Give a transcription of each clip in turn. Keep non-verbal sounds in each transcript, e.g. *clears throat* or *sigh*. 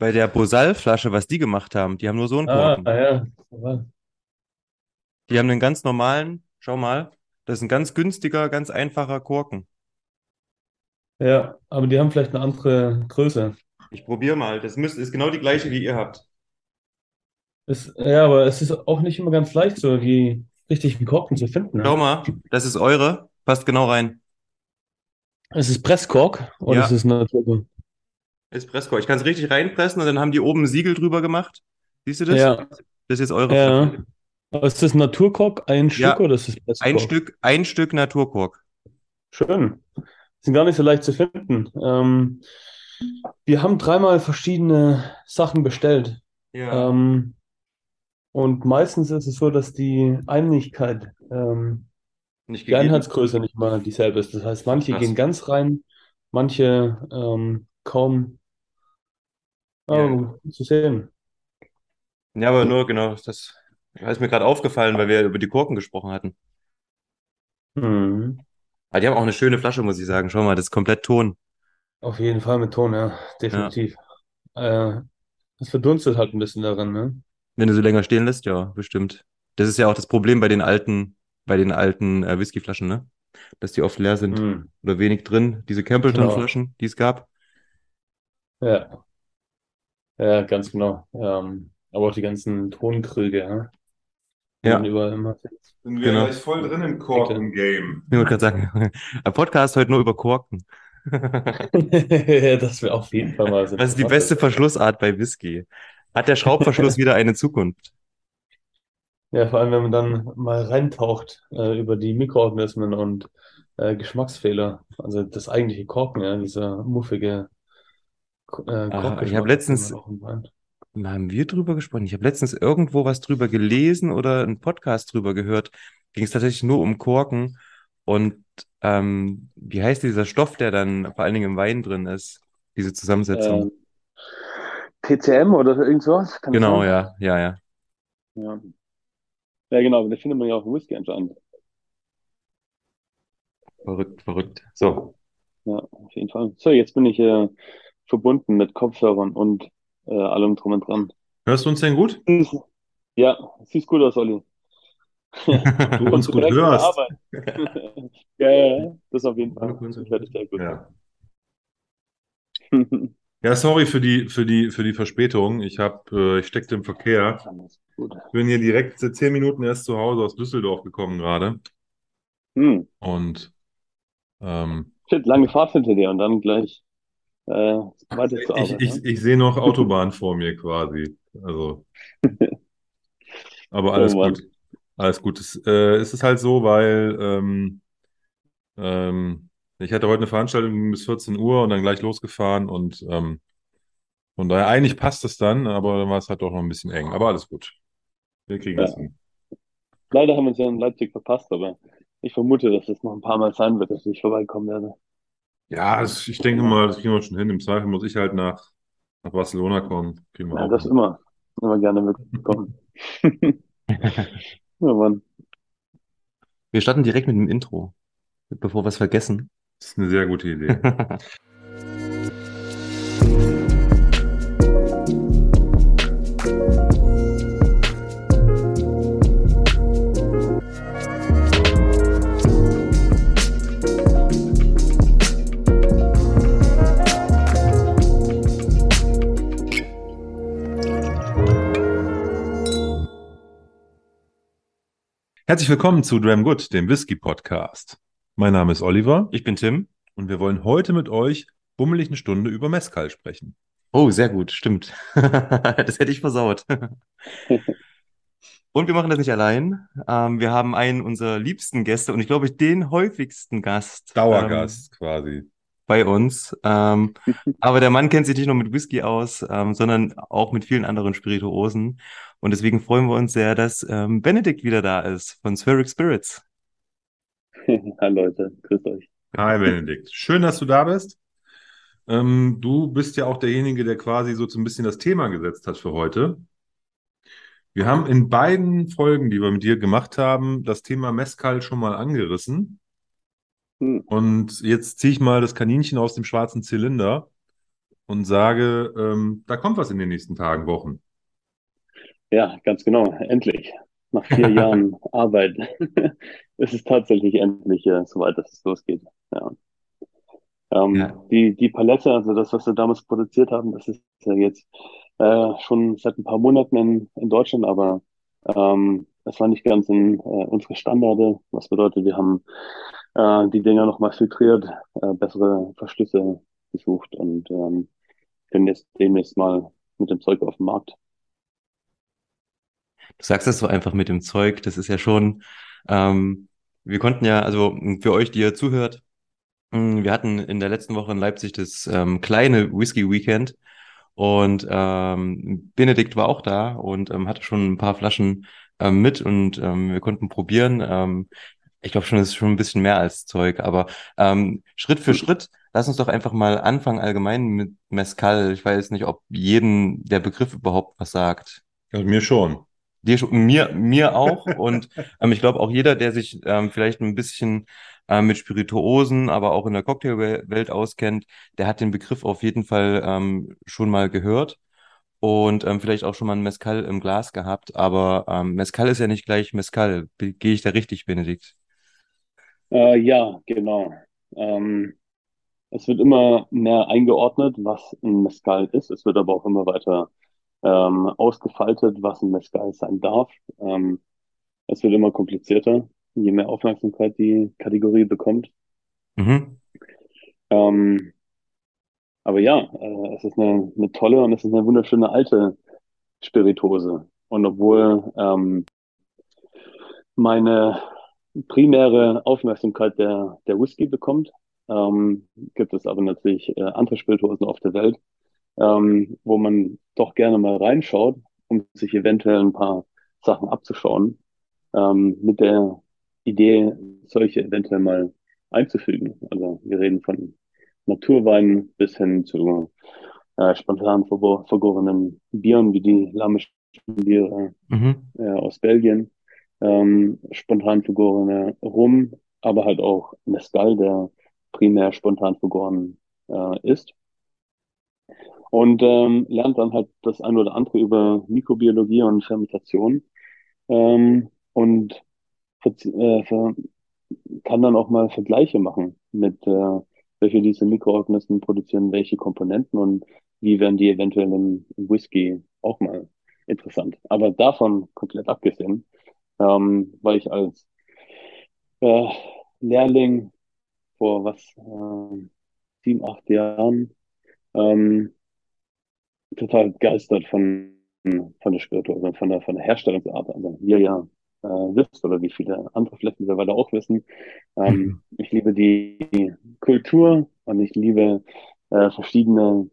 bei der Bosal-Flasche, was die gemacht haben. Die haben nur so einen Ah, Korken. ja. Die haben einen ganz normalen, schau mal, das ist ein ganz günstiger, ganz einfacher Korken. Ja, aber die haben vielleicht eine andere Größe. Ich probiere mal. Das müsst, ist genau die gleiche, wie ihr habt. Ist, ja, aber es ist auch nicht immer ganz leicht, so die richtigen Korken zu finden. Schau Ne? mal, das ist eure. Passt genau rein. Es ist Presskork oder Ja. es ist Naturkork? Espresso. Ich kann es richtig reinpressen und dann haben die oben ein Siegel drüber gemacht. Siehst du das? Ja, Das ist jetzt eure ja. Aber ist das Naturkork, ein Stück Ja. oder ist das Presskork? Ein Stück, ein Stück Naturkork. Schön. Sind gar nicht so leicht zu finden. Ähm, wir haben dreimal verschiedene Sachen bestellt. Ja. Ähm, und meistens ist es so, dass die Nicht Einigkeit, ähm, die gegeben. Einheitsgröße nicht mal dieselbe ist. Das heißt, manche Krass. gehen ganz rein, manche ähm, kaum. Aber zu sehen. Ja, aber nur genau, das ist mir gerade aufgefallen, weil wir über die Korken gesprochen hatten. Mhm. Aber die haben auch eine schöne Flasche, muss ich sagen. Schau mal, das ist komplett Ton. Auf jeden Fall mit Ton, ja, definitiv. Äh, es verdunstet halt ein bisschen darin, ne? Wenn du sie länger stehen lässt, ja, bestimmt. Das ist ja auch das Problem bei den alten, bei den alten äh, Whiskyflaschen, ne? Dass die oft leer sind Mhm. oder wenig drin. Diese Campbellton-Flaschen, die es gab. Ja, ja, ganz genau. Ähm, aber auch die ganzen Tonkrüge, ja, die Ja. man überall immer findet. Sind wir Genau. gleich voll drin im Korken-Game. Ich wollte gerade sagen, *laughs* ein Podcast heute nur über Korken. *laughs* Das wäre auf jeden Fall mal so Was ist die beste Verschlussart bei Whisky? Hat der Schraubverschluss *laughs* wieder eine Zukunft? Ja, vor allem, wenn man dann mal reintaucht äh, über die Mikroorganismen und äh, Geschmacksfehler. Also das eigentliche Korken, ja, dieser muffige äh, Aha, ich habe letztens, haben wir drüber gesprochen? Ich habe letztens irgendwo was drüber gelesen oder einen Podcast drüber gehört. Ging es tatsächlich nur um Korken und ähm, wie heißt dieser Stoff, der dann vor allen Dingen im Wein drin ist? Diese Zusammensetzung. Ähm, TCM oder irgend sowas? Kann das Genau, ja, ja, ja. Ja. Ja, genau, den findet man ja auch im Whisky anscheinend. Verrückt, verrückt. So, Ja, auf jeden Fall. So, jetzt bin ich äh, verbunden mit Kopfhörern und äh, allem drum und dran. Hörst du uns denn gut? Ja, siehst gut aus, Olli. *laughs* Du uns gut hörst. *laughs* Ja, ja, ja, das auf jeden Fall. Ja, Ich höre dich sehr gut. Ja. *laughs* Ja, sorry für die, für die, für die Verspätung. Ich hab, äh, ich steckte im Verkehr. Gut. Bin hier direkt seit zehn Minuten erst zu Hause aus Düsseldorf gekommen gerade. Hm. Und ähm, Shit, lange Fahrt hinter dir und dann gleich äh, ich, Arbeit. ich, ne? ich sehe noch Autobahn vor mir quasi. Also, *laughs* aber alles Oh gut. Alles gut. Es, äh, es ist halt so, weil ähm, ähm, ich hatte heute eine Veranstaltung bis 14 Uhr und dann gleich losgefahren und ähm, von daher eigentlich passt es dann, aber dann war es halt doch noch ein bisschen eng. Aber alles gut. Wir kriegen Ja. das hin. Leider haben wir uns ja in Leipzig verpasst, aber ich vermute, dass es noch ein paar Mal sein wird, dass ich vorbeikommen werde. Ja, es, ich denke mal, das kriegen wir schon hin. Im Zweifel muss ich halt nach, nach Barcelona kommen. Kriegen wir Ja, auch das hin. immer. Immer gerne mitkommen. *laughs* Ja, Mann. wir starten direkt mit dem Intro, bevor wir es vergessen. Das ist eine sehr gute Idee. *laughs* Herzlich willkommen zu Dram Good, dem Whisky Podcast. Mein Name ist Oliver Ich bin Tim. und wir wollen heute mit euch bummelig eine Stunde über Mezcal sprechen. Oh, sehr gut, stimmt. *laughs* Das hätte ich versaut. *laughs* Und wir machen das nicht allein. Ähm, wir haben einen unserer liebsten Gäste und ich glaube, den häufigsten Gast ähm, Dauergast quasi. Bei uns. Ähm, *laughs* aber der Mann kennt sich nicht nur mit Whisky aus, ähm, sondern auch mit vielen anderen Spirituosen. Und deswegen freuen wir uns sehr, dass ähm, Benedikt wieder da ist von Spheric Spirits. *laughs* Hi Leute, grüßt euch. Hi Benedikt, schön, dass du da bist. Ähm, du bist ja auch derjenige, der quasi so ein bisschen das Thema gesetzt hat für heute. Wir haben in beiden Folgen, die wir mit dir gemacht haben, das Thema Mezcal schon mal angerissen. Hm. Und jetzt ziehe ich mal das Kaninchen aus dem schwarzen Zylinder und sage, ähm, da kommt was in den nächsten Tagen, Wochen. Ja, ganz genau. Endlich. Nach vier *laughs* Jahren Arbeit *laughs* ist es tatsächlich endlich äh, soweit, dass es losgeht. Ja. Ähm, Ja. die, die Palette, also das, was wir damals produziert haben, das ist ja jetzt äh, schon seit ein paar Monaten in, in Deutschland, aber ähm, es war nicht ganz in äh, unsere Standarde, was bedeutet, wir haben äh, die Dinger nochmal filtriert, äh, bessere Verschlüsse gesucht und ähm, können jetzt demnächst mal mit dem Zeug auf den Markt. Du sagst das so einfach mit dem Zeug, das ist ja schon, ähm, wir konnten ja, also für euch, die ihr zuhört, wir hatten in der letzten Woche in Leipzig das ähm, kleine Whisky Weekend und ähm, Benedikt war auch da und ähm, hatte schon ein paar Flaschen ähm, mit und ähm, wir konnten probieren. Ähm, ich glaube schon, es ist schon ein bisschen mehr als Zeug, aber ähm, Schritt für Schritt, lass uns doch einfach mal anfangen allgemein mit Mezcal. Ich weiß nicht, ob jeden der Begriff überhaupt was sagt. Also mir schon. Dir schon, mir, mir auch. Und *laughs* ähm, ich glaube auch jeder, der sich ähm, vielleicht ein bisschen ähm, mit Spirituosen, aber auch in der Cocktailwelt auskennt, der hat den Begriff auf jeden Fall ähm, schon mal gehört und ähm, vielleicht auch schon mal ein Mezcal im Glas gehabt. Aber ähm, Mezcal ist ja nicht gleich Mezcal. Be- Gehe ich da richtig, Benedikt? Äh, ja, genau. Ähm, es wird immer mehr eingeordnet, was ein Mezcal ist. Es wird aber auch immer weiter ähm, ausgefaltet, was ein Mezcal sein darf. Ähm, es wird immer komplizierter, je mehr Aufmerksamkeit die Kategorie bekommt. Mhm. Ähm, aber ja, äh, es ist eine, eine tolle und es ist eine wunderschöne alte Spirituose. Und obwohl ähm, meine primäre Aufmerksamkeit der, der Whisky bekommt, ähm, gibt es aber natürlich äh, andere Spirituosen auf der Welt, ähm, wo man doch gerne mal reinschaut, um sich eventuell ein paar Sachen abzuschauen, ähm, mit der Idee, solche eventuell mal einzufügen. Also wir reden von Naturweinen bis hin zu äh, spontan vergo- vergorenen Bieren wie die lamischen Biere Mhm. äh, aus Belgien, ähm, spontan vergorene Rum, aber halt auch Mezcal, der primär spontan vergoren äh, ist. Und ähm, lernt dann halt das ein oder andere über Mikrobiologie und Fermentation ähm, und äh, kann dann auch mal Vergleiche machen mit, äh, welche diese Mikroorganismen produzieren, welche Komponenten und wie werden die eventuell im Whisky auch mal interessant. Aber davon komplett abgesehen, ähm, weil ich als äh, Lehrling vor was, äh, sieben, acht Jahren ähm, total begeistert von, von der Spirituose, von der, von der Herstellungsart. Also wie ihr ja äh, wisst oder wie viele andere vielleicht mittlerweile auch wissen, ähm, ich liebe die Kultur und ich liebe äh, verschiedene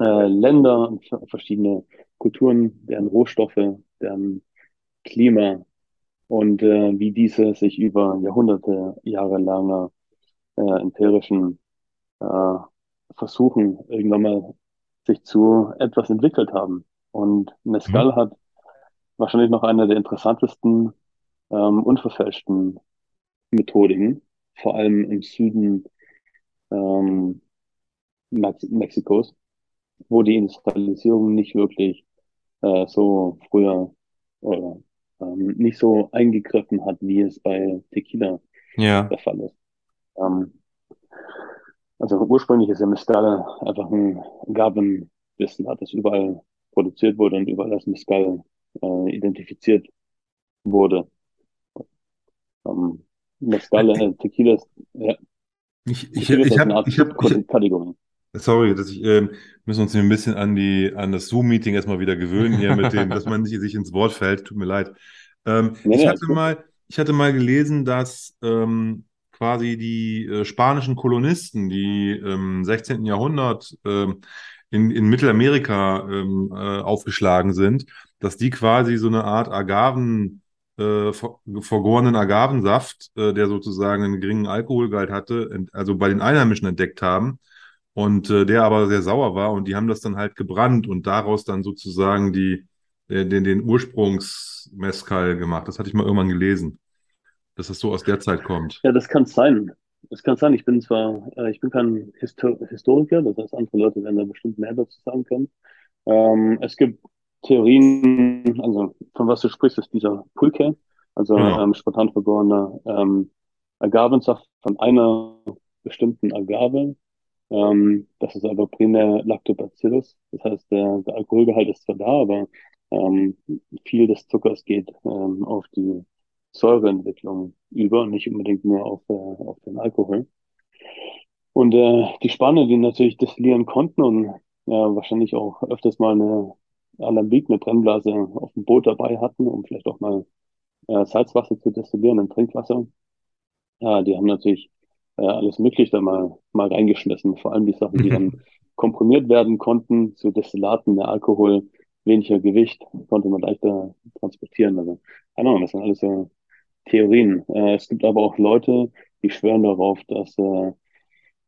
äh, Länder und ver- verschiedene Kulturen, deren Rohstoffe, deren Klima und äh, wie diese sich über Jahrhunderte, jahrelanger äh, empirischen äh, Versuchen irgendwann mal sich zu etwas entwickelt haben. Und Mescal Mhm. hat wahrscheinlich noch eine der interessantesten ähm, unverfälschten Methodiken, vor allem im Süden ähm, Mex Mexikos, wo die Industrialisierung nicht wirklich äh, so früher oder ähm, nicht so eingegriffen hat, wie es bei Tequila Ja. der Fall ist. Ähm, also ursprünglich ist ja Mescal einfach ein Gabenwissen, das überall produziert wurde und überall als Mescal äh, identifiziert wurde. Ähm, Mescal, äh, Tequila ist, ja, Ich, ich, Tequila ich eine habe, Art ich hab, ich, Subkategorie. Sorry, dass ich, ähm, müssen uns ein bisschen an die, an das Zoom-Meeting erstmal wieder gewöhnen hier mit dem, dass man nicht, sich ins Wort fällt. Tut mir leid. Ähm, Nee, ich hatte mal, ich hatte mal gelesen, dass ähm, quasi die äh, spanischen Kolonisten, die im 16. Jahrhundert ähm, in, in Mittelamerika ähm, äh, aufgeschlagen sind, dass die quasi so eine Art Agaven, äh, ver- vergorenen Agavensaft, äh, der sozusagen einen geringen Alkoholgehalt hatte, also bei den Einheimischen entdeckt haben und äh, der aber sehr sauer war und die haben das dann halt gebrannt und daraus dann sozusagen die, äh, den, den Ursprungsmezcal gemacht. Das hatte ich mal irgendwann gelesen, dass das so aus der Zeit kommt. Ja, das kann sein. es kann sein, ich bin zwar, äh, ich bin kein Histo Historiker, das heißt, andere Leute werden da bestimmt mehr dazu sagen können. Ähm, es gibt Theorien, also von was du sprichst, ist dieser Pulque, also Genau. ähm, spontan vergorener ähm, Agavensaft von einer bestimmten Agave. Ähm, das ist aber primär Lactobacillus. Das heißt, der, der Alkoholgehalt ist zwar da, aber ähm, viel des Zuckers geht ähm, auf die Säureentwicklung über nicht unbedingt nur auf, äh, auf den Alkohol. Und äh, die Spanier, die natürlich destillieren konnten und ja, wahrscheinlich auch öfters mal eine Alambic, eine Brennblase auf dem Boot dabei hatten, um vielleicht auch mal äh, Salzwasser zu destillieren und Trinkwasser. Ja, die haben natürlich äh, alles Mögliche da mal, mal reingeschmissen. Vor allem die Sachen, die dann komprimiert werden konnten zu Destillaten, der Alkohol, weniger Gewicht, konnte man leichter transportieren. Also, keine Ahnung, das sind alles so Theorien. Äh, es gibt aber auch Leute, die schwören darauf, dass äh,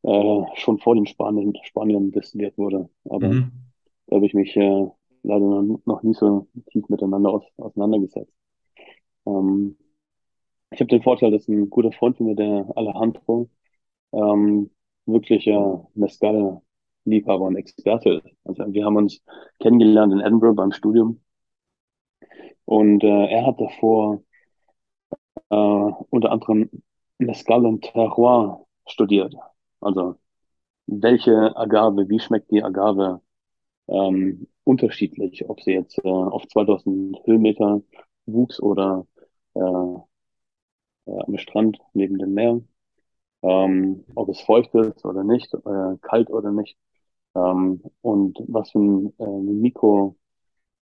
äh, schon vor den Spanien, Spaniern destilliert wurde. Aber Mhm. da habe ich mich äh, leider noch, noch nie so tief miteinander aus, auseinandergesetzt. Ähm, ich habe den Vorteil, dass ein guter Freund von mir, der Alejandro, ähm, wirklicher Mezcal-Liebhaber und Experte. Also wir haben uns kennengelernt in Edinburgh beim Studium und äh, er hat davor äh, unter anderem Mezcal und Terroir studiert. Also welche Agave, wie schmeckt die Agave ähm, unterschiedlich, ob sie jetzt äh, auf 2000 Höhenmeter wuchs oder äh, äh, am Strand neben dem Meer, ähm, ob es feucht ist oder nicht, äh, kalt oder nicht, ähm, und was für ein, äh, eine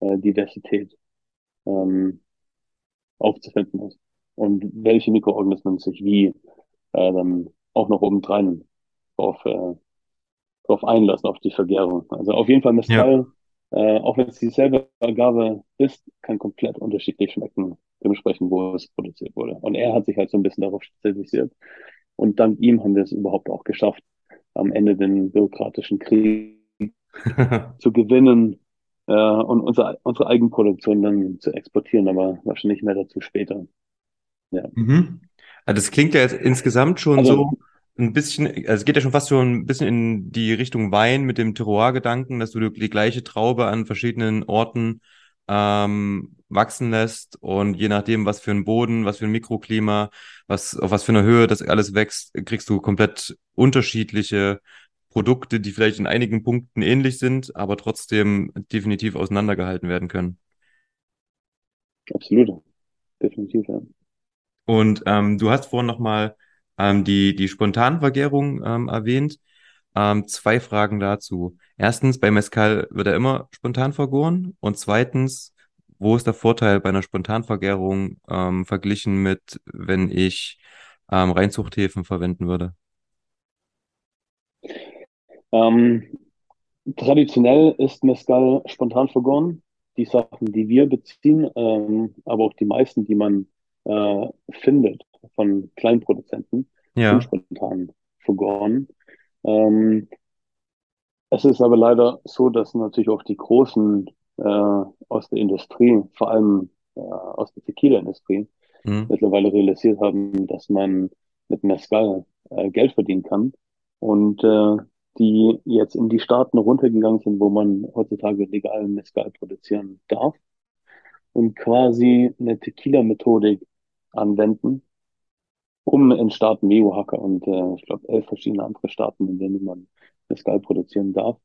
Mikrodiversität ähm, aufzufinden ist und welche Mikroorganismen sich wie äh, dann auch noch obendrein drauf, äh, drauf einlassen, auf die Vergärung. Also auf jeden Fall Ja. Mezcal, äh, auch wenn es dieselbe Agave ist, kann komplett unterschiedlich schmecken, dementsprechend, wo es produziert wurde. Und er hat sich halt so ein bisschen darauf spezialisiert. Und dank ihm haben wir es überhaupt auch geschafft, am Ende den bürokratischen Krieg *laughs* zu gewinnen äh, und unsere, unsere Eigenproduktion dann zu exportieren, aber wahrscheinlich mehr dazu später. Ja. Mhm. Also das klingt ja jetzt insgesamt schon Also, so ein bisschen, also es geht ja schon fast so ein bisschen in die Richtung Wein mit dem Terroir-Gedanken, dass du die gleiche Traube an verschiedenen Orten ähm, wachsen lässt und je nachdem, was für ein Boden, was für ein Mikroklima, was, auf was für eine Höhe das alles wächst, kriegst du komplett unterschiedliche Produkte, die vielleicht in einigen Punkten ähnlich sind, aber trotzdem definitiv auseinandergehalten werden können. absolut, definitiv, ja. Und ähm, du hast vorhin nochmal ähm, die, die Spontanvergärung ähm, erwähnt. Ähm, zwei Fragen dazu. Erstens, bei Mezcal wird er immer spontan vergoren. Und zweitens, wo ist der Vorteil bei einer Spontanvergärung ähm, verglichen mit, wenn ich ähm, Reinzuchthäfen verwenden würde? Ähm, traditionell ist Mezcal spontan vergoren. Die Sachen, die wir beziehen, ähm, aber auch die meisten, die man äh, findet von Kleinproduzenten, sind Ja. spontan vergoren. Ähm, es ist aber leider so, dass natürlich auch die großen äh, aus der Industrie, vor allem äh, aus der Tequila-Industrie, Hm. mittlerweile realisiert haben, dass man mit Mezcal äh, Geld verdienen kann und äh, die jetzt in die Staaten runtergegangen sind, wo man heutzutage legalen Mezcal produzieren darf und quasi eine Tequila-Methodik anwenden, um in Staaten wie Oaxaca und äh, ich glaube elf verschiedene andere Staaten, in denen man Mezcal produzieren darf,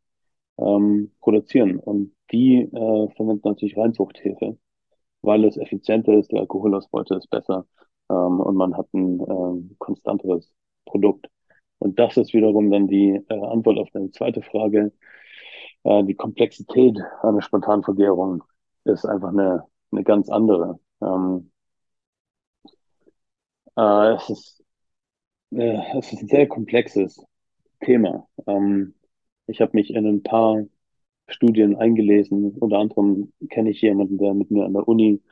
ähm, produzieren. Und die äh, verwenden natürlich Reinzuchthefe, weil es effizienter ist, die Alkoholausbeute ist besser ähm, und man hat ein ähm, konstanteres Produkt. Und das ist wiederum dann die äh, Antwort auf deine zweite Frage. Äh, die Komplexität einer Spontanvergärung ist einfach eine, eine ganz andere. Ähm, äh, es ist, äh, es ist ein sehr komplexes Thema. Ähm, ich habe mich in ein paar Studien eingelesen. Unter anderem kenne ich jemanden, der mit mir an der Uni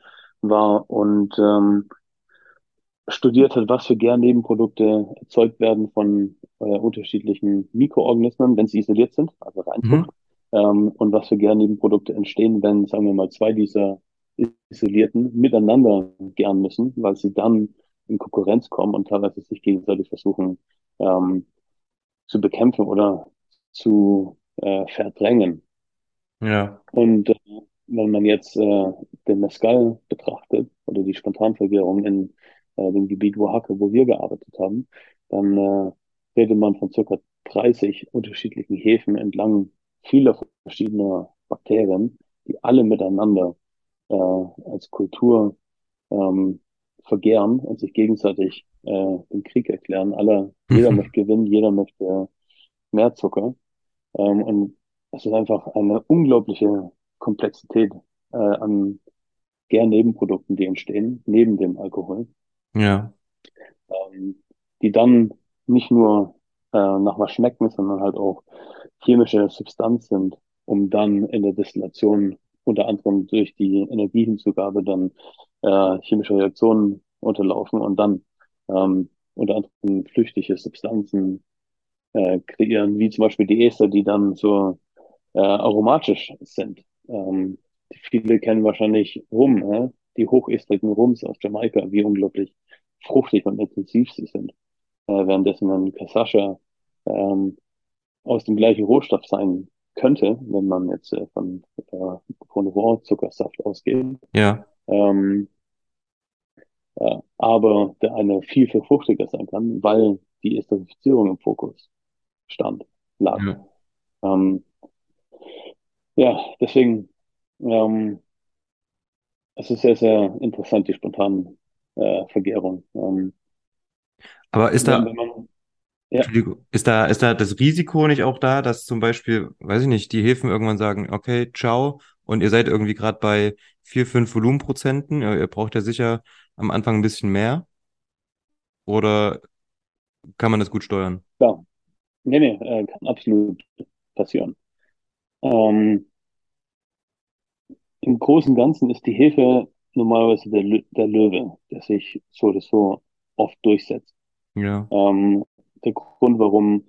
war und ähm, studiert hat, was für Gärnebenprodukte erzeugt werden von äh, unterschiedlichen Mikroorganismen, wenn sie isoliert sind, also Reinzucht, Mhm. ähm, und was für Gärnebenprodukte entstehen, wenn, sagen wir mal, zwei dieser isolierten miteinander gären müssen, weil sie dann in Konkurrenz kommen und teilweise sich gegenseitig versuchen ähm, zu bekämpfen oder zu äh, verdrängen. Ja. Und äh, wenn man jetzt äh, den Mescal betrachtet oder die Spontanvergärung in äh, dem Gebiet Oaxaca, wo wir gearbeitet haben, dann äh, redet man von circa 30 unterschiedlichen Häfen entlang vieler verschiedener Bakterien, die alle miteinander äh, als Kultur ähm, vergären und sich gegenseitig äh, den Krieg erklären. Alle, jeder *laughs* möchte gewinnen, jeder möchte mehr Zucker. Ähm, und es ist einfach eine unglaubliche Komplexität äh, an Gärnebenprodukten, die entstehen, neben dem Alkohol, Ja. ähm, die dann nicht nur äh, nach was schmecken, sondern halt auch chemische Substanz sind, um dann in der Destillation unter anderem durch die Energiehinzugabe dann äh, chemische Reaktionen unterlaufen und dann ähm, unter anderem flüchtige Substanzen äh, kreieren, wie zum Beispiel die Ester, die dann so äh, aromatisch sind. Ähm, viele kennen wahrscheinlich Rum, äh? die hochestrigen Rums aus Jamaika, wie unglaublich fruchtig und intensiv sie sind. Äh, währenddessen ein Cassascha ähm, aus dem gleichen Rohstoff sein könnte, wenn man jetzt äh, von, äh, von Rohrzuckersaft ausgeht. Ja. Ähm, äh, aber der eine viel, viel fruchtiger sein kann, weil die Esterifizierung im Fokus stand, lag. Ja. Ähm, ja, deswegen, ähm, es ist sehr, sehr interessant, die spontane äh, Vergärung. Ähm, Aber ist da, man, ja, ist da, ist da das Risiko nicht auch da, dass zum Beispiel, weiß ich nicht, die Häfen irgendwann sagen, okay, ciao, und ihr seid irgendwie gerade bei vier, fünf Volumenprozenten, ihr, ihr braucht ja sicher am Anfang ein bisschen mehr, oder kann man das gut steuern? klar, nee, nee, äh, kann absolut passieren. Ähm, Im Großen und Ganzen ist die Hefe normalerweise der, Lö- der Löwe, der sich so oder so oft durchsetzt. Ja. Ähm, der Grund, warum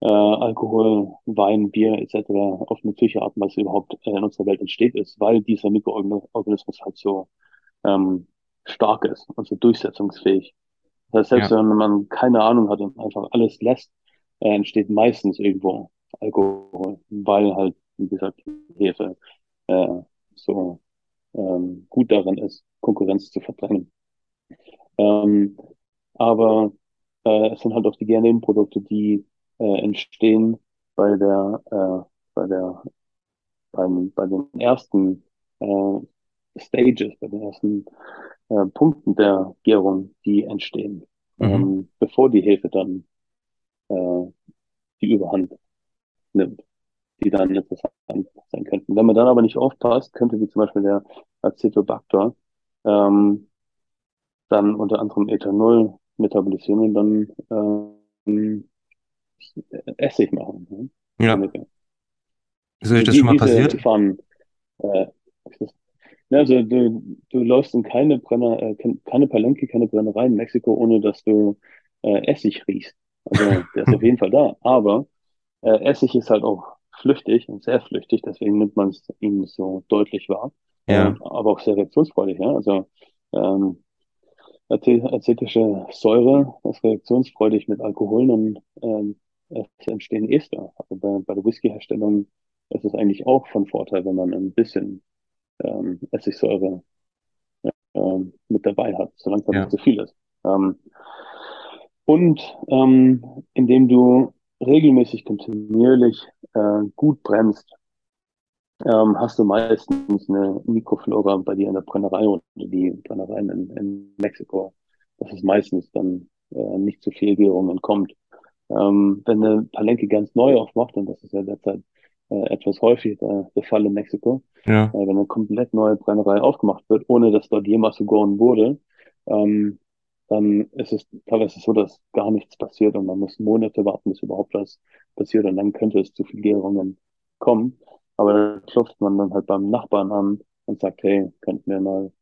äh, Alkohol, Wein, Bier etc. auf natürliche Art und Weise überhaupt äh, in unserer Welt entsteht, ist, weil dieser Mikroorganismus halt so ähm, stark ist und so durchsetzungsfähig. Das heißt, selbst Ja. wenn man keine Ahnung hat und einfach alles lässt, äh, entsteht meistens irgendwo Alkohol, weil halt, wie gesagt, die Hefe äh, so ähm, gut darin ist, Konkurrenz zu verdrängen. Ähm, aber äh, es sind halt auch die Gärnebenprodukte, die äh, entstehen bei der, äh, bei der, beim, bei den ersten äh, Stages, bei den ersten äh, Punkten der Gärung, die entstehen, Mhm. ähm, bevor die Hefe dann äh, die Überhand nimmt, die dann interessant sein könnten. Wenn man dann aber nicht aufpasst, könnte wie zum Beispiel der Acetobacter ähm, dann unter anderem Ethanol metabolisieren und dann ähm, Essig machen. Ne? Ja. Ist euch Also das die- schon mal passiert? Gefahren, äh, ja, also du, du läufst in keine Brenner, äh, keine Palenque, keine Brennerei in Mexiko, ohne dass du äh, Essig riechst. Also der ist auf *laughs* jeden Fall da. Aber äh, Essig ist halt auch flüchtig und sehr flüchtig, deswegen nimmt man es ihm so deutlich wahr. Ja. Äh, aber auch sehr reaktionsfreudig, ja. Also ähm, ace- acetische Säure ist reaktionsfreudig mit Alkoholen und ähm, es entstehen Ester. Also bei, bei der Whisky-Herstellung ist es eigentlich auch von Vorteil, wenn man ein bisschen ähm, Essigsäure ähm, mit dabei hat, solange es Ja. nicht zu viel ist. Ähm, und ähm, indem du regelmäßig kontinuierlich äh, gut bremst, ähm, hast du meistens eine Mikroflora bei dir in der Brennerei oder die Brennereien in, in Mexiko, dass es meistens dann äh, nicht zu viel Gärung entkommt. Ähm, wenn eine Palenque ganz neu aufmacht, und das ist ja derzeit äh, etwas häufig der, der Fall in Mexiko, Ja. äh, wenn eine komplett neue Brennerei aufgemacht wird, ohne dass dort jemals gegoren wurde, ähm, dann ist es teilweise so, dass gar nichts passiert und man muss Monate warten, bis überhaupt was passiert und dann könnte es zu viel Gärungen kommen. Aber da klopft man dann halt beim Nachbarn an und sagt, hey, könnten wir mal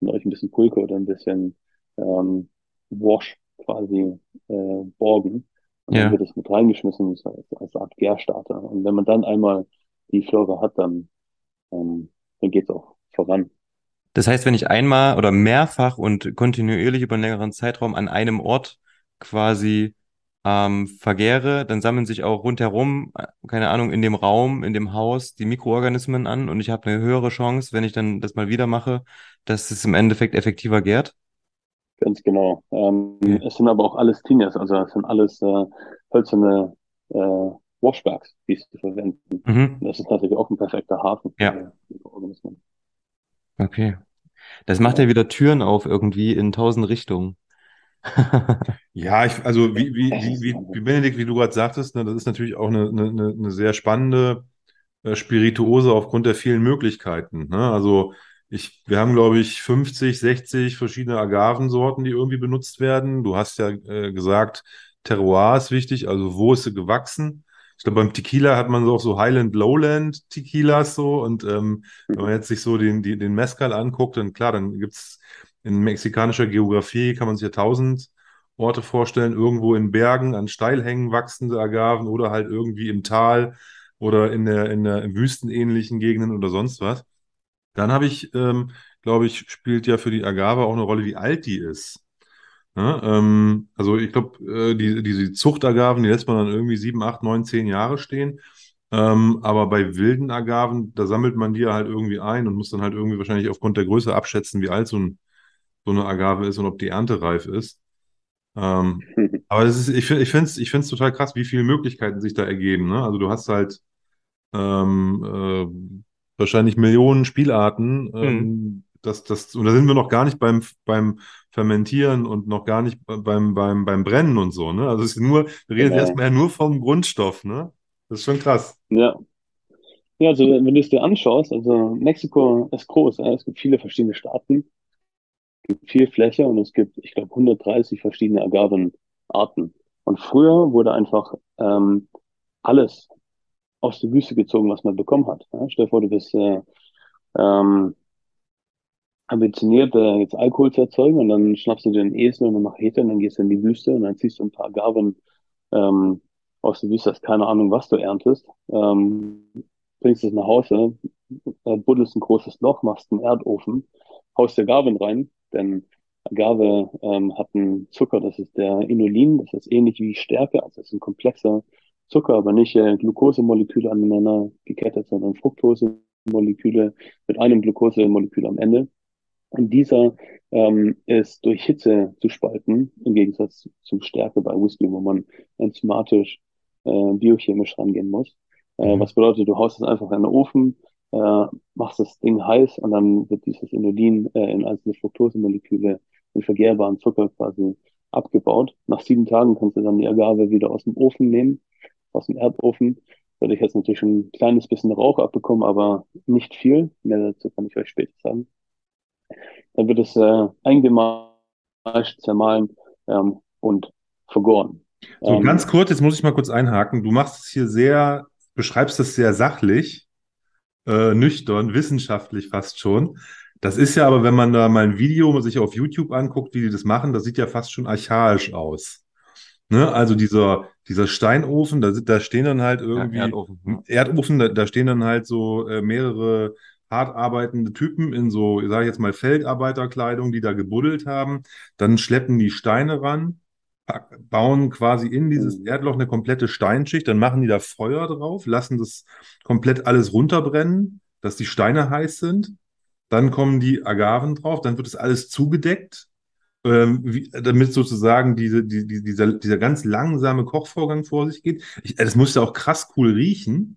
von euch ein bisschen Pulque oder ein bisschen ähm, Wash quasi äh, borgen. Und Ja. dann wird es mit reingeschmissen als, als Art Gärstarter. Und wenn man dann einmal die Flora hat, dann, ähm, dann geht's auch voran. Das heißt, wenn ich einmal oder mehrfach und kontinuierlich über einen längeren Zeitraum an einem Ort quasi ähm, vergäre, dann sammeln sich auch rundherum, äh, keine Ahnung, in dem Raum, in dem Haus die Mikroorganismen an und ich habe eine höhere Chance, wenn ich dann das mal wieder mache, dass es im Endeffekt effektiver gärt. Ganz genau. Ähm, okay. Es sind aber auch alles Tinnias, also es sind alles äh, hölzerne äh, Washbacks, die sie verwenden. Mhm. Das ist natürlich auch ein perfekter Hafen ja. für Organismen. Okay. Das macht ja. wieder Türen auf irgendwie in tausend Richtungen. ja, ich, also wie, *laughs* wie, wie, wie, Benedikt, wie du gerade sagtest, ne, das ist natürlich auch eine, eine, eine sehr spannende äh, Spirituose aufgrund der vielen Möglichkeiten. Ne? Also ich, wir haben, glaube ich, 50, 60 verschiedene Agavensorten, die irgendwie benutzt werden. Du hast ja äh, gesagt, Terroir ist wichtig, also wo ist sie gewachsen? Ich glaube, beim Tequila hat man so auch so Highland Lowland Tequilas so und ähm, wenn man jetzt sich so den, die, den Mezcal anguckt, dann klar, dann gibt's in mexikanischer Geografie kann man sich ja tausend Orte vorstellen, irgendwo in Bergen an Steilhängen wachsende Agaven oder halt irgendwie im Tal oder in der, in der in wüstenähnlichen Gegenden oder sonst was. Dann habe ich, ähm, glaube ich, spielt ja für die Agave auch eine Rolle, wie alt die ist. Ja, ähm, also ich glaube, äh, die, diese Zuchtagaven, die lässt man dann irgendwie sieben, acht, neun, zehn Jahre stehen. Ähm, aber bei wilden Agaven, da sammelt man die halt irgendwie ein und muss dann halt irgendwie wahrscheinlich aufgrund der Größe abschätzen, wie alt so, ein, so eine Agave ist und ob die erntereif ist. Ähm, *laughs* aber das ist, ich, ich finde es ich find's total krass, wie viele Möglichkeiten sich da ergeben. Ne? Also du hast halt ähm, äh, wahrscheinlich Millionen Spielarten. Ähm, mhm. Das, das, und da sind wir noch gar nicht beim, beim Fermentieren und noch gar nicht beim, beim, beim Brennen und so. Ne? Also es ist nur, wir reden genau. erstmal nur vom Grundstoff. Ne? Das ist schon krass. Ja. Ja, also wenn du es dir anschaust, also Mexiko ist groß, ja? es gibt viele verschiedene Staaten, es gibt viel Fläche und es gibt, ich glaube, 130 verschiedene Agavenarten. Und früher wurde einfach ähm, alles aus der Wüste gezogen, was man bekommen hat. Ja, stell dir vor, du bist äh, ähm, ambitioniert, äh, jetzt Alkohol zu erzeugen und dann schnappst du dir einen Esel und eine Machete und dann gehst du in die Wüste und dann ziehst du ein paar Gaben ähm, aus der Wüste, hast keine Ahnung, was du erntest, ähm, bringst es nach Hause, äh, buddelst ein großes Loch, machst einen Erdofen, haust dir Gaben rein, denn Agave ähm, hat einen Zucker, das ist der Inulin, das ist ähnlich wie Stärke, also ist ein komplexer Zucker, aber nicht äh, Glukosemoleküle aneinander gekettet, sondern Fructosemoleküle mit einem Glukosemolekül am Ende. Und dieser ähm, ist durch Hitze zu spalten, im Gegensatz zum Stärke bei Whisky, wo man enzymatisch, äh, biochemisch rangehen muss. Äh, mhm. Was bedeutet, du haust es einfach in den Ofen, äh, machst das Ding heiß und dann wird dieses Inulin äh, in einzelne Fructosemoleküle in vergehrbaren Zucker quasi abgebaut. Nach sieben Tagen kannst du dann die Agave wieder aus dem Ofen nehmen aus dem Erdofen. Da ich jetzt natürlich schon ein kleines bisschen Rauch abbekommen, aber nicht viel. Mehr dazu kann ich euch später sagen. Dann wird es äh, eingemascht, zermahlen ähm, und vergoren. So, ähm, ganz kurz, jetzt muss ich mal kurz einhaken. Du machst es hier sehr, beschreibst es sehr sachlich, äh, nüchtern, wissenschaftlich fast schon. Das ist ja aber, wenn man da mal ein Video sich auf YouTube anguckt, wie die das machen, das sieht ja fast schon archaisch aus. Ne? Also dieser, dieser Steinofen, da, da stehen dann halt irgendwie ja, Erdofen. Erdofen da, da, stehen dann halt so äh, mehrere hart arbeitende Typen in so, ich sage jetzt mal, Feldarbeiterkleidung, die da gebuddelt haben. Dann schleppen die Steine ran, bauen quasi in dieses mhm. Erdloch eine komplette Steinschicht, dann machen die da Feuer drauf, lassen das komplett alles runterbrennen, dass die Steine heiß sind. Dann kommen die Agaven drauf, dann wird das alles zugedeckt ähm, wie, damit sozusagen diese, die, die, dieser, dieser ganz langsame Kochvorgang vor sich geht. Ich, das muss ja auch krass cool riechen.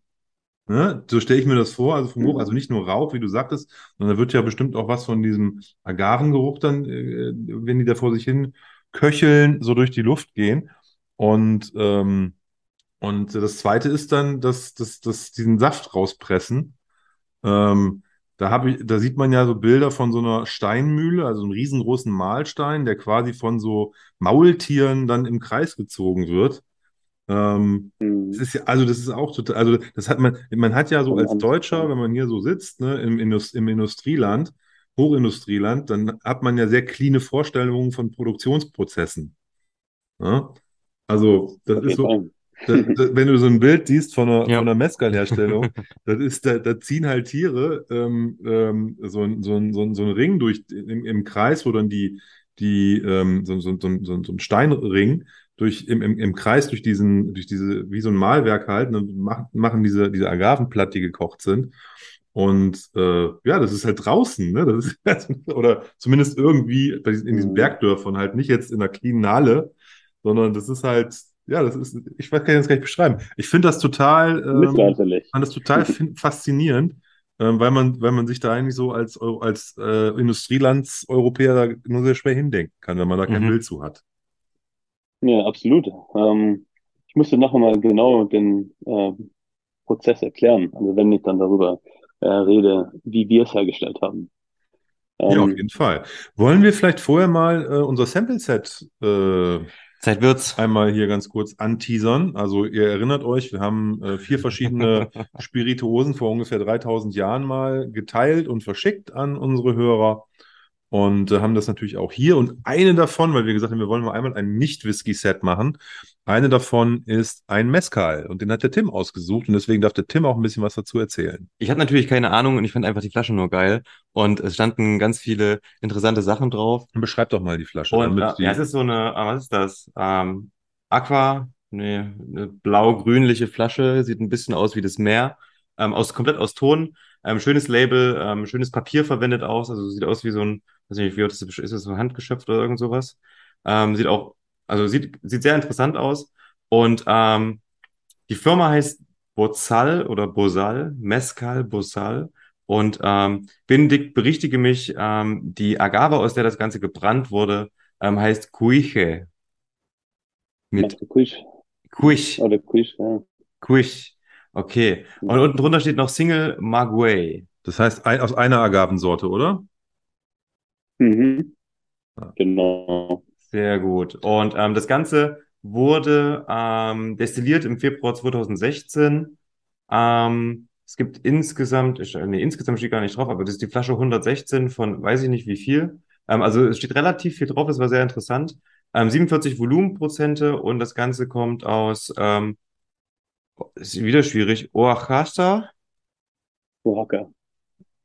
Ne? So stelle ich mir das vor, also vom Geruch, also nicht nur Rauch, wie du sagtest, sondern da wird ja bestimmt auch was von diesem Agavengeruch dann, äh, wenn die da vor sich hin köcheln, so durch die Luft gehen. Und, ähm, und das zweite ist dann, dass, dass, dass diesen Saft rauspressen. Ähm, da, hab ich, da sieht man ja so Bilder von so einer Steinmühle, also einem riesengroßen Mahlstein, der quasi von so Maultieren dann im Kreis gezogen wird. Ähm, mhm. das ist ja, also das ist auch total, also das hat man, man hat ja so als Deutscher, wenn man hier so sitzt, ne, im, Indust im Industrieland, Hochindustrieland, dann hat man ja sehr cleane Vorstellungen von Produktionsprozessen. Ja? Also das ist so, da, da, wenn du so ein Bild siehst von einer, Ja. von einer Mezcal-Herstellung, *laughs* das ist, da, da ziehen halt Tiere ähm, ähm, so, ein- so, ein- so, ein- so einen Ring durch im, im Kreis, wo dann die, die ähm, so, so, so, so, so ein Steinring durch im, im, im Kreis durch diesen, durch diese, wie so ein Malwerk halt, und machen, machen diese, diese Agaven platt, die gekocht sind. Und äh, ja, das ist halt draußen, ne? Das ist, *laughs* oder zumindest irgendwie in diesen Mhm. Bergdörfern halt nicht jetzt in cleanen Halle, sondern das ist halt, ja, das ist, ich weiß, kann ich das gar nicht beschreiben. Ich finde das total, ähm, fand das total *laughs* faszinierend, ähm, weil man, weil man sich da eigentlich so als, als äh, Industrielands-Europäer da nur sehr schwer hindenken kann, wenn man da kein Mhm. Bild zu hat. Ja, absolut. Ähm, ich müsste nachher mal genau den äh, Prozess erklären. Also wenn ich dann darüber äh, rede, wie wir es hergestellt haben. Ja, auf Ähm, jeden Fall. Wollen wir vielleicht vorher mal äh, unser Sample-Set äh, Zeit wird's. einmal hier ganz kurz anteasern. Also ihr erinnert euch, wir haben äh, vier verschiedene *laughs* Spirituosen vor ungefähr 3000 Jahren mal geteilt und verschickt an unsere Hörer und äh, haben das natürlich auch hier. Und eine davon, weil wir gesagt haben, wir wollen mal einmal ein Nicht-Whisky-Set machen. Eine davon ist ein Mezcal und den hat der Tim ausgesucht und deswegen darf der Tim auch ein bisschen was dazu erzählen. Ich hatte natürlich keine Ahnung und ich fand einfach die Flasche nur geil. Und es standen ganz viele interessante Sachen drauf. Und beschreib doch mal die Flasche, Und äh, die ja, es ist so eine, ah, was ist das? Ähm, Aqua, nee, eine blau-grünliche Flasche, sieht ein bisschen aus wie das Meer. Ähm, aus, komplett aus Ton. Ähm, schönes Label, ähm, schönes Papier verwendet aus. Also sieht aus wie so ein, weiß nicht, wie ist das, ist das so handgeschöpft oder irgend sowas? Ähm, sieht auch, also sieht, sieht sehr interessant aus. Und ähm, die Firma heißt Bozal oder Bozal, Mezcal Bozal. Und ähm, Benedikt, berichtige mich, ähm, die Agave, aus der das Ganze gebrannt wurde, ähm, heißt Cuiche. Mit Quiche Cuich, oder Quiche, ja. Cuich. Okay. Und unten drunter steht noch Single Maguey. Das heißt ein, aus einer Agavensorte, oder? Mhm. Genau. Sehr gut. Und ähm, das Ganze wurde ähm, destilliert im Februar 2016. Ähm, es gibt insgesamt, ich- nee, insgesamt steht gar nicht drauf, aber das ist die Flasche 116 von weiß ich nicht wie viel. Ähm, also es steht relativ viel drauf, es war sehr interessant. Ähm, 47 Volumenprozente und das Ganze kommt aus, ähm, ist wieder schwierig, Oaxaca, Oaxaca.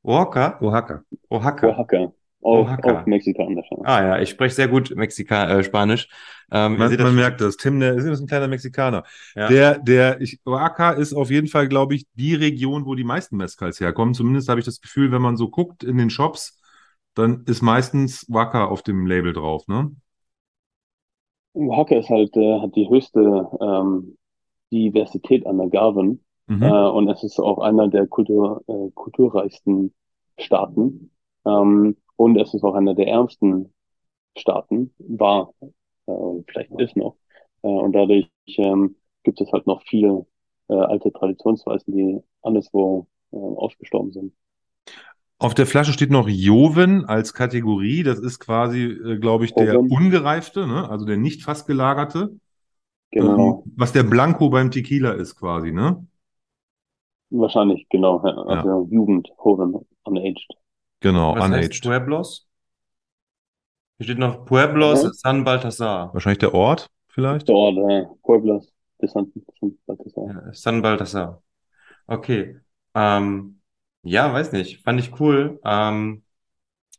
Oaxaca, Oaxaca. Oaxaca. Oaxaca. Auch, Oaxaca. auch mexikanisch. Ah ja, ich spreche sehr gut Mexika äh, Spanisch. Ähm, ihr Man, man merkt das. Tim, der ist ein kleiner Mexikaner. Ja. Der, der, ich, Oaxaca ist auf jeden Fall, glaube ich, die Region, wo die meisten Mezcals herkommen. Zumindest habe ich das Gefühl, wenn man so guckt in den Shops, dann ist meistens Oaxaca auf dem Label drauf, ne? Oaxaca ist halt, äh, hat die höchste ähm, Diversität an Agaven. Mhm. Äh, und es ist auch einer der Kultur, äh, kulturreichsten Staaten. Ähm, und es ist auch einer der ärmsten Staaten, war, äh, vielleicht ist noch. Äh, und dadurch ähm, gibt es halt noch viele äh, alte Traditionsweisen, die anderswo äh, ausgestorben sind. Auf der Flasche steht noch Joven als Kategorie. Das ist quasi, äh, glaube ich, der Joven. ungereifte, ne? Also der nicht fast gelagerte. Genau, was der Blanco beim Tequila ist quasi, ne? wahrscheinlich, genau. Ja, also Jugend, Hoven, unaged. Genau, Was heißt unaged. Pueblos? Hier steht noch Pueblos Mhm. San Baltasar. Wahrscheinlich der Ort vielleicht. Der Ort, äh, Pueblos, de San, San Baltasar. Ja, San Baltasar. Okay. Ähm, ja, weiß nicht. Fand ich cool. Ähm,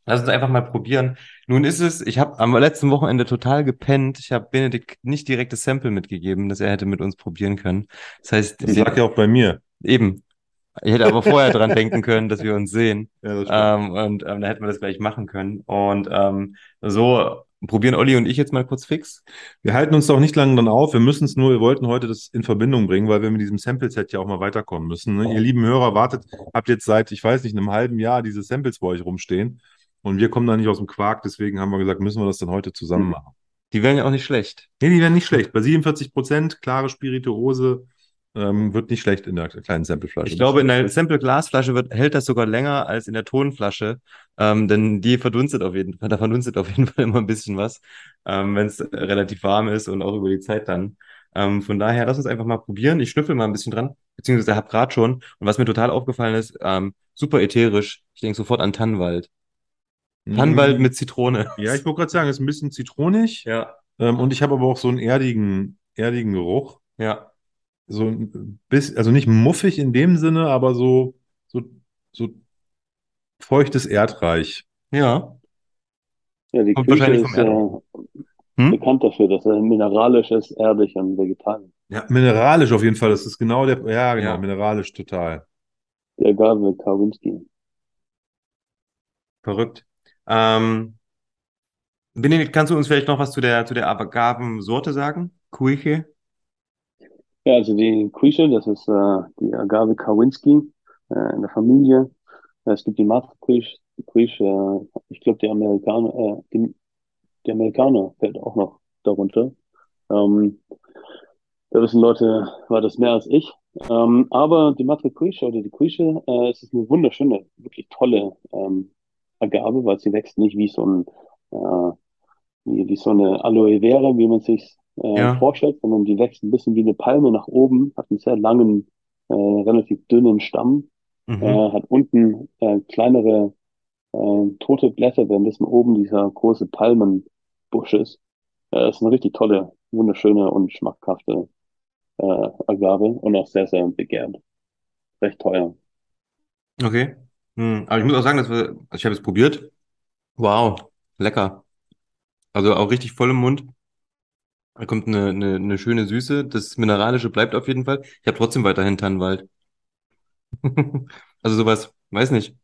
lass uns einfach mal probieren. Nun ist es, ich habe am letzten Wochenende total gepennt. Ich habe Benedikt nicht direkt das Sample mitgegeben, das er hätte mit uns probieren können. Das heißt, Das lag ja auch bei mir. eben. Ich hätte aber vorher dran denken können, dass wir uns sehen. Ja, das Ähm, und ähm, da hätten wir das gleich machen können. Und ähm, so probieren Olli und ich jetzt mal kurz fix. Wir halten uns doch nicht lange dran auf. Wir müssen es nur, wir wollten heute das in Verbindung bringen, weil wir mit diesem Sample-Set ja auch mal weiterkommen müssen. Ne? Ihr lieben Hörer, wartet, habt jetzt seit, ich weiß nicht, einem halben Jahr diese Samples bei euch rumstehen. Und wir kommen da nicht aus dem Quark, deswegen haben wir gesagt, müssen wir das dann heute zusammen machen. Die wären ja auch nicht schlecht. Nee, die werden nicht schlecht. Bei 47 Prozent, klare Spirituose, ähm, wird nicht schlecht in der kleinen Sampleflasche. Ich glaube, in der Sample-Glasflasche wird, hält das sogar länger als in der Tonflasche, ähm, denn die verdunstet auf jeden Fall, da verdunstet auf jeden *laughs* Fall immer ein bisschen was, ähm, wenn es relativ warm ist und auch über die Zeit dann. Ähm, von daher, lass uns einfach mal probieren. Ich schnüffel mal ein bisschen dran, beziehungsweise hab grad schon. Und was mir total aufgefallen ist, ähm, super ätherisch. Ich denke sofort an Tannenwald. Tannenwald mit Zitrone. Mhm. Ja, ich wollte gerade sagen, ist ein bisschen zitronig. Ja, Ähm, und ich habe aber auch so einen erdigen, erdigen Geruch. ja. so ein bisschen, also nicht muffig in dem Sinne, aber so, so, so feuchtes Erdreich. Ja. Ja, die Kommt vom ist Erdreich. äh, Hm? bekannt dafür, dass er mineralisch ist, erdig und vegetarisch. Ja, mineralisch auf jeden Fall. Das ist genau der, ja, genau, Ja. mineralisch total. Der Agave Kawinski. Verrückt. Ähm, Benedikt, kannst du uns vielleicht noch was zu der, zu der Agavensorte sagen? Cuiche? Ja, also die Quiche, das ist äh, die Agave Kawinski äh, in der Familie. Es gibt die Quiche, äh, ich glaube die Amerikaner, äh, die, die Amerikaner fällt auch noch darunter. Ähm, da wissen Leute, war das mehr als ich. Ähm, aber die Matre Quiche oder die Quiche, äh, es ist eine wunderschöne, wirklich tolle ähm, Agave, weil sie wächst nicht wie so ein äh, wie, wie so eine Aloe Vera, wie man sich äh, Ja. vorstellt, sondern die wächst ein bisschen wie eine Palme nach oben, hat einen sehr langen, äh, relativ dünnen Stamm, Mhm. äh, hat unten äh, kleinere äh, tote Blätter, währenddessen oben dieser große Palmenbusch ist. Äh, ist eine richtig tolle, wunderschöne und schmackhafte äh, Agave und auch sehr, sehr begehrt. Recht teuer. Okay. Hm. Aber ich muss auch sagen, dass wir, also ich habe es probiert. Wow, lecker. Also auch richtig voll im Mund. Da kommt eine, eine, eine schöne Süße. Das Mineralische bleibt auf jeden Fall. Ich habe trotzdem weiterhin Tannenwald. *laughs* Also sowas, weiß nicht.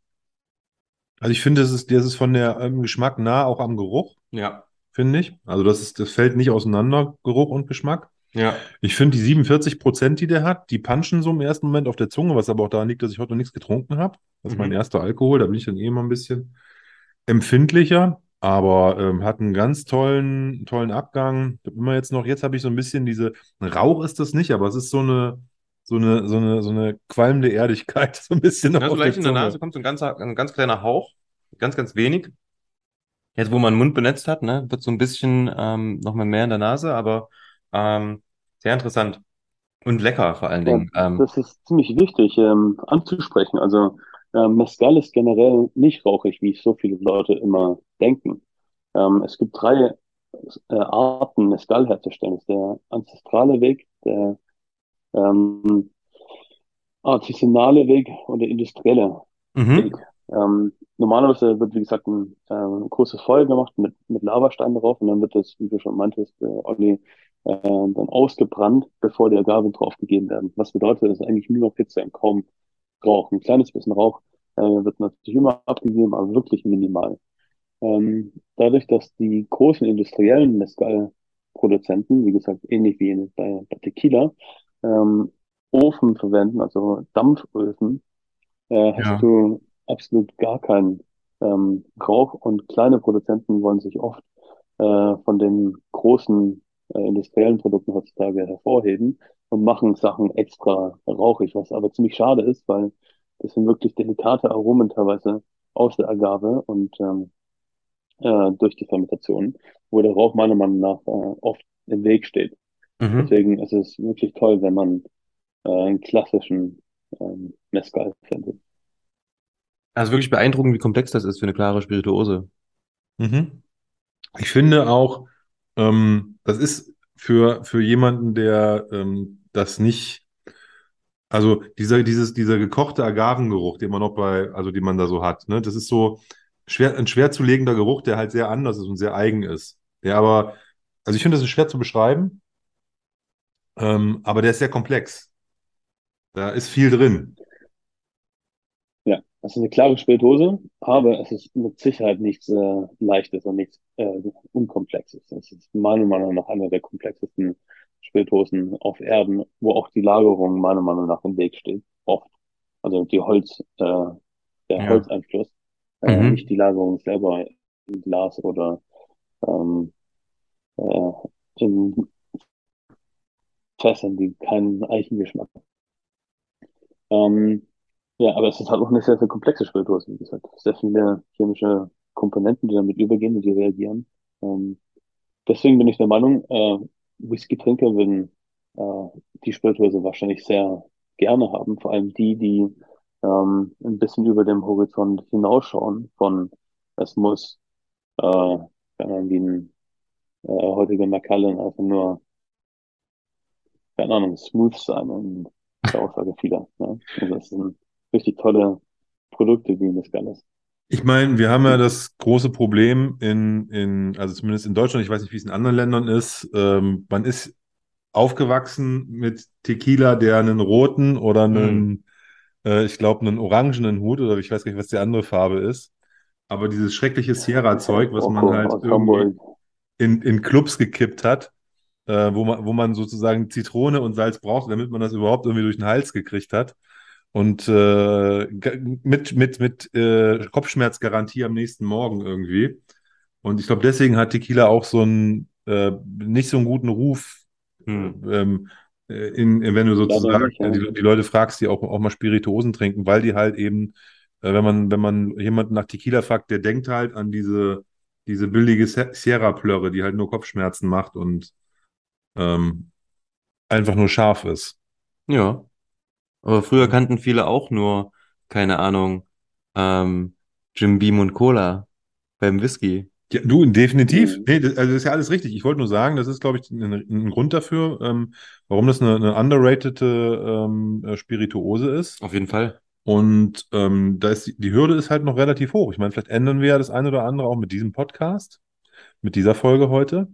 Also ich finde, das ist, das ist von der ähm, Geschmack nah auch am Geruch, Ja, finde ich. Also das ist, das fällt nicht auseinander, Geruch und Geschmack. Ja. Ich finde die 47 Prozent, die der hat, die punchen so im ersten Moment auf der Zunge, was aber auch daran liegt, dass ich heute noch nichts getrunken habe. Das ist mein Mhm. erster Alkohol, da bin ich dann eh immer ein bisschen empfindlicher, aber ähm, hat einen ganz tollen, tollen Abgang. Immer jetzt noch, jetzt habe ich so ein bisschen diese, Rauch ist das nicht, aber es ist so eine, so eine, so eine, so eine qualmende Erdigkeit, *laughs* so ein bisschen noch Ja, so leicht in der. Nase kommt so ein ganz, ein ganz kleiner Hauch. Ganz, ganz wenig. Jetzt, wo man den Mund benetzt hat, ne, wird so ein bisschen ähm, nochmal mehr in der Nase, aber ähm, sehr interessant. Und lecker vor allen Ja, Dingen. Ähm, das ist ziemlich wichtig ähm, anzusprechen. Also ähm, Mezcal ist generell nicht rauchig, wie so viele Leute immer denken. Ähm, es gibt drei äh, Arten, Mezcal herzustellen. Das ist der ancestrale Weg, der ähm, artisanale Weg und der industrielle mhm. Weg. Ähm, normalerweise wird, wie gesagt, ein, äh, großes Feuer gemacht mit, mit Lavastein drauf und dann wird das, wie du schon meintest, äh, Olli, äh, dann ausgebrannt, bevor die Agave draufgegeben werden. Was bedeutet, dass eigentlich nur noch Hitze und kaum Rauch. Ein kleines bisschen Rauch äh, wird natürlich immer abgegeben, aber wirklich minimal. Ähm, dadurch, dass die großen industriellen Mezcal-Produzenten, wie gesagt, ähnlich wie in, bei, bei Tequila, ähm, Ofen verwenden, also Dampföfen, äh, hast Ja. du absolut gar keinen ähm, Rauch und kleine Produzenten wollen sich oft äh, von den großen äh, industriellen Produkten heutzutage hervorheben und machen Sachen extra rauchig, was aber ziemlich schade ist, weil das sind wirklich delikate Aromen teilweise aus der Agave und ähm, äh, durch die Fermentation, wo der Rauch meiner Meinung nach äh, oft im Weg steht. Mhm. Deswegen ist es wirklich toll, wenn man äh, einen klassischen ähm, Mezcal findet. Also wirklich beeindruckend, wie komplex das ist für eine klare Spirituose. Mhm. Ich finde auch, ähm, das ist für, für jemanden, der ähm, das nicht, also dieser, dieses, dieser gekochte Agavengeruch, den man noch bei, also den man da so hat, ne, das ist so schwer, ein schwer zu legender Geruch, der halt sehr anders ist und sehr eigen ist. Der aber, also ich finde, das ist schwer zu beschreiben, ähm, aber der ist sehr komplex. Da ist viel drin. Das ist eine klare Spirituose, aber es ist mit Sicherheit nichts äh, Leichtes und nichts äh, Unkomplexes. Es ist meiner Meinung nach einer der komplexesten Spirituosen auf Erden, wo auch die Lagerung meiner Meinung nach im Weg steht. Oft. Also die Holz, äh, der Ja. Holzeinfluss, äh, Mhm. nicht die Lagerung selber in Glas oder ähm, äh, in Fässern, die keinen Eichengeschmack haben. Ähm, ja, aber es ist halt auch eine sehr, sehr komplexe Spirituose, wie gesagt. Sehr viele chemische Komponenten, die damit übergehen und die reagieren. Ähm, deswegen bin ich der Meinung, äh, Whisky-Trinker würden äh, die Spirituose wahrscheinlich sehr gerne haben. Vor allem die, die ähm, ein bisschen über dem Horizont hinausschauen von es muss äh, wie ein äh, heutiger Macallan einfach nur keine Ahnung, smooth sein in der Aussage vieler. Ja? Also das sind richtig tolle Produkte wie Mezcal ist. Ich meine, wir haben ja das große Problem in, in, also zumindest in Deutschland, ich weiß nicht, wie es in anderen Ländern ist, ähm, man ist aufgewachsen mit Tequila, der einen roten oder einen, äh, ich glaube, einen orangenen Hut oder ich weiß gar nicht, was die andere Farbe ist. Aber dieses schreckliche Sierra-Zeug, was man halt irgendwie in, in Clubs gekippt hat, äh, wo man, wo man sozusagen Zitrone und Salz braucht, damit man das überhaupt irgendwie durch den Hals gekriegt hat. Und äh, mit, mit, mit äh, Kopfschmerzgarantie am nächsten Morgen irgendwie. Und ich glaube, deswegen hat Tequila auch so einen äh, nicht so einen guten Ruf, Hm. ähm, äh, in, in, wenn du sozusagen nicht, ja. die, die Leute fragst, die auch, auch mal Spirituosen trinken, weil die halt eben, äh, wenn man, wenn man jemanden nach Tequila fragt, der denkt halt an diese, diese billige Sierra-Plörre, die halt nur Kopfschmerzen macht und ähm, einfach nur scharf ist. Ja. Aber früher kannten viele auch nur, keine Ahnung, ähm, Jim Beam und Cola beim Whisky. Ja, du, definitiv. Mhm. Nee, das, also das ist ja alles richtig. Ich wollte nur sagen, das ist, glaube ich, ein, ein Grund dafür, ähm, warum das eine, eine underratede ähm, äh, Spirituose ist. Auf jeden Fall. Und ähm, da ist die, die Hürde ist halt noch relativ hoch. Ich meine, vielleicht ändern wir ja das eine oder andere auch mit diesem Podcast, mit dieser Folge heute,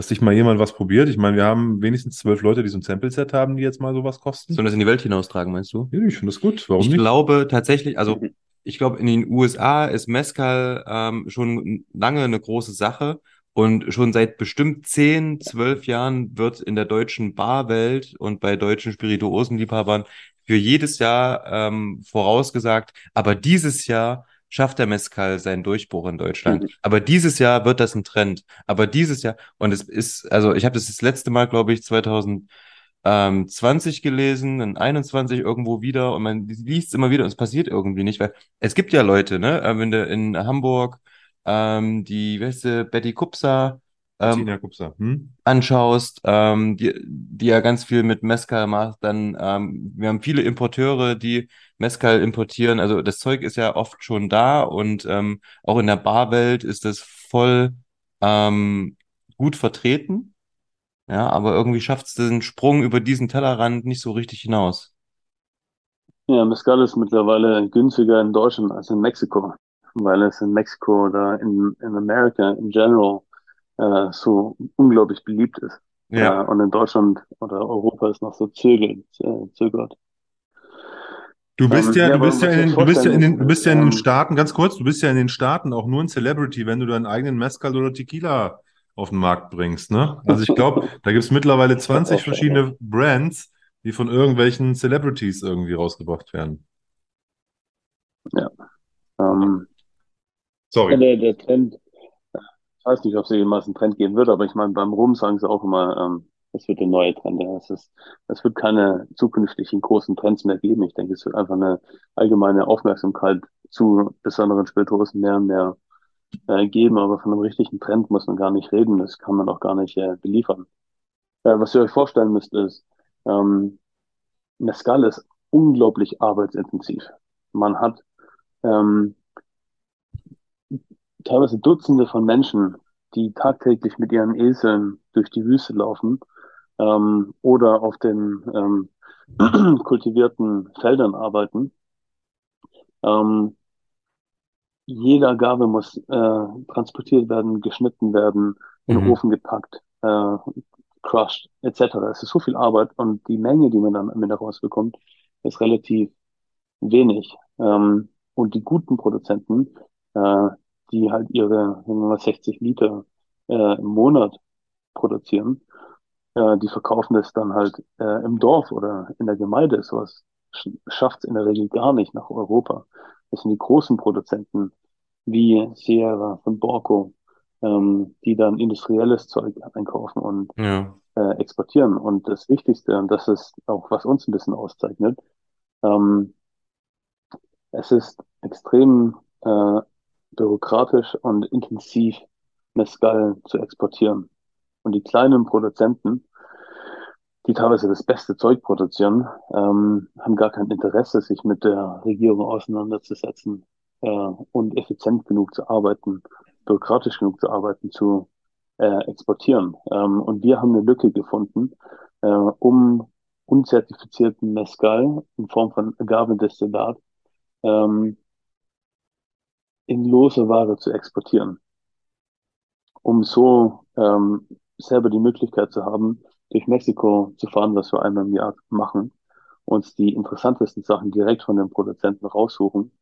dass sich mal jemand was probiert. Ich meine, wir haben wenigstens zwölf Leute, die so ein Sample-Set haben, die jetzt mal sowas kosten. Sollen das in die Welt hinaustragen, meinst du? Ja, ich finde das gut. Warum Ich nicht? glaube tatsächlich, also ich glaube, in den USA ist Mezcal ähm, schon lange eine große Sache und schon seit bestimmt 10, 12 Jahren wird in der deutschen Barwelt und bei deutschen Spirituosenliebhabern für jedes Jahr ähm, vorausgesagt, aber dieses Jahr schafft der Mezcal seinen Durchbruch in Deutschland. Mhm. Aber dieses Jahr wird das ein Trend. Aber dieses Jahr, und es ist, also ich habe das das letzte Mal, glaube ich, 2000 ähm, 20 gelesen, in 21 irgendwo wieder und man liest es immer wieder und es passiert irgendwie nicht, weil es gibt ja Leute, ne, äh, wenn du in Hamburg ähm, die, weißt du, Betty Kupsa ähm. Hm? anschaust, ähm, die, die ja ganz viel mit Mezcal macht, dann ähm, wir haben viele Importeure, die Mezcal importieren. Also das Zeug ist ja oft schon da und ähm, auch in der Barwelt ist das voll ähm, gut vertreten. Ja, aber irgendwie schafft es den Sprung über diesen Tellerrand nicht so richtig hinaus. Ja, Mezcal ist mittlerweile günstiger in Deutschland als in Mexiko, weil es in Mexiko oder in, in Amerika in general äh, so unglaublich beliebt ist. Äh, und in Deutschland oder Europa ist noch so zögernd, äh, zögert. Du bist Ähm, ja, ja, du bist ja in du bist ja in den, du bist ja in den ähm, Staaten, ganz kurz, du bist ja in den Staaten auch nur ein Celebrity, wenn du deinen eigenen Mezcal oder Tequila auf den Markt bringst, ne? Also ich glaube, *laughs* da gibt es mittlerweile 20 auch, verschiedene Brands, die von irgendwelchen Celebrities irgendwie rausgebracht werden. Ähm, ja, Sorry. der, der Trend, ich weiß nicht, ob es jemals einen Trend geben wird, aber ich meine, beim Rum sagen sie auch immer, ähm, es wird der neue Trend. Es ist, es wird keine zukünftigen großen Trends mehr geben. Ich denke, es wird einfach eine allgemeine Aufmerksamkeit zu besonderen Spirituosen mehr und mehr äh, geben, aber von einem richtigen Trend muss man gar nicht reden. Das kann man auch gar nicht äh, beliefern. Äh, was ihr euch vorstellen müsst, ist, ähm, Mescal ist unglaublich arbeitsintensiv. Man hat ähm, teilweise Dutzende von Menschen, die tagtäglich mit ihren Eseln durch die Wüste laufen ähm, oder auf den ähm, *clears throat* kultivierten Feldern arbeiten. Ähm, jede Agave muss äh, transportiert werden, geschnitten werden, in den Mhm. Ofen gepackt, äh, crushed, etc. Es ist so viel Arbeit und die Menge, die man dann am Ende rausbekommt, ist relativ wenig. Ähm, und die guten Produzenten, äh, die halt ihre sagen wir mal, 60 Liter äh, im Monat produzieren, äh, die verkaufen das dann halt äh, im Dorf oder in der Gemeinde. Sowas sch schafft es in der Regel gar nicht nach Europa. Das sind die großen Produzenten wie Sierra von Borco, ähm, die dann industrielles Zeug einkaufen und Ja. äh, exportieren. Und das Wichtigste, und das ist auch, was uns ein bisschen auszeichnet, ähm, es ist extrem äh, bürokratisch und intensiv, Mescal zu exportieren. Und die kleinen Produzenten, die teilweise das beste Zeug produzieren, ähm, haben gar kein Interesse, sich mit der Regierung auseinanderzusetzen äh, und effizient genug zu arbeiten, bürokratisch genug zu arbeiten, zu äh, exportieren. Ähm, und wir haben eine Lücke gefunden, äh, um unzertifizierten Mescal in Form von Agavendestillat ähm, in lose Ware zu exportieren, um so ähm, selber die Möglichkeit zu haben, durch Mexiko zu fahren, was wir einmal im Jahr machen, uns die interessantesten Sachen direkt von den Produzenten raussuchen,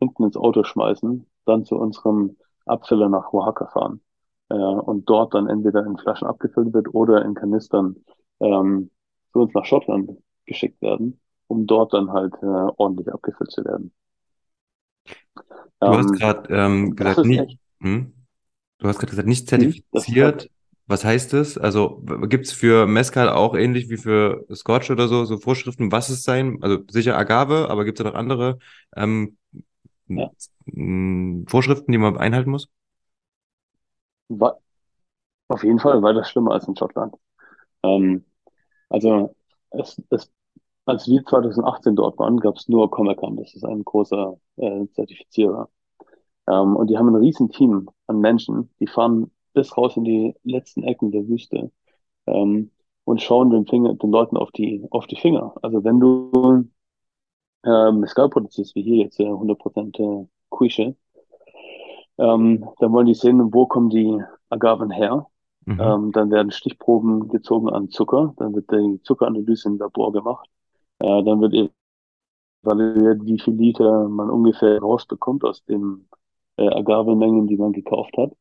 hinten ins Auto schmeißen, dann zu unserem Abfüller nach Oaxaca fahren äh, und dort dann entweder in Flaschen abgefüllt wird oder in Kanistern ähm, für uns nach Schottland geschickt werden, um dort dann halt äh, ordentlich abgefüllt zu werden. Du hast ähm, gerade ähm, gesagt, nicht, hm? du hast gerade gesagt, nicht hm, zertifiziert. Was heißt das? Also gibt es für Mezcal auch ähnlich wie für Scotch oder so, so Vorschriften, was es sein? Also sicher Agave, aber gibt es da noch andere ähm, ja. Vorschriften, die man einhalten muss? Auf jeden Fall war das schlimmer als in Schottland. Ähm, also es, es, als wir 2018 dort waren, gab es nur Comecam, das ist ein großer äh, Zertifizierer. Ähm, und die haben ein riesen Team an Menschen, die fahren bis raus in die letzten Ecken der Wüste ähm, und schauen den, Finger, den Leuten auf die, auf die Finger. Also wenn du äh, Mescal produzierst, wie hier jetzt äh, 100% äh, Quiche, ähm, dann wollen die sehen, wo kommen die Agaven her. Mhm. Ähm, dann werden Stichproben gezogen an Zucker, dann wird die Zuckeranalyse im Labor gemacht, äh, dann wird evaluiert, wie viel Liter man ungefähr rausbekommt aus den äh, Agavemengen, die man gekauft hat.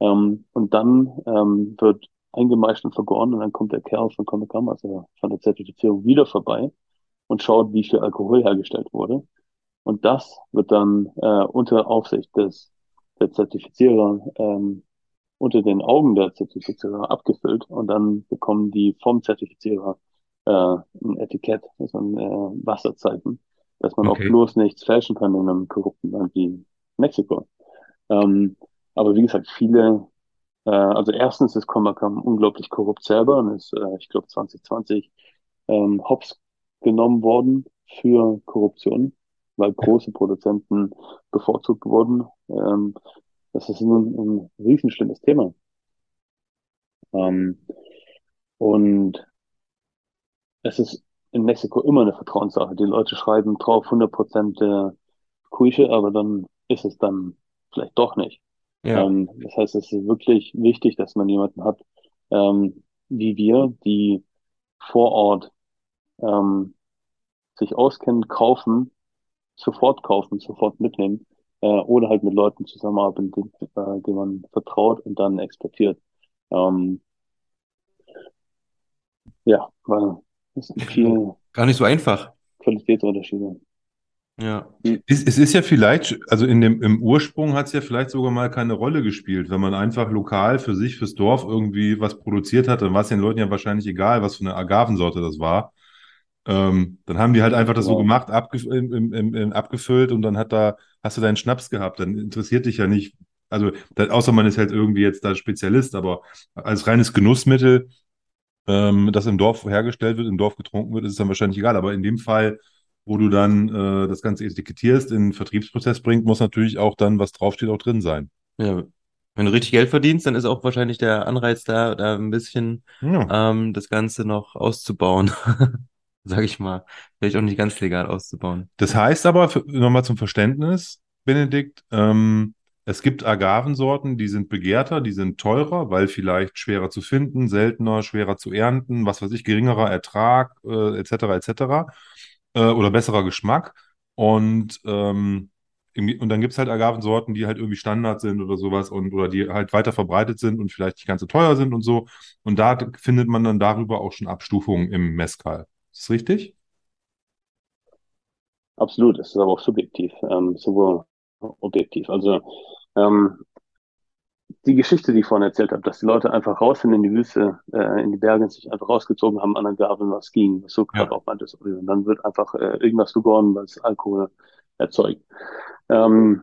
Ähm, und dann ähm, wird eingemeischt und vergoren und dann kommt der Kerl von Comecam, also von der Zertifizierung, wieder vorbei und schaut, wie viel Alkohol hergestellt wurde. Und das wird dann äh, unter Aufsicht des der Zertifizierer ähm, unter den Augen der Zertifizierer abgefüllt und dann bekommen die vom Zertifizierer äh, ein Etikett, also ein äh, Wasserzeichen, dass man okay. auch bloß nichts fälschen kann in einem korrupten Land wie Mexiko. Ähm, aber wie gesagt, viele, äh, also erstens ist Comacam unglaublich korrupt selber und ist, äh, ich glaube, 2020 ähm, hops genommen worden für Korruption, weil große Produzenten bevorzugt wurden. Ähm, das ist ein, ein riesenschlimmes Thema. Ähm, und es ist in Mexiko immer eine Vertrauenssache. Die Leute schreiben drauf 100% der Quiche, aber dann ist es dann vielleicht doch nicht. Ja. Ähm, das heißt, es ist wirklich wichtig, dass man jemanden hat, ähm, wie wir, die vor Ort ähm, sich auskennen, kaufen, sofort kaufen, sofort mitnehmen äh, oder halt mit Leuten zusammenarbeiten, denen, äh, man vertraut und dann exportiert. Ähm, ja, weil ist viel gar nicht so einfach. Qualitätsunterschiede. Ja. Es, es ist ja vielleicht, also in dem, im Ursprung hat es ja vielleicht sogar mal keine Rolle gespielt, wenn man einfach lokal für sich, fürs Dorf irgendwie was produziert hat, dann war es den Leuten ja wahrscheinlich egal, was für eine Agavensorte das war. Ähm, dann haben die halt einfach das wow. so gemacht, abgef im, im, im, abgefüllt und dann hat da, hast du deinen Schnaps gehabt. Dann interessiert dich ja nicht, also außer man ist halt irgendwie jetzt da Spezialist, aber als reines Genussmittel, ähm, das im Dorf hergestellt wird, im Dorf getrunken wird, ist es dann wahrscheinlich egal. Aber in dem Fall wo du dann äh, das Ganze etikettierst, in den Vertriebsprozess bringt, muss natürlich auch dann, was draufsteht, auch drin sein. Ja, wenn du richtig Geld verdienst, dann ist auch wahrscheinlich der Anreiz da, da ein bisschen ja. ähm, das Ganze noch auszubauen. *laughs* Sag ich mal. Vielleicht auch nicht ganz legal auszubauen. Das heißt aber, nochmal zum Verständnis, Benedikt, ähm, es gibt Agavensorten, die sind begehrter, die sind teurer, weil vielleicht schwerer zu finden, seltener, schwerer zu ernten, was weiß ich, geringerer Ertrag, äh, etc. etc äh, oder besserer Geschmack. Und, ähm, und dann gibt es halt Agavensorten, die halt irgendwie Standard sind oder sowas und oder die halt weiter verbreitet sind und vielleicht nicht ganz so teuer sind und so. Und da findet man dann darüber auch schon Abstufungen im Mezcal. Ist das richtig? Absolut, es ist aber auch subjektiv, ähm, sowohl objektiv. Also ähm, die Geschichte, die ich vorhin erzählt habe, dass die Leute einfach raus sind in die Wüste, äh, in die Berge, sich einfach rausgezogen haben an der Gabel, was ging, was so gerade ja. auch meintest. Und dann wird einfach äh, irgendwas vergoren, weil es Alkohol erzeugt. Ähm,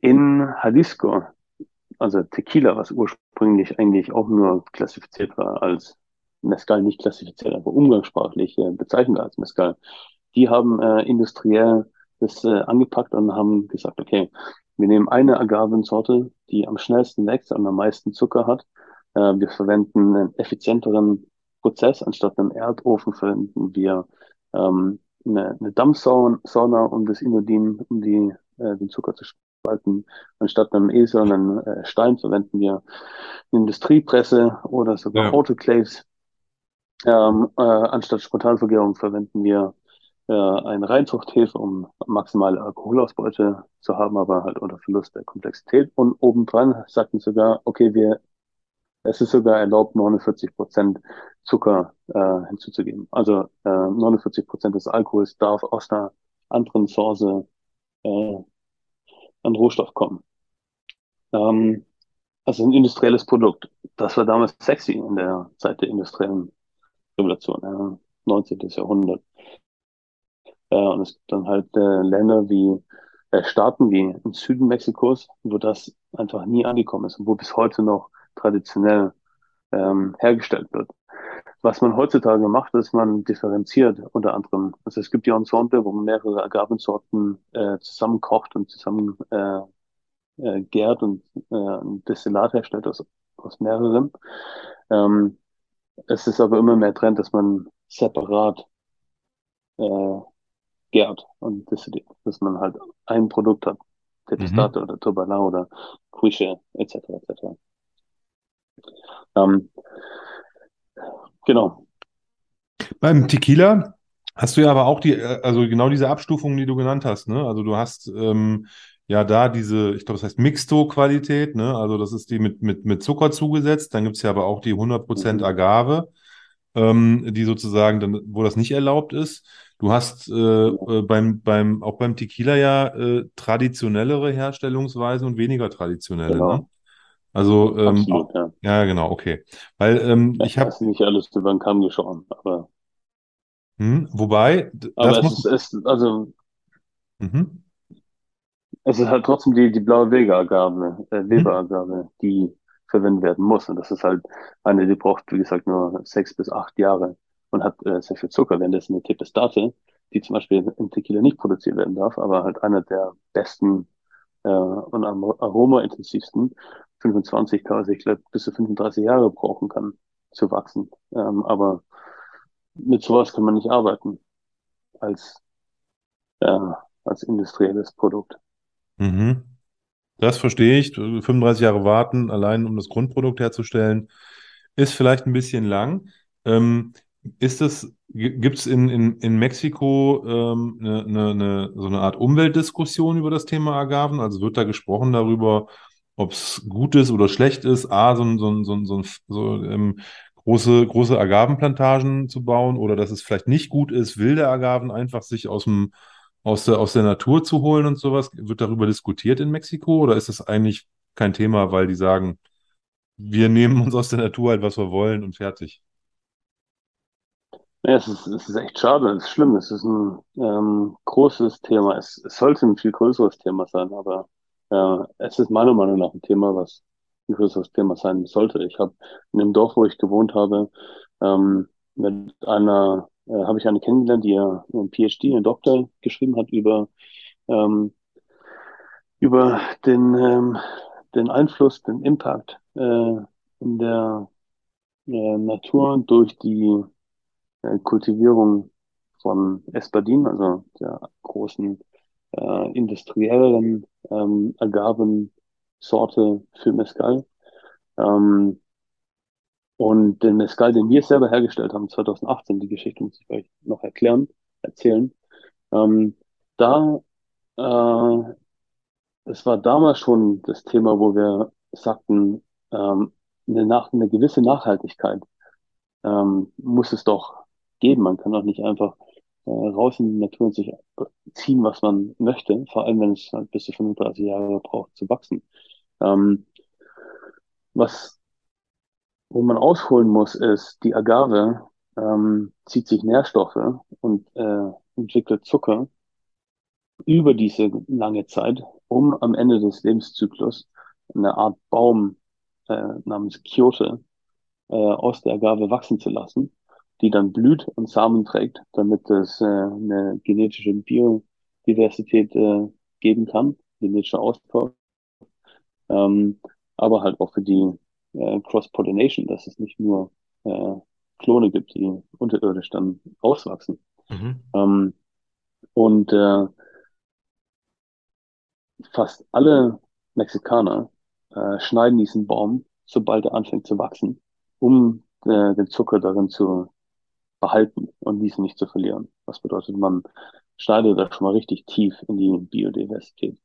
in Jalisco, also Tequila, was ursprünglich eigentlich auch nur klassifiziert war als Mescal, nicht klassifiziert, aber umgangssprachlich äh, bezeichnet als Mescal, die haben äh, industriell das äh, angepackt und haben gesagt, okay, wir nehmen eine Agavensorte, die am schnellsten wächst und am meisten Zucker hat. Äh, wir verwenden einen effizienteren Prozess. Anstatt einem Erdofen verwenden wir ähm, eine, eine Dampfsauna, um das Inulin, um die, äh, den Zucker zu spalten. Anstatt einem Esel einen äh, Stein verwenden wir eine Industriepresse oder sogar ja. Autoclaves. Ähm, äh, anstatt Spontanvergärung verwenden wir eine Reinzuchthilfe, um maximale Alkoholausbeute zu haben, aber halt unter Verlust der Komplexität. Und obendran sagten sogar, okay, wir, es ist sogar erlaubt, 49 Prozent Zucker äh, hinzuzugeben. Also äh, 49 Prozent des Alkohols darf aus einer anderen Source äh, an Rohstoff kommen. Ähm, also ein industrielles Produkt. Das war damals sexy in der Zeit der industriellen Revolution, ja, 19. Jahrhundert. Äh, und es gibt dann halt äh, Länder wie äh, Staaten wie im Süden Mexikos, wo das einfach nie angekommen ist und wo bis heute noch traditionell ähm, hergestellt wird. Was man heutzutage macht, ist, man differenziert unter anderem. Also es gibt ja Ensemble, wo man mehrere Agavensorten äh, zusammenkocht und zusammen äh, äh, gärt und äh, ein Destillat herstellt aus, aus mehreren. Ähm, es ist aber immer mehr Trend, dass man separat äh, gärt und destilliert, dass man halt ein Produkt hat. Tetistate mhm. oder Turbala oder Quische etc. etc. Ähm, genau. Beim Tequila hast du ja aber auch die, äh, also genau diese Abstufungen, die du genannt hast, ne? Also du hast ähm, ja da diese, ich glaube, das heißt Mixto-Qualität, ne? Also das ist die mit, mit, mit Zucker zugesetzt. Dann gibt es ja aber auch die 100% mhm. Agave, ähm, die sozusagen dann, wo das nicht erlaubt ist. Du hast äh, äh, beim, beim, auch beim Tequila ja äh, traditionellere Herstellungsweisen und weniger traditionelle, genau. ne? Also, ähm, Absolut, ja. ja, genau, okay. Weil ähm, ich, ich habe. nicht alles über den Kamm geschaut, aber. Hm, wobei. Aber es ist, es, also. Mhm. Es ist halt trotzdem die, die blaue äh, hm? Weber-Agave, die verwendet werden muss. Und das ist halt eine, die braucht, wie gesagt, nur sechs bis acht Jahre und hat äh, sehr viel Zucker, währenddessen eine Tepestate, die zum Beispiel im Tequila nicht produziert werden darf, aber halt einer der besten äh, und am aromaintensivsten 25, teilweise ich glaube bis zu 35 Jahre brauchen kann zu wachsen. Ähm, aber mit sowas kann man nicht arbeiten als äh, als industrielles Produkt. Mhm. Das verstehe ich. 35 Jahre warten, allein um das Grundprodukt herzustellen, ist vielleicht ein bisschen lang. Ähm, ist es, gibt es in, in, in Mexiko ähm, eine, eine, eine, so eine Art Umweltdiskussion über das Thema Agaven? Also wird da gesprochen darüber, ob es gut ist oder schlecht ist, A, so, so, so, so, so ähm, große, große Agavenplantagen zu bauen oder dass es vielleicht nicht gut ist, wilde Agaven einfach sich aus dem aus der, aus der Natur zu holen und sowas. Wird darüber diskutiert in Mexiko oder ist das eigentlich kein Thema, weil die sagen, wir nehmen uns aus der Natur halt, was wir wollen und fertig? Ja, es ist, es ist echt schade, es ist schlimm, es ist ein ähm, großes Thema. Es, es sollte ein viel größeres Thema sein, aber äh, es ist meiner Meinung nach ein Thema, was ein größeres Thema sein sollte. Ich habe in dem Dorf, wo ich gewohnt habe, ähm, mit einer, äh, habe ich eine kennengelernt, die ja einen PhD, einen Doktor geschrieben hat über ähm, über den ähm, den Einfluss, den Impact äh, in der äh, Natur durch die äh, Kultivierung von Espadin, also der großen äh, industriellen ähm, Agavensorte für Mescal. Ähm, und den Mescal, den wir selber hergestellt haben, 2018, die Geschichte muss ich euch noch erklären, erzählen. Ähm, da, äh, es war damals schon das Thema, wo wir sagten, ähm, eine, nach, eine gewisse Nachhaltigkeit ähm, muss es doch geben. Man kann auch nicht einfach äh, raus in die Natur und sich ziehen, was man möchte, vor allem wenn es halt bis zu 35 Jahre braucht zu wachsen. Ähm, was, wo man ausholen muss, ist, die Agave ähm, zieht sich Nährstoffe und äh, entwickelt Zucker über diese lange Zeit, um am Ende des Lebenszyklus eine Art Baum äh, namens Kyote äh, aus der Agave wachsen zu lassen die dann blüht und Samen trägt, damit es äh, eine genetische Biodiversität äh, geben kann, genetischer Austausch, ähm, aber halt auch für die äh, Cross-Pollination, dass es nicht nur äh, Klone gibt, die unterirdisch dann auswachsen. Mhm. Ähm, und äh, fast alle Mexikaner äh, schneiden diesen Baum, sobald er anfängt zu wachsen, um äh, den Zucker darin zu behalten und diesen nicht zu verlieren. Das bedeutet, man schneidet da schon mal richtig tief in die Biodiversität.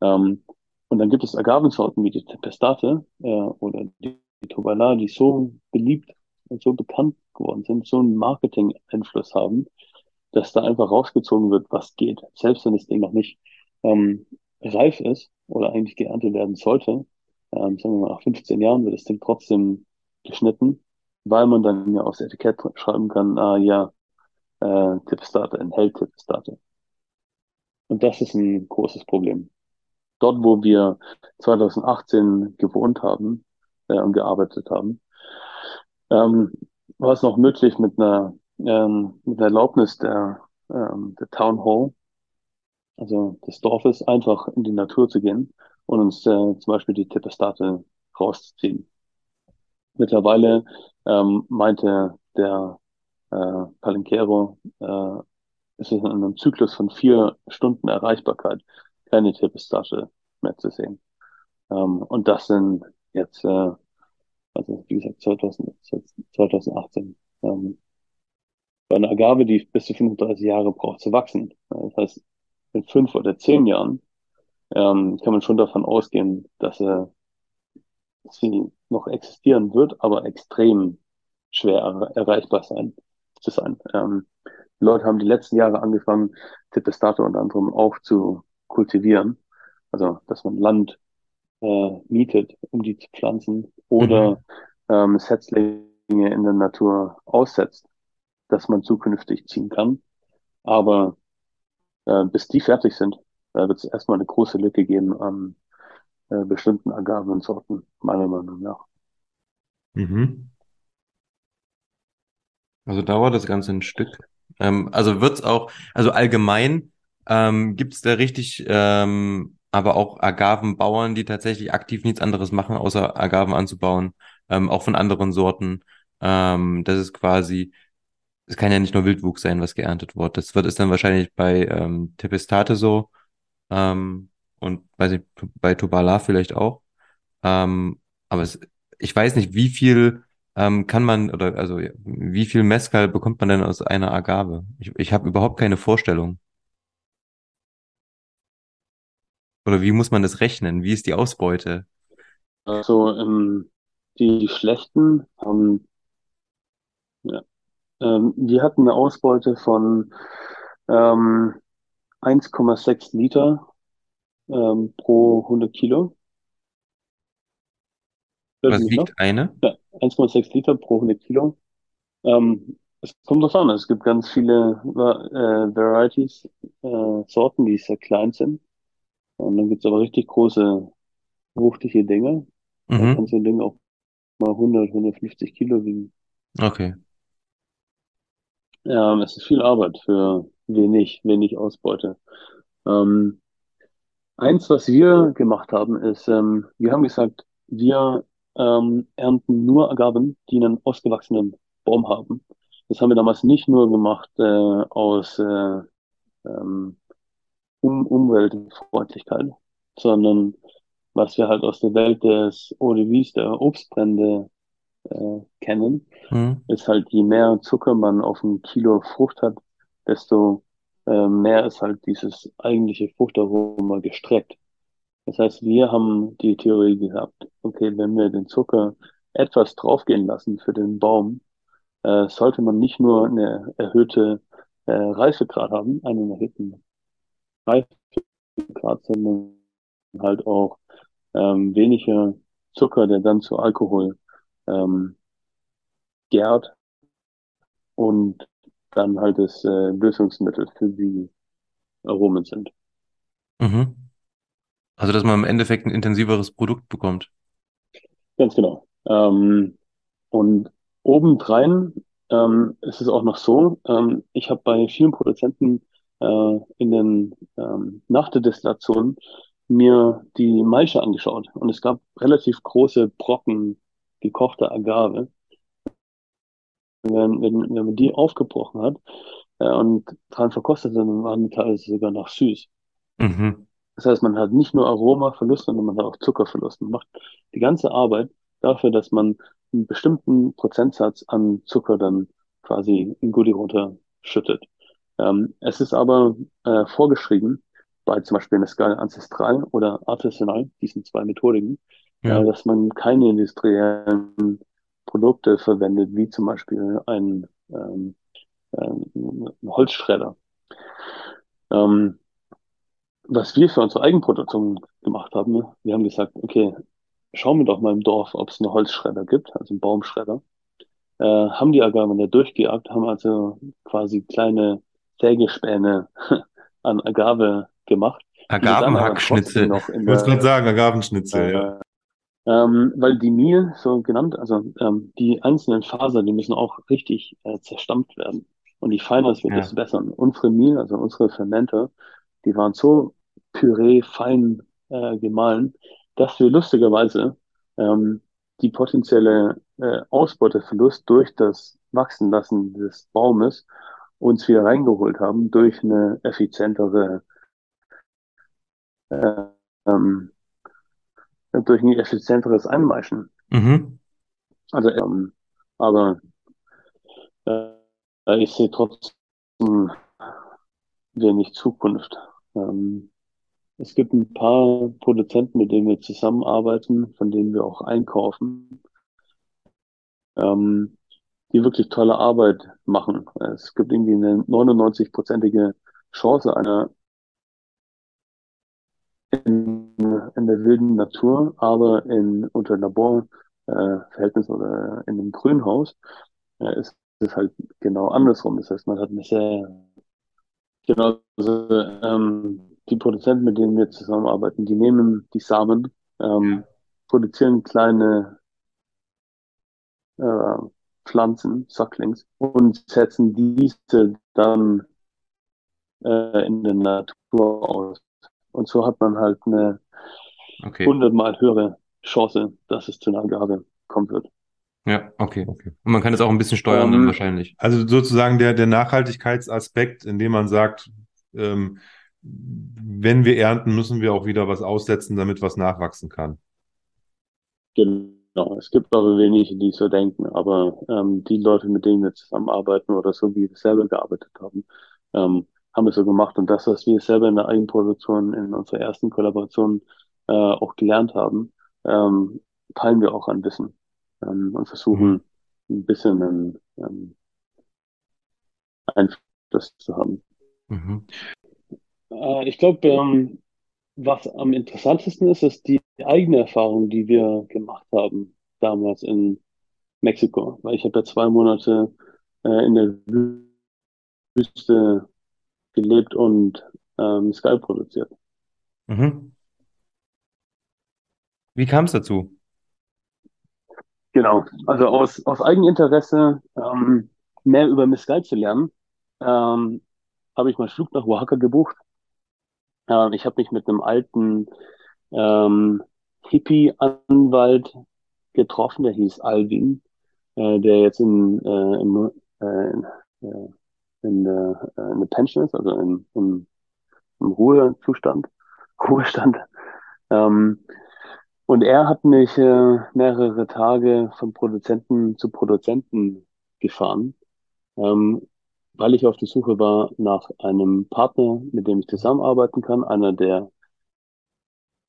Ähm, und dann gibt es Agavensorten wie die Tempestate äh, oder die Tobala, die so beliebt und so bekannt geworden sind, so einen Marketing-Einfluss haben, dass da einfach rausgezogen wird, was geht. Selbst wenn das Ding noch nicht ähm, reif ist oder eigentlich geerntet werden sollte, ähm, sagen wir mal nach 15 Jahren wird das Ding trotzdem geschnitten, weil man dann ja aufs Etikett schreiben kann, ah ja, äh, Tippstate enthält Tippstate. Und das ist ein großes Problem. Dort, wo wir 2018 gewohnt haben äh, und gearbeitet haben, ähm, war es noch möglich mit einer, ähm, mit einer Erlaubnis der, ähm, der Town Hall, also des Dorfes, einfach in die Natur zu gehen und uns äh, zum Beispiel die Tippestate rauszuziehen. Mittlerweile ähm, meinte der äh, Palenquero, äh, es ist in einem Zyklus von vier Stunden Erreichbarkeit keine Tippestasche mehr zu sehen. Ähm, und das sind jetzt, äh, also wie gesagt, 2000, 2018. Ähm, bei einer Agave, die bis zu 35 Jahre braucht zu wachsen. Das heißt, in fünf oder zehn Jahren ähm, kann man schon davon ausgehen, dass äh, sie noch existieren wird, aber extrem schwer er erreichbar sein zu sein. Ähm, die Leute haben die letzten Jahre angefangen, Tepestate unter anderem auch zu kultivieren. Also, dass man Land äh, mietet, um die zu pflanzen oder mhm. ähm, Setzlinge in der Natur aussetzt, dass man zukünftig ziehen kann. Aber äh, bis die fertig sind, äh, wird es erstmal eine große Lücke geben an äh, bestimmten Agavensorten, meiner Meinung nach. Mhm. Also dauert das Ganze ein Stück. Ähm, also wird's auch, also allgemein ähm, gibt es da richtig, ähm, aber auch Agavenbauern, die tatsächlich aktiv nichts anderes machen, außer Agaven anzubauen, ähm, auch von anderen Sorten. Ähm, das ist quasi, es kann ja nicht nur Wildwuchs sein, was geerntet wird. Das wird es dann wahrscheinlich bei ähm, Tepestate so ähm, und weiß ich, bei Tobala vielleicht auch. Ähm, aber es, ich weiß nicht, wie viel ähm, kann man, oder also wie viel Mezcal bekommt man denn aus einer Agave? Ich, ich habe überhaupt keine Vorstellung. Oder wie muss man das rechnen? Wie ist die Ausbeute? Also ähm, die schlechten haben, ja, ähm, die hatten eine Ausbeute von ähm, 1,6 Liter ähm, pro 100 Kilo. Was wiegt eine? Ja, 1,6 Liter pro 100 Kilo. Ähm, es kommt drauf an. Es gibt ganz viele äh, Varieties, äh, Sorten, die sehr klein sind. Und dann gibt's aber richtig große, wuchtige Dinge. Da Mhm. kann so ein Ding auch mal 100, 150 Kilo wiegen. Okay. Ja, es ist viel Arbeit für wenig, wenig Ausbeute. Ähm, eins, was wir gemacht haben, ist, ähm, wir haben gesagt, wir ähm, ernten nur Agaven, die einen ausgewachsenen Baum haben. Das haben wir damals nicht nur gemacht äh, aus äh, ähm, um Umweltfreundlichkeit, sondern was wir halt aus der Welt des Eaux der Obstbrände äh, kennen, Mhm. ist halt, je mehr Zucker man auf ein Kilo Frucht hat, desto äh, mehr ist halt dieses eigentliche Fruchtaroma gestreckt. Das heißt, wir haben die Theorie gehabt, okay, wenn wir den Zucker etwas draufgehen lassen für den Baum, äh, sollte man nicht nur eine erhöhte äh, Reifegrad haben, einen erhöhten Sondern halt auch ähm, weniger Zucker, der dann zu Alkohol ähm, gärt und dann halt das äh, Lösungsmittel für die Aromen sind. Mhm. Also, dass man im Endeffekt ein intensiveres Produkt bekommt. Ganz genau. Ähm, und obendrein ähm, ist es auch noch so, ähm, ich habe bei vielen Produzenten äh, in den ähm, nach der Destillation mir die Maische angeschaut und es gab relativ große Brocken gekochter Agave. wenn, wenn, wenn man die aufgebrochen hat äh, und dran verkostet, dann waren die teilweise sogar noch süß. Mhm. Das heißt, man hat nicht nur Aromaverlust, sondern man hat auch Zuckerverlust. Man macht die ganze Arbeit dafür, dass man einen bestimmten Prozentsatz an Zucker dann quasi in Goodie runterschüttet. Ähm, es ist aber äh, vorgeschrieben, bei zum Beispiel Mescal Ancestral oder Artisanal, diesen zwei Methodiken, Ja. äh, dass man keine industriellen Produkte verwendet, wie zum Beispiel ein, ähm, ähm, Holzschredder. Ähm, was wir für unsere Eigenproduktion gemacht haben, ne? wir haben gesagt, okay, schauen wir doch mal im Dorf, ob es einen Holzschredder gibt, also einen Baumschredder. Äh, haben die Agaven da durchgejagt, haben also quasi kleine Sägespäne *laughs* an Agave gemacht, Agavenhackschnitzel. Ich wollte der gerade sagen, Agavenschnitzel, ja. äh, ähm, weil die Mehl, so genannt, also ähm, die einzelnen Fasern, die müssen auch richtig äh, zerstampft werden. Und je feiner es wird, Ja. desto besser. Und unsere Mehl, also unsere Fermenter, die waren so püree fein äh, gemahlen, dass wir lustigerweise ähm, die potenzielle äh, Ausbeuteverlust durch das Wachsen lassen des Baumes uns wieder reingeholt haben durch eine effizientere äh, ähm, durch ein effizienteres Einmeischen. Mhm. Also, ähm, aber äh, ich sehe trotzdem wenig Zukunft. Ähm, es gibt ein paar Produzenten, mit denen wir zusammenarbeiten, von denen wir auch einkaufen, ähm, die wirklich tolle Arbeit machen. Es gibt irgendwie eine 99-prozentige Chance einer in, in der wilden Natur, aber in unter Laborverhältnissen oder in einem Grünhaus äh, ist es halt genau andersrum. Das heißt, man hat eine sehr genau also, ähm, die Produzenten, mit denen wir zusammenarbeiten, die nehmen die Samen, ähm, produzieren kleine äh, Pflanzen, Sucklings, und setzen diese dann äh, in der Natur aus. Und so hat man halt eine Okay. hundertmal höhere Chance, dass es zu einer Agave kommen wird. Ja, okay. Und man kann es auch ein bisschen steuern dann Ähm, wahrscheinlich. Also sozusagen der, der Nachhaltigkeitsaspekt, indem man sagt, ähm, wenn wir ernten, müssen wir auch wieder was aussetzen, damit was nachwachsen kann. Genau, es gibt aber wenige, die so denken, aber ähm, die Leute, mit denen wir zusammenarbeiten oder so, wie wir selber gearbeitet haben, ähm, haben es so gemacht. Und das, was wir selber in der Eigenproduktion in unserer ersten Kollaboration äh, auch gelernt haben, ähm, teilen wir auch an Wissen ähm, und versuchen ein bisschen einen ähm, Einfluss zu haben. Mhm. Äh, ich glaube, ähm, was am interessantesten ist, ist die eigene Erfahrung, die wir gemacht haben damals in Mexiko. Weil ich habe ja zwei Monate äh, in der Wüste gelebt und ähm, Sky produziert. Mhm. Wie kam es dazu? Genau, also aus, aus Eigeninteresse ähm, mehr über Mescal zu lernen, ähm, habe ich meinen Flug nach Oaxaca gebucht. Ähm, ich habe mich mit einem alten ähm, Hippie-Anwalt getroffen, der hieß Alvin, äh, der jetzt in, äh, im, äh, in, äh, in, der, äh, in der Pension ist, also im, im, im Ruhezustand, *laughs* Ruhestand. Ähm, und er hat mich äh, mehrere Tage von Produzenten zu Produzenten gefahren, ähm, weil ich auf der Suche war nach einem Partner, mit dem ich zusammenarbeiten kann, einer, der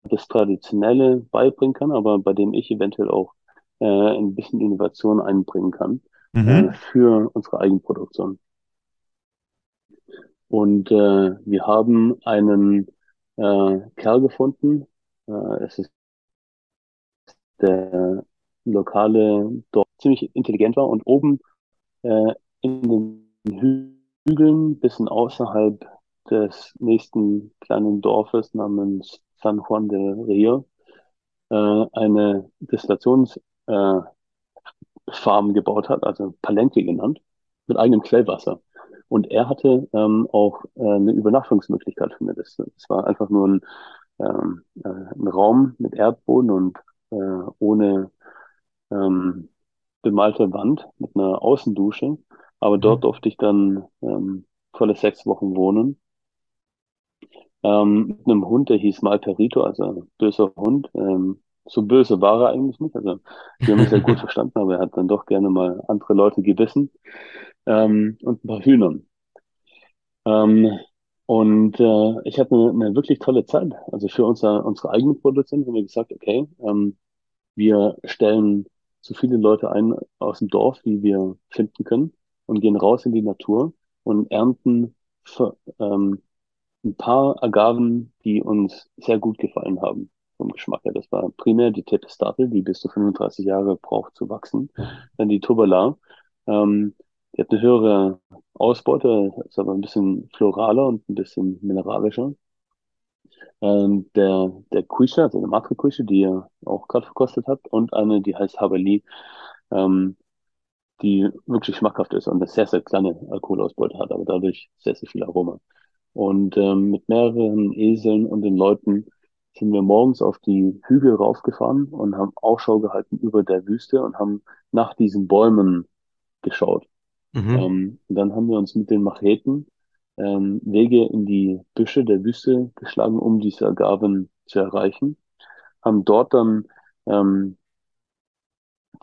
das Traditionelle beibringen kann, aber bei dem ich eventuell auch äh, ein bisschen Innovation einbringen kann äh, Mhm. für unsere Eigenproduktion. Und äh, wir haben einen äh, Kerl gefunden. Äh, es ist der lokale Dorf ziemlich intelligent war und oben äh, in den Hügeln, bisschen außerhalb des nächsten kleinen Dorfes namens San Juan de Rio, äh, eine Destillationsfarm äh, gebaut hat, also Palenque genannt, mit eigenem Quellwasser. Und er hatte ähm, auch äh, eine Übernachtungsmöglichkeit für mich. Das, das war einfach nur ein, ähm, äh, ein Raum mit Erdboden und äh, ohne, ähm, bemalte Wand mit einer Außendusche, aber dort Mhm. durfte ich dann ähm, volle sechs Wochen wohnen. Ähm, mit einem Hund, der hieß Malperito, also ein böser Hund. Ähm, so böse war er eigentlich nicht. Also wir haben uns sehr gut *laughs* verstanden, aber er hat dann doch gerne mal andere Leute gebissen. Ähm, und ein paar Hühnern. Ähm, und äh, ich hatte eine, eine wirklich tolle Zeit. Also für unser, unsere eigene Produktion haben wir gesagt, okay, ähm, wir stellen so viele Leute ein aus dem Dorf, wie wir finden können und gehen raus in die Natur und ernten für, ähm, ein paar Agaven, die uns sehr gut gefallen haben vom Geschmack her. Das war primär die Tepestatel, die bis zu 35 Jahre braucht zu wachsen. Dann die Tourbelat, ähm, die hat eine höhere Ausbeute, ist aber ein bisschen floraler und ein bisschen mineralischer. Ähm, der, der Quisha, also eine Matre Quisha, die ihr auch gerade verkostet habt, und eine, die heißt Habali, ähm, die wirklich schmackhaft ist und eine sehr, sehr kleine Alkoholausbeute hat, aber dadurch sehr, sehr viel Aroma. Und ähm, mit mehreren Eseln und den Leuten sind wir morgens auf die Hügel raufgefahren und haben Ausschau gehalten über der Wüste und haben nach diesen Bäumen geschaut. Mhm. Ähm, und dann haben wir uns mit den Macheten ähm, Wege in die Büsche der Wüste geschlagen, um diese Agaven zu erreichen. Haben dort dann ähm,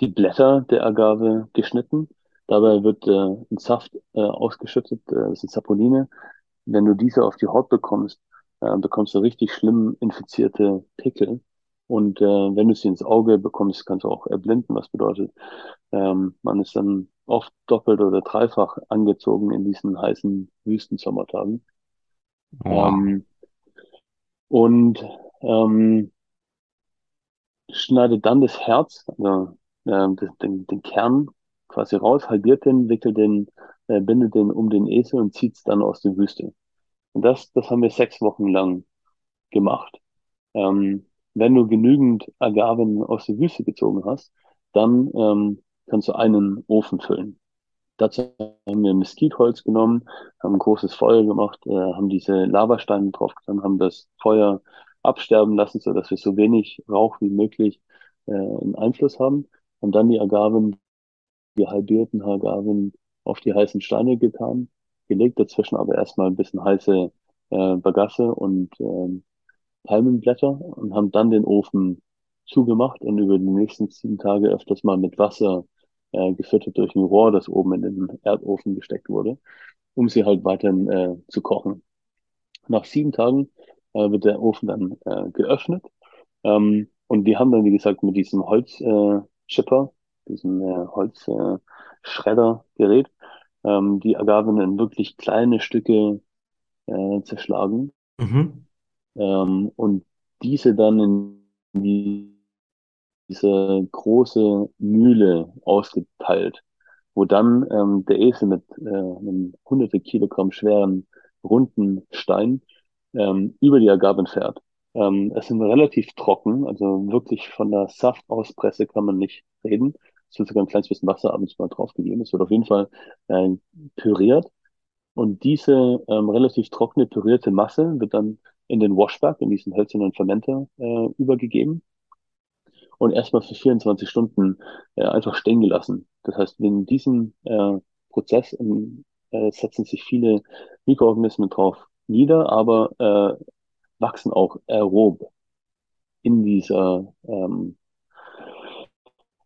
die Blätter der Agave geschnitten. Dabei wird äh, ein Saft äh, ausgeschüttet, äh, das sind Sapoline. Wenn du diese auf die Haut bekommst, äh, bekommst du richtig schlimm infizierte Pickel. Und äh, wenn du sie ins Auge bekommst, kannst du auch erblinden, was bedeutet, ähm, man ist dann oft doppelt oder dreifach angezogen in diesen heißen Wüstensommertagen. Wow. Ähm, und ähm, schneidet dann das Herz, also, äh, das, den, den Kern quasi raus, halbiert den, wickelt den, äh, bindet den um den Esel und zieht es dann aus der Wüste. Und das, das haben wir sechs Wochen lang gemacht. Ähm, wenn du genügend Agaven aus der Wüste gezogen hast, dann ähm, kannst du einen Ofen füllen. Dazu haben wir Mesquitholz genommen, haben ein großes Feuer gemacht, äh, haben diese Lavasteine draufgetan, haben das Feuer absterben lassen, so dass wir so wenig Rauch wie möglich äh, einen Einfluss haben. Haben dann die Agaven, die halbierten Agaven auf die heißen Steine getan, gelegt, dazwischen aber erstmal ein bisschen heiße äh, Bagasse und ähm, Palmenblätter und haben dann den Ofen zugemacht und über die nächsten sieben Tage öfters mal mit Wasser äh, gefüttert durch ein Rohr, das oben in den Erdofen gesteckt wurde, um sie halt weiterhin äh, zu kochen. Nach sieben Tagen äh, wird der Ofen dann äh, geöffnet ähm, und wir haben dann, wie gesagt, mit diesem Holzchipper, äh, Chipper, diesem äh, Holzschreddergerät, äh, ähm, die Agaven in wirklich kleine Stücke äh, zerschlagen Mhm. ähm, und diese dann in die, diese große Mühle ausgeteilt, wo dann ähm, der Esel mit äh, einem hunderte Kilogramm schweren runden Stein ähm, über die Agaven fährt. Ähm, es sind relativ trocken, also wirklich von der Saftauspresse kann man nicht reden. Es wird sogar ein kleines bisschen Wasser abends mal draufgegeben. Es wird auf jeden Fall äh, püriert und diese ähm, relativ trockene, pürierte Masse wird dann in den Washback, in diesen hölzernen Fermenter, äh, übergegeben und erstmal für 24 Stunden äh, einfach stehen gelassen. Das heißt, in diesem äh, Prozess ähm, äh, setzen sich viele Mikroorganismen drauf nieder, aber äh, wachsen auch aerob in dieser ähm,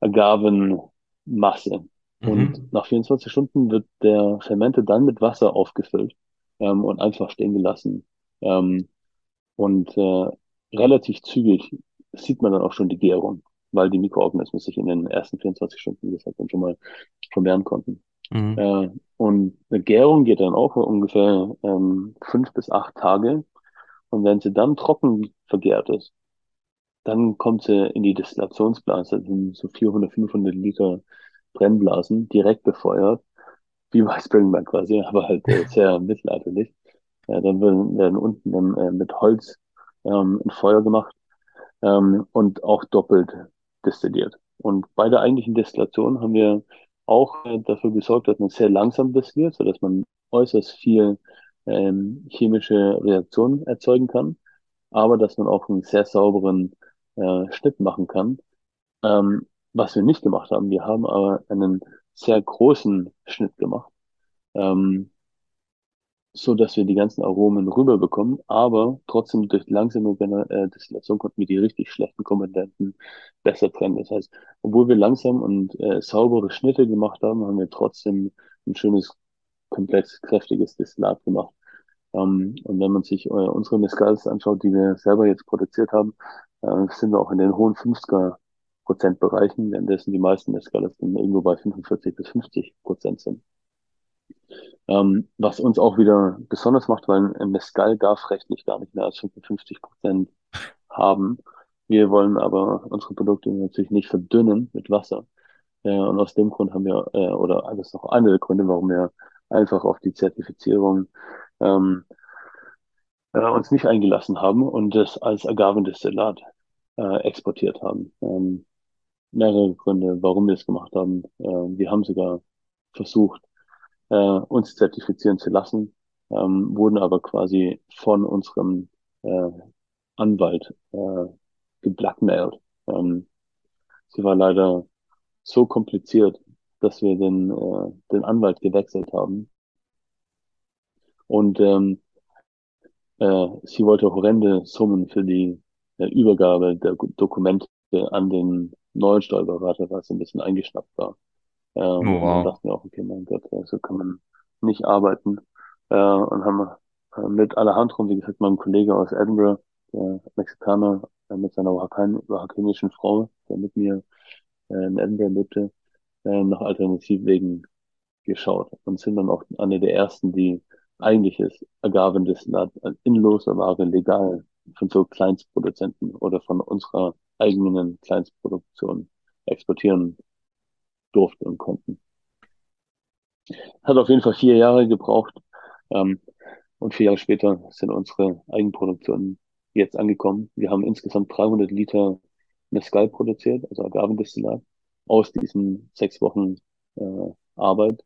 Agavenmasse. Und Mhm. nach 24 Stunden wird der Fermente dann mit Wasser aufgefüllt ähm, und einfach stehen gelassen. Ähm, und äh, relativ zügig sieht man dann auch schon die Gärung, weil die Mikroorganismen sich in den ersten 24 Stunden, wie gesagt, dann schon mal vermehren konnten. Mhm. Äh, und eine Gärung geht dann auch ungefähr ähm, fünf bis acht Tage. Und wenn sie dann trocken vergärt ist, dann kommt sie in die Destillationsblase, das sind so 400, 500 Liter Brennblasen, direkt befeuert, wie bei Springbank quasi, aber halt äh, sehr *laughs* mittelalterlich. Ja, dann werden, werden unten dann, äh, mit Holz ähm, ein Feuer gemacht ähm, und auch doppelt destilliert. Und bei der eigentlichen Destillation haben wir auch äh, dafür gesorgt, dass man sehr langsam destilliert, sodass man äußerst viel ähm, chemische Reaktionen erzeugen kann, aber dass man auch einen sehr sauberen äh, Schnitt machen kann. Ähm, was wir nicht gemacht haben, wir haben aber einen sehr großen Schnitt gemacht, ähm, so dass wir die ganzen Aromen rüberbekommen, aber trotzdem durch langsame äh, Destillation konnten wir die richtig schlechten Komponenten besser trennen. Das heißt, obwohl wir langsam und äh, saubere Schnitte gemacht haben, haben wir trotzdem ein schönes, komplex, kräftiges Destillat gemacht. Ähm, und wenn man sich äh, unsere Mescals anschaut, die wir selber jetzt produziert haben, äh, sind wir auch in den hohen 50er Prozentbereichen, währenddessen die meisten Mescales dann irgendwo bei 45 bis 50 Prozent sind. Ähm, was uns auch wieder besonders macht, weil ein Mescal darf rechtlich gar nicht mehr als 55 Prozent haben. Wir wollen aber unsere Produkte natürlich nicht verdünnen mit Wasser. Äh, und aus dem Grund haben wir, äh, oder das ist noch einer der Gründe, warum wir einfach auf die Zertifizierung ähm, äh, uns nicht eingelassen haben und das als Agavendestillat äh, exportiert haben. Ähm, mehrere Gründe, warum wir es gemacht haben. Äh, wir haben sogar versucht, äh, uns zertifizieren zu lassen, ähm, wurden aber quasi von unserem äh, Anwalt äh, geblackmailt. Ähm, sie war leider so kompliziert, dass wir den, äh, den Anwalt gewechselt haben. Und ähm, äh, sie wollte horrende Summen für die äh, Übergabe der Dokumente an den neuen Steuerberater, was ein bisschen eingeschnappt war. Ähm, oh, wow. Dachten wir auch, okay, mein Gott, so kann man nicht arbeiten. Äh, und haben äh, mit Alejandro, wie gesagt, meinem Kollege aus Edinburgh, der Mexikaner, äh, mit seiner oaxacanischen Frau, der mit mir äh, in Edinburgh lebte, äh, nach Alternativwegen geschaut und sind dann auch eine der ersten, die eigentliches Agavendestillat in loser Ware legal von so Kleinstproduzenten oder von unserer eigenen Kleinstproduktion exportieren durften und konnten. Hat auf jeden Fall vier Jahre gebraucht. Ähm, und vier Jahre später sind unsere Eigenproduktionen jetzt angekommen. Wir haben insgesamt 300 Liter Mescal produziert, also Agavendestillat, aus diesen sechs Wochen äh, Arbeit.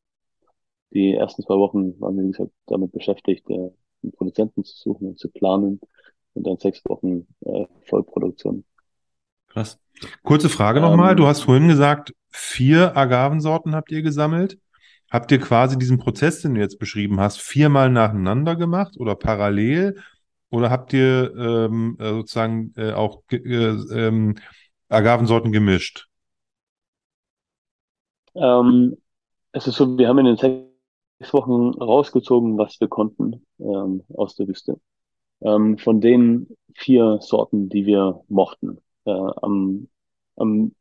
Die ersten zwei Wochen waren wir, wie gesagt, damit beschäftigt, äh, einen Produzenten zu suchen und zu planen und dann sechs Wochen äh, Vollproduktion. Krass. Kurze Frage nochmal. Ähm, du hast vorhin gesagt, vier Agavensorten habt ihr gesammelt. Habt ihr quasi diesen Prozess, den du jetzt beschrieben hast, viermal nacheinander gemacht oder parallel? Oder habt ihr ähm, äh, sozusagen äh, auch äh, ähm, Agavensorten gemischt? Ähm, es ist so, wir haben in den sechs Wochen rausgezogen, was wir konnten ähm, aus der Wüste. Ähm, von den vier Sorten, die wir mochten. Äh, am, am,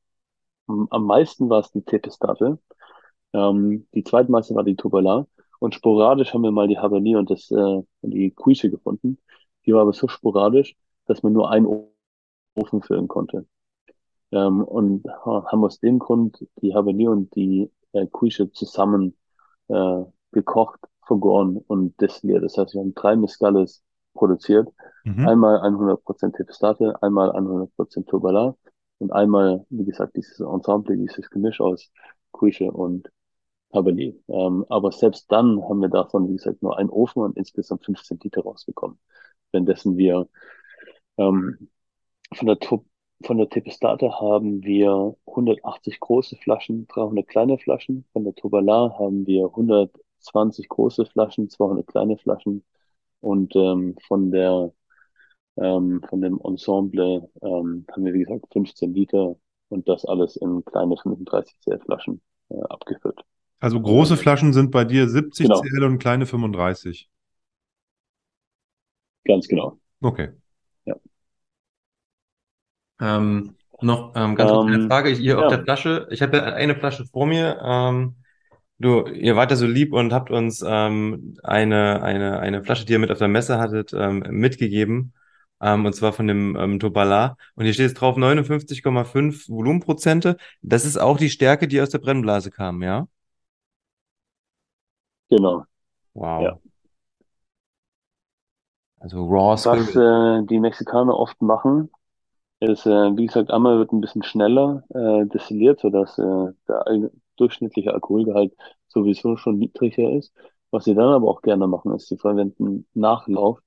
am meisten war es die Tepestate. Ähm, die zweitmeiste war die Tubala. Und sporadisch haben wir mal die Habanero und das, äh, die Quiche gefunden. Die war aber so sporadisch, dass man nur einen Ofen füllen konnte. Ähm, und haben aus dem Grund die Habanero und die äh, Quiche zusammen äh, gekocht, vergoren und destilliert. Das heißt, wir haben drei Mescales produziert. Mhm. Einmal 100% Tepestate, einmal 100% Turbala und einmal, wie gesagt, dieses Ensemble, dieses Gemisch aus Quiche und Haberli. Ähm, aber selbst dann haben wir davon, wie gesagt, nur einen Ofen und insgesamt 15 Liter rausbekommen. Währenddessen wir ähm, von der Top von der Tepestate haben wir 180 große Flaschen, 300 kleine Flaschen. Von der Tobala haben wir 120 große Flaschen, 200 kleine Flaschen. Und ähm, von der ähm, von dem Ensemble ähm, haben wir, wie gesagt, 15 Liter und das alles in kleine 35 CL Flaschen äh, abgefüllt. Also große Flaschen sind bei dir 70 genau. CL und kleine 35. Ganz genau. Okay. Ja. Ähm, noch ähm, ganz kurz eine ähm, Frage hier ja. auf der Flasche. Ich habe eine Flasche vor mir. Ähm, du, ihr wart ja so lieb und habt uns ähm, eine, eine, eine Flasche, die ihr mit auf der Messe hattet, ähm, mitgegeben. Ähm, und zwar von dem ähm, Tobala. Und hier steht jetzt drauf 59,5 Volumenprozente. Das ist auch die Stärke, die aus der Brennblase kam, ja? Genau. Wow. Ja. Also Raw Was äh, die Mexikaner oft machen, ist, äh, wie gesagt, einmal wird ein bisschen schneller äh, destilliert, sodass äh, der durchschnittliche Alkoholgehalt sowieso schon niedriger ist. Was sie dann aber auch gerne machen, ist, sie verwenden Nachlauf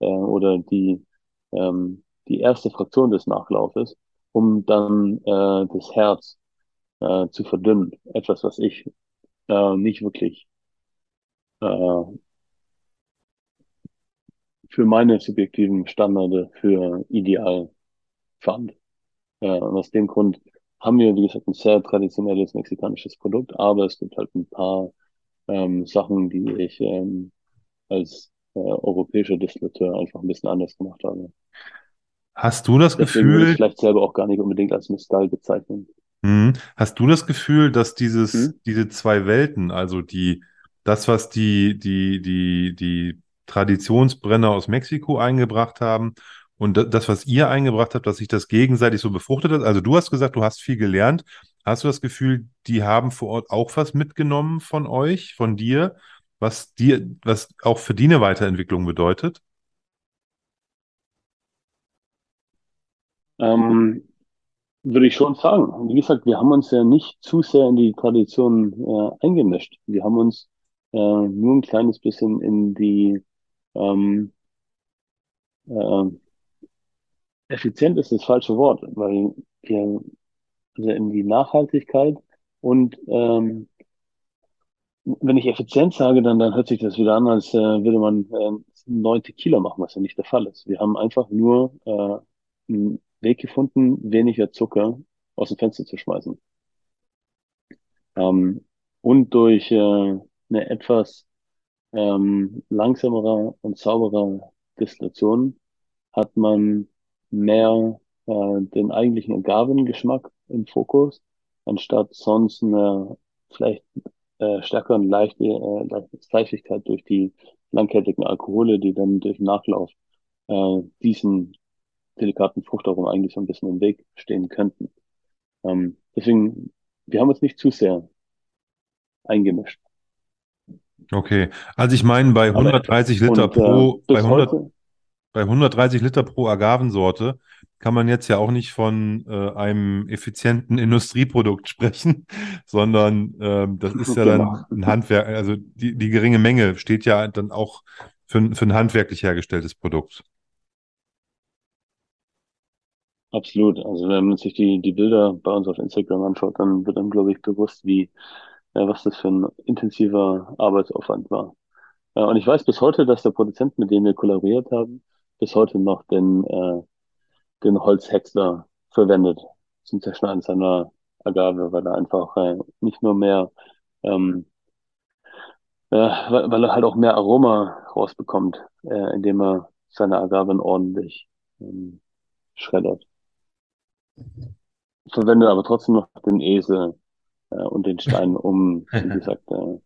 äh, oder die, ähm, die erste Fraktion des Nachlaufes, um dann äh, das Herz äh, zu verdünnen. Etwas, was ich äh, nicht wirklich äh, für meine subjektiven Standarde für ideal fand. Äh, und aus dem Grund haben wir, wie gesagt, ein sehr traditionelles mexikanisches Produkt, aber es gibt halt ein paar ähm, Sachen, die ich ähm, als äh, europäischer Distillateur einfach ein bisschen anders gemacht habe. Hast du das Deswegen würde ich Gefühl, vielleicht selber auch gar nicht unbedingt als Mescal bezeichnen. Mhm. Hast du das Gefühl, dass dieses, Hm? diese zwei Welten, also die, das, was die, die, die, die Traditionsbrenner aus Mexiko eingebracht haben und da- das, was ihr eingebracht habt, dass sich das gegenseitig so befruchtet hat? Also du hast gesagt, du hast viel gelernt. Hast du das Gefühl, die haben vor Ort auch was mitgenommen von euch, von dir, was dir, was auch für die eine Weiterentwicklung bedeutet? Ähm, würde ich schon sagen. Wie gesagt, wir haben uns ja nicht zu sehr in die Tradition äh, eingemischt. Wir haben uns äh, nur ein kleines bisschen in die ähm, äh, effizient ist das falsche Wort, weil wir also in die Nachhaltigkeit und ähm, wenn ich effizient sage, dann, dann hört sich das wieder an, als äh, würde man äh, neun Tequila machen, was ja nicht der Fall ist. Wir haben einfach nur äh, einen Weg gefunden, weniger Zucker aus dem Fenster zu schmeißen. Ähm, und durch äh, eine etwas ähm, langsamere und saubere Destillation hat man mehr äh, den eigentlichen Agavengeschmack im Fokus, anstatt sonst eine vielleicht äh, stärkere und leichte, äh, leichte Fleischigkeit durch die langkettigen Alkohole, die dann durch Nachlauf äh, diesen delikaten Fruchtaromen eigentlich so ein bisschen im Weg stehen könnten. Ähm, deswegen, wir haben uns nicht zu sehr eingemischt. Okay, also ich meine, bei Aber 130 Liter und äh, pro, bei bis 100, heute, Bei 130 Liter pro Agavensorte kann man jetzt ja auch nicht von äh, einem effizienten Industrieprodukt *laughs* sprechen, sondern ähm, das ist ja Genau. dann ein Handwerk, also die, die geringe Menge steht ja dann auch für, ein- für ein handwerklich hergestelltes Produkt. Absolut. Also wenn man sich die, die Bilder bei uns auf Instagram anschaut, dann wird einem, glaube ich, bewusst, wie, äh, was das für ein intensiver Arbeitsaufwand war. Äh, und ich weiß bis heute, dass der Produzent, mit dem wir kollaboriert haben, bis heute noch den, äh, den Holzhäcksler verwendet zum Zerschneiden seiner Agave, weil er einfach äh, nicht nur mehr, ähm, äh, weil, weil er halt auch mehr Aroma rausbekommt, äh, indem er seine Agaven ordentlich ähm, schreddert. Verwendet aber trotzdem noch den Esel äh, und den Stein, um, wie *laughs* gesagt, äh,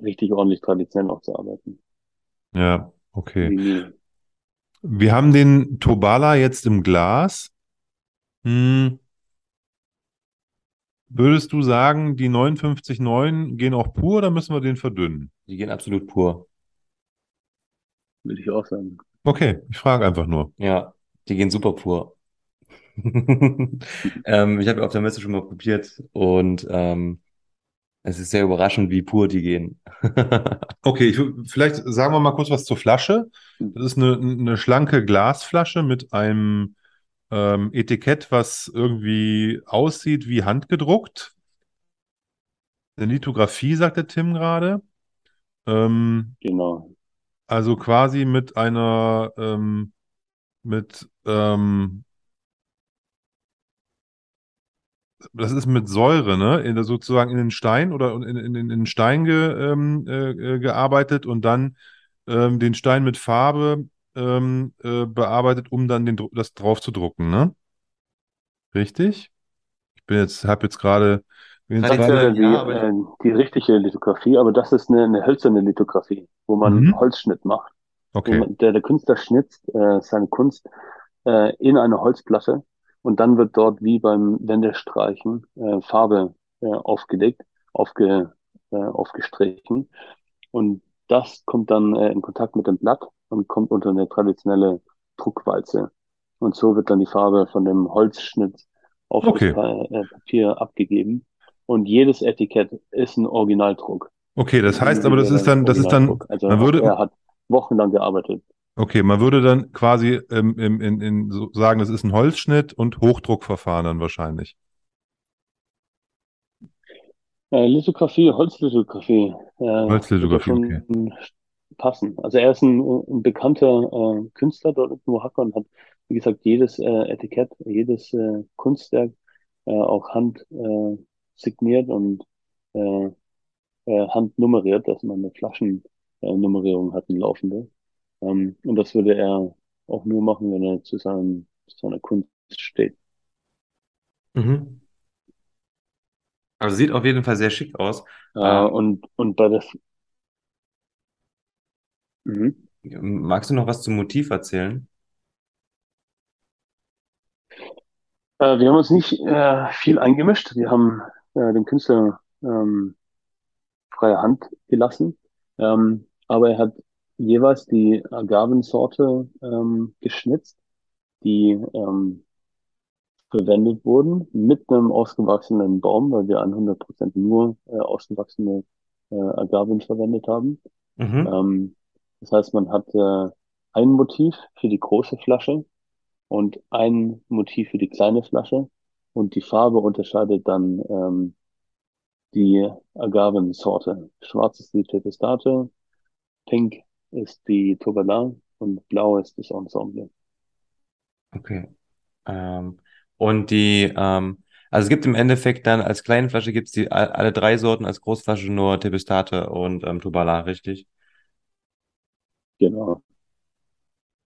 richtig ordentlich traditionell auch zu arbeiten. Ja, okay. Wie. Wir haben den Tobala jetzt im Glas. Hm. Würdest du sagen, die 59,9 gehen auch pur oder müssen wir den verdünnen? Die gehen absolut pur. Würde ich auch sagen. Okay, ich frage einfach nur. Ja, die gehen super pur. *laughs* Ähm, ich habe auf der Messe schon mal probiert und ähm, es ist sehr überraschend, wie pur die gehen. *laughs* Okay, ich, vielleicht sagen wir mal kurz was zur Flasche. Das ist eine, eine schlanke Glasflasche mit einem ähm, Etikett, was irgendwie aussieht wie handgedruckt. Eine Lithografie, sagt der Tim gerade. Ähm, Genau. also quasi mit einer, ähm, mit, ähm, das ist mit Säure, ne? In, der- sozusagen in den Stein oder in, in, in den Stein ge, ähm, äh, äh, gearbeitet und dann ähm, den Stein mit Farbe ähm, äh, bearbeitet, um dann den, das drauf zu drucken, ne? Richtig? Ich bin jetzt, habe jetzt gerade, Das die, ja, aber- äh, die richtige Lithografie, aber das ist eine, eine hölzerne Lithografie, wo man Mhm. Holzschnitt macht. Okay, man, der, der Künstler schnitzt äh, seine Kunst in eine Holzplatte und dann wird dort wie beim Wendestreichen äh, Farbe äh, aufgelegt, aufge, äh, aufgestrichen und das kommt dann äh, in Kontakt mit dem Blatt und kommt unter eine traditionelle Druckwalze und so wird dann die Farbe von dem Holzschnitt auf Okay. das äh, Papier abgegeben und jedes Etikett ist ein Originaldruck. okay, das heißt aber, das ist dann, das ist dann. Also man würde, er hat wochenlang gearbeitet. Okay, man würde dann quasi ähm, im, in, in, so sagen, das ist ein Holzschnitt und Hochdruckverfahren dann wahrscheinlich. Äh, Lithografie, Holzlithografie, äh, Holzlithografie, okay. schon passen. Also er ist ein, ein bekannter äh, Künstler dort in Oaxaca und hat, wie gesagt, jedes äh, Etikett, jedes äh, Kunstwerk äh, auch hand äh, signiert und äh, äh, handnummeriert, dass man eine Flaschennummerierung hat, eine laufende. Ähm, und das würde er auch nur machen, wenn er zu, seinem, zu seiner Kunst steht. Mhm. Also sieht auf jeden Fall sehr schick aus. Äh, und, und bei der, mhm. magst du noch was zum Motiv erzählen? Äh, wir haben uns nicht äh, viel eingemischt. Wir haben äh, dem Künstler ähm, freie Hand gelassen. Ähm, aber er hat jeweils die Agavensorte ähm, geschnitzt, die ähm, verwendet wurden, mit einem ausgewachsenen Baum, weil wir 100% nur äh, ausgewachsene äh, Agaven verwendet haben. Mhm. Ähm, das heißt, man hat äh, ein Motiv für die große Flasche und ein Motiv für die kleine Flasche und die Farbe unterscheidet dann ähm, die Agavensorte. Schwarz ist die Tepestate, pink ist die Tourmaline und blau ist das Ensemble. Okay. Ähm, und die, ähm, also es gibt im Endeffekt dann als kleine Flasche gibt es die all- alle drei Sorten, als Großflasche nur Tebestate und ähm, Tubala, richtig? Genau.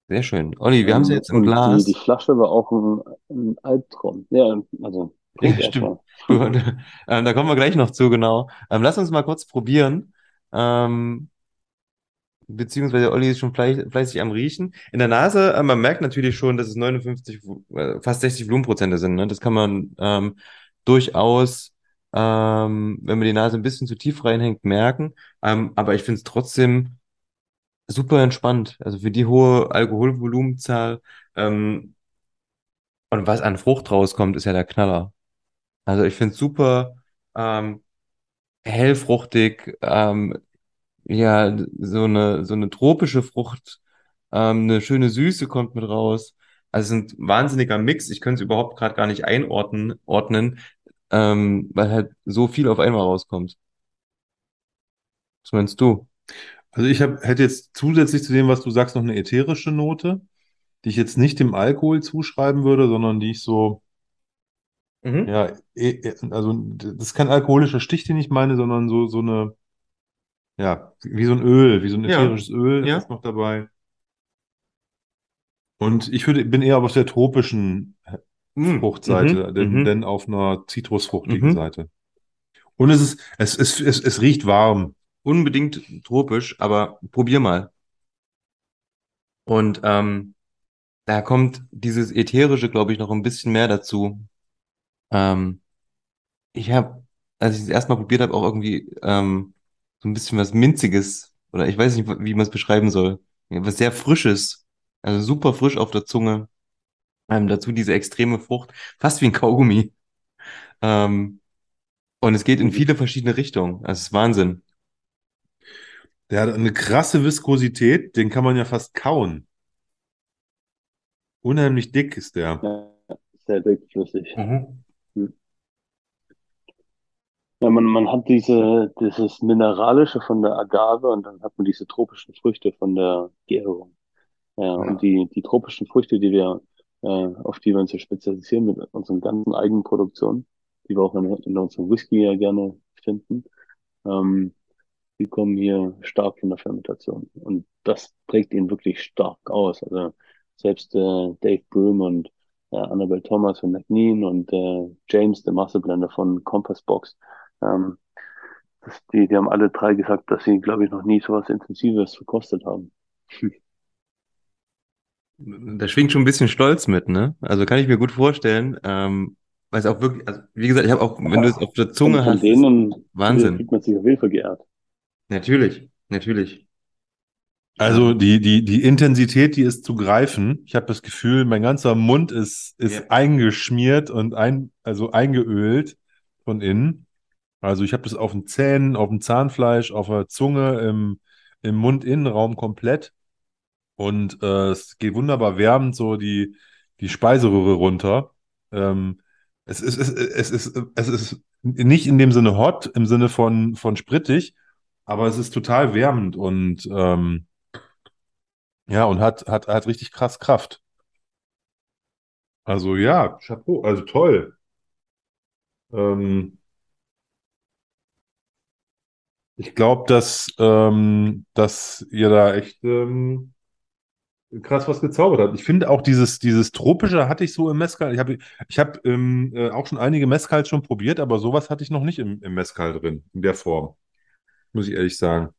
Sehr schön. Olli, wir haben sie jetzt im und die, die Glas. Flasche war auch ein, ein Albtraum. Ja, also Ja, stimmt. Gut. *laughs* Ähm, da kommen wir gleich noch zu, genau. Ähm, lass uns mal kurz probieren. Ähm, beziehungsweise Olli ist schon fleiß, fleißig am Riechen. In der Nase, äh, man merkt natürlich schon, dass es 59, Vo- äh, fast 60 Volumenprozente sind. Ne? Das kann man ähm, durchaus, ähm, wenn man die Nase ein bisschen zu tief reinhängt, merken. Ähm, aber ich finde es trotzdem super entspannt. Also für die hohe Alkoholvolumenzahl ähm, und was an Frucht rauskommt, ist ja der Knaller. Also ich finde es super ähm, hellfruchtig, ähm, Ja, so eine, so eine tropische Frucht, ähm, eine schöne Süße kommt mit raus. Also es ist ein wahnsinniger Mix. Ich könnte es überhaupt gerade gar nicht einordnen, ordnen, ähm, weil halt so viel auf einmal rauskommt. Was meinst du? Also ich hab, hätte jetzt zusätzlich zu dem, was du sagst, noch eine ätherische Note, die ich jetzt nicht dem Alkohol zuschreiben würde, sondern die ich so, Mhm. ja, eh- eh- also das ist kein alkoholischer Stich, den ich meine, sondern so, so eine, ja, wie so ein Öl, wie so ein Ja, ätherisches Öl ja. ist noch dabei. Und ich würde, bin eher auf der tropischen Mhm. Mhm. Fruchtseite, denn, Mhm. denn auf einer zitrusfruchtigen Mhm. Seite. Und es ist, es, es, es, es riecht warm. Unbedingt tropisch, aber probier mal. Und ähm, da kommt dieses Ätherische, glaube ich, noch ein bisschen mehr dazu. Ähm, Ich habe, als ich es erstmal probiert habe, auch irgendwie ähm, so ein bisschen was Minziges oder ich weiß nicht, wie man es beschreiben soll. Was sehr Frisches. Also super frisch auf der Zunge. Ähm, dazu diese extreme Frucht, fast wie ein Kaugummi. Ähm, und es geht in viele verschiedene Richtungen. Also es ist Wahnsinn. Der hat eine krasse Viskosität, den kann man ja fast kauen. Unheimlich dick ist der. Ja, sehr dickflüssig. Mhm. Ja, man, man hat diese, dieses Mineralische von der Agave und dann hat man diese tropischen Früchte von der Gärung. Ja, und Ja. die, die tropischen Früchte, die wir, äh, auf die wir uns ja spezialisieren mit unseren ganzen eigenen Produktionen, die wir auch in, in unserem Whisky ja gerne finden, ähm, die kommen hier stark von der Fermentation. Und das prägt ihn wirklich stark aus. Also selbst äh, Dave Broom und äh, Annabelle Thomas von McNean und äh, James, der Masterblender von Compass Box, ähm, das, die, die haben alle drei gesagt, dass sie, glaube ich, noch nie so was Intensives verkostet haben. *laughs* Da schwingt schon ein bisschen Stolz mit, ne? Also kann ich mir gut vorstellen. Ähm, weil es auch wirklich, also wie gesagt, ich habe auch, wenn du es auf der Zunge von hast, denen Wahnsinn. fühlt man sich auf jeden Fall geehrt. Natürlich, natürlich. Also die, die, die Intensität, die ist zu greifen. Ich habe das Gefühl, mein ganzer Mund ist, ist Ja. eingeschmiert und ein, also eingeölt von innen. Also ich habe das auf den Zähnen, auf dem Zahnfleisch, auf der Zunge, im, im Mundinnenraum komplett. Und äh, es geht wunderbar wärmend so die, die Speiseröhre runter. Ähm, es ist, es, es ist, es ist nicht in dem Sinne hot, im Sinne von, von sprittig, aber es ist total wärmend und ähm, ja, und hat, hat, hat richtig krass Kraft. Also ja, Chapeau, also toll. Ähm, ich glaube, dass, ähm, dass ihr da echt ähm, krass was gezaubert habt. Ich finde auch dieses, dieses Tropische hatte ich so im Mezcal. Ich habe ich hab, ähm, äh, auch schon einige Mezcals schon probiert, aber sowas hatte ich noch nicht im, im Mezcal drin, in der Form. Muss ich ehrlich sagen.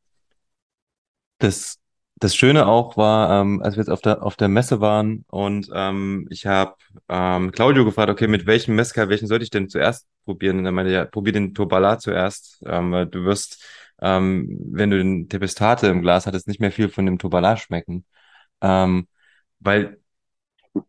Das, das Schöne auch war, ähm, als wir jetzt auf der, auf der Messe waren und ähm, ich habe ähm, Claudio gefragt, okay, mit welchem Mezcal, welchen sollte ich denn zuerst probieren? Und er meinte, ja, probier den Tobala zuerst, ähm, weil du wirst, ähm, wenn du den Tepestate im Glas hattest, nicht mehr viel von dem Tobala schmecken. Ähm, weil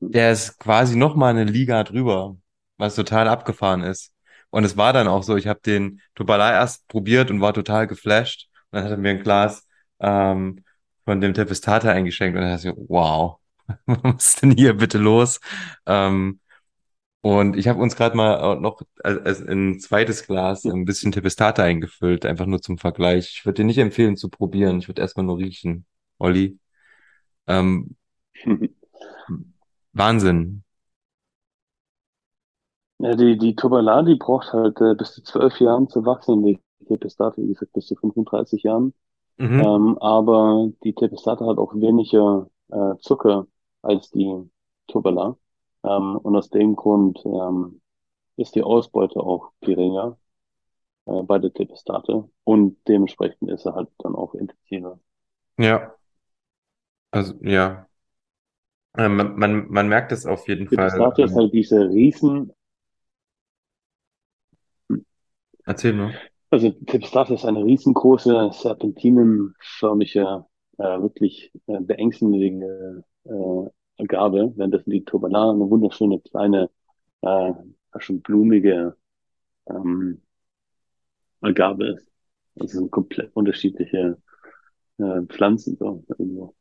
der ist quasi noch mal eine Liga drüber, was total abgefahren ist. Und es war dann auch so, ich habe den Tobala erst probiert und war total geflasht. Und dann hat er mir ein Glas ähm, von dem Tepestate eingeschenkt und dann dachte ich, wow, *laughs* was ist denn hier bitte los? Ähm, und ich habe uns gerade mal noch ein zweites Glas ein bisschen Tepestate eingefüllt, einfach nur zum Vergleich. Ich würde dir nicht empfehlen zu probieren. Ich würde erstmal nur riechen. Olli. Ähm, *laughs* Wahnsinn. Ja, die, die Tobala, die braucht halt äh, bis zu zwölf Jahren zu wachsen. Die Tepestate, wie gesagt, bis zu 35 Jahren. Mhm. Ähm, aber die Tepestate hat auch weniger äh, Zucker als die Tobala. Ähm, und aus dem Grund ähm, ist die Ausbeute auch geringer äh, bei der Tepestate. Und dementsprechend ist er halt dann auch intensiver. Ja, also ja. Äh, Man, man, man merkt es auf jeden Fall. Tepestate ist halt diese riesen, Erzähl nur. also Tepestate ist eine riesengroße, serpentinenförmige, äh, wirklich äh, beängstigende äh, Agave, währenddessen die Tobala eine wunderschöne kleine, äh, schon blumige ähm, Agave ist. Das sind komplett unterschiedliche äh, Pflanzen so irgendwo.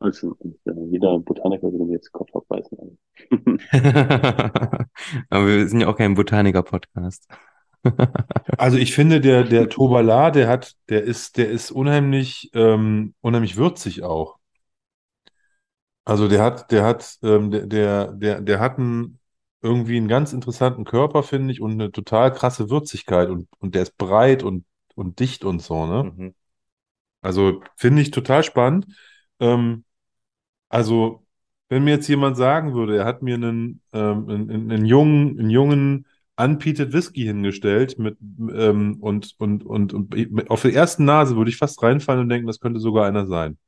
Also und, äh, jeder Botaniker würde mir jetzt den Kopf abbeißen. *laughs* Aber wir sind ja auch kein Botaniker-Podcast. *laughs* Also ich finde, der, der Tobala, der hat, der ist, der ist unheimlich, ähm, unheimlich würzig auch. Also der hat, der hat, ähm, der, der, der, der hat einen, irgendwie einen ganz interessanten Körper, finde ich, und eine total krasse Würzigkeit und, und der ist breit und, und dicht und so, ne? Mhm. Also finde ich total spannend. Ähm, also, wenn mir jetzt jemand sagen würde, er hat mir einen, ähm, einen, einen, jungen, einen jungen Unpeated Whisky hingestellt mit, ähm, und, und, und, und auf der ersten Nase würde ich fast reinfallen und denken, das könnte sogar einer sein.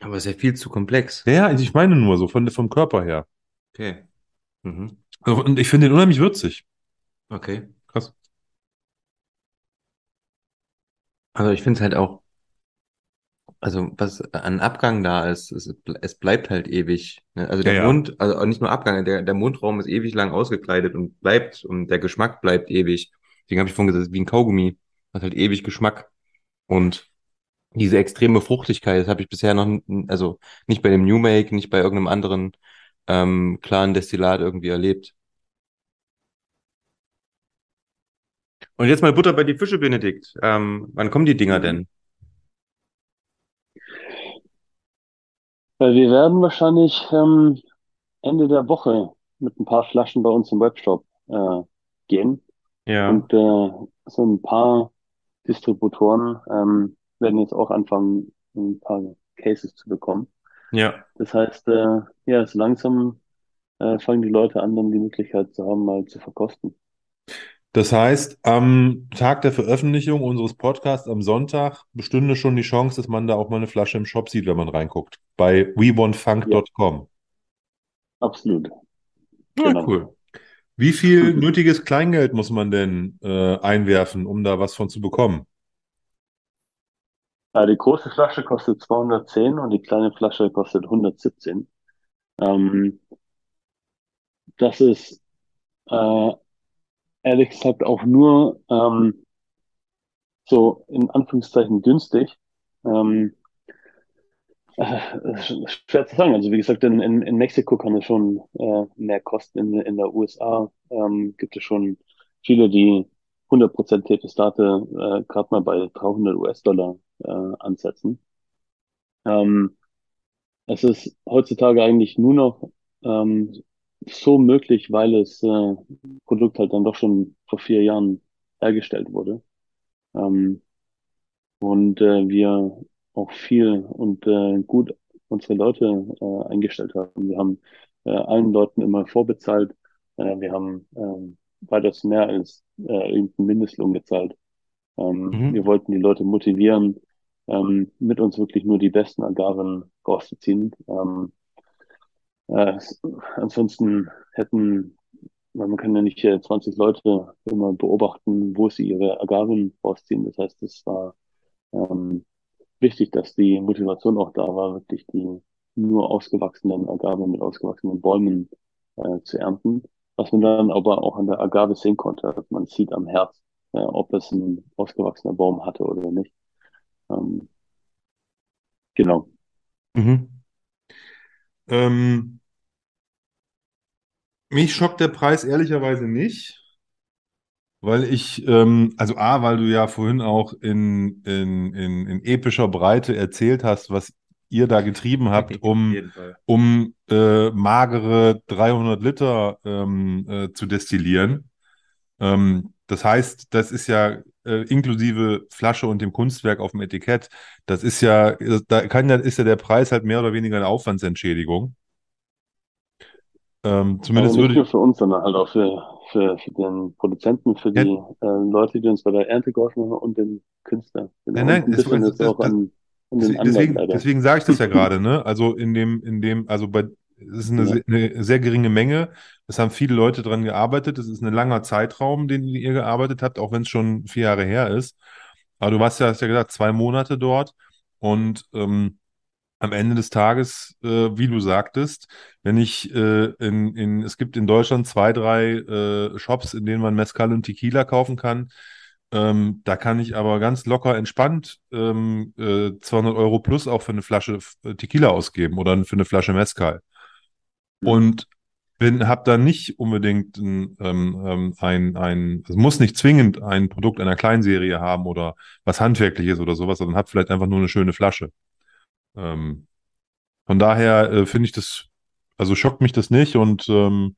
Aber ist ja viel zu komplex. Ja, also ich meine nur so von, vom Körper her. Okay. Mhm. Also, und ich finde den unheimlich würzig. Okay. Krass. Also ich finde es halt auch, also was an Abgang da ist, es, es bleibt halt ewig. ne? Also der Ja, ja. Mund, also auch nicht nur Abgang, der, der Mundraum ist ewig lang ausgekleidet und bleibt und der Geschmack bleibt ewig. Deswegen habe ich vorhin gesagt, wie ein Kaugummi, hat halt ewig Geschmack. Und diese extreme Fruchtigkeit, das habe ich bisher noch, also nicht bei dem New Make, nicht bei irgendeinem anderen ähm, klaren Destillat irgendwie erlebt. Und jetzt mal Butter bei die Fische, Benedikt. Ähm, wann kommen die Dinger denn? Weil wir werden wahrscheinlich ähm, Ende der Woche mit ein paar Flaschen bei uns im Webshop äh, gehen. Ja. Und äh, so ein paar Distributoren ähm, werden jetzt auch anfangen, ein paar Cases zu bekommen. Ja. Das heißt, äh, ja, so langsam äh, fangen die Leute an, dann die Möglichkeit zu haben, mal zu verkosten. Das heißt, am Tag der Veröffentlichung unseres Podcasts am Sonntag bestünde schon die Chance, dass man da auch mal eine Flasche im Shop sieht, wenn man reinguckt. Bei wewantfunk.com. Absolut. Ja, Genau. cool. Wie viel nötiges Kleingeld muss man denn äh, einwerfen, um da was von zu bekommen? Äh, die große Flasche kostet 210 und die kleine Flasche kostet 117. Ähm, das ist äh, ehrlich gesagt auch nur ähm, so in Anführungszeichen günstig. Ähm, äh, schwer zu sagen. Also wie gesagt, in, in, in Mexiko kann es schon äh, mehr kosten. In, in der USA ähm, gibt es schon viele, die 100% Tepestate äh, gerade mal bei 300 US-Dollar äh, ansetzen. Ähm, es ist heutzutage eigentlich nur noch ähm, so möglich, weil das äh, Produkt halt dann doch schon vor vier Jahren hergestellt wurde. Ähm, und äh, wir auch viel und äh, gut unsere Leute äh, eingestellt haben. Wir haben äh, allen Leuten immer vorbezahlt. Äh, wir haben äh, weitaus mehr als äh, irgendeinen Mindestlohn gezahlt. Ähm, Mhm. Wir wollten die Leute motivieren, ähm, mit uns wirklich nur die besten Agaven rauszuziehen. Ähm, äh, ansonsten hätten, man kann ja nicht äh, 20 Leute immer beobachten, wo sie ihre Agaven rausziehen. Das heißt, es war ähm, wichtig, dass die Motivation auch da war, wirklich die nur ausgewachsenen Agaven mit ausgewachsenen Bäumen äh, zu ernten. Was man dann aber auch an der Agave sehen konnte. Also man sieht am Herz, äh, ob es ein ausgewachsener Baum hatte oder nicht. Ähm, genau. Mhm. Ähm, mich schockt der Preis ehrlicherweise nicht, weil ich, ähm, also A, weil du ja vorhin auch in, in, in, in epischer Breite erzählt hast, was ihr da getrieben habt, um, um äh, magere 300 Liter ähm, äh, zu destillieren. Ähm, das heißt, das ist ja äh, inklusive Flasche und dem Kunstwerk auf dem Etikett. Das ist ja, da kann ja, ist ja der Preis halt mehr oder weniger eine Aufwandsentschädigung. Ähm, zumindest nicht würde nur für uns, sondern halt auch für, für, für den Produzenten, für ja, die äh, Leute, die uns bei der Ernte geholfen haben und den Künstler. Genau. nein, nein, ein es, bisschen es, ist das, auch das, an, den deswegen, Anwalt deswegen, deswegen sage ich das ja *laughs* gerade, ne? Also in dem, in dem, also bei, es ist eine, Ja. eine sehr geringe Menge. Es haben viele Leute dran gearbeitet. Es ist ein langer Zeitraum, den ihr gearbeitet habt, auch wenn es schon vier Jahre her ist. Aber du warst ja, hast ja gesagt, zwei Monate dort und ähm, am Ende des Tages, äh, wie du sagtest, wenn ich äh, in, in, es gibt in Deutschland zwei, drei äh, Shops, in denen man Mezcal und Tequila kaufen kann. Ähm, da kann ich aber ganz locker entspannt ähm, äh, 200 Euro plus auch für eine Flasche äh, Tequila ausgeben oder für eine Flasche Mezcal. Mhm. Und bin, habe da nicht unbedingt ein, ähm, ähm, ein, ein, es muss nicht zwingend ein Produkt einer Kleinserie haben oder was Handwerkliches oder sowas, sondern habe vielleicht einfach nur eine schöne Flasche. Ähm, von daher äh, finde ich das, also schockt mich das nicht und ähm,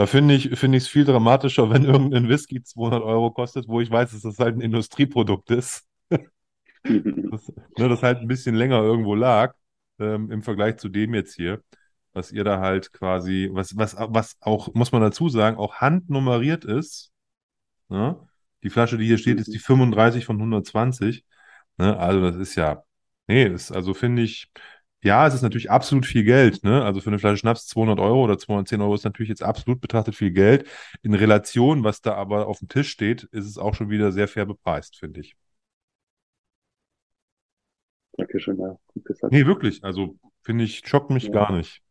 da finde ich, es viel dramatischer, wenn irgendein Whisky 200 Euro kostet, wo ich weiß, dass das halt ein Industrieprodukt ist, *laughs* das, ne, das halt ein bisschen länger irgendwo lag, ähm, im Vergleich zu dem jetzt hier, was ihr da halt quasi, was, was, was auch, muss man dazu sagen, auch handnummeriert ist. Ne? Die Flasche, die hier steht, ist die 35 von 120. Ne? Also das ist ja, nee, ist, also finde ich, ja, es ist natürlich absolut viel Geld. Ne? Also für eine Flasche Schnaps 200 Euro oder 210 Euro ist natürlich jetzt absolut betrachtet viel Geld. In Relation, was da aber auf dem Tisch steht, ist es auch schon wieder sehr fair bepreist, finde ich. Dankeschön, ja, gut gesagt. Nee, wirklich. Also finde ich, schockt mich Ja. gar nicht.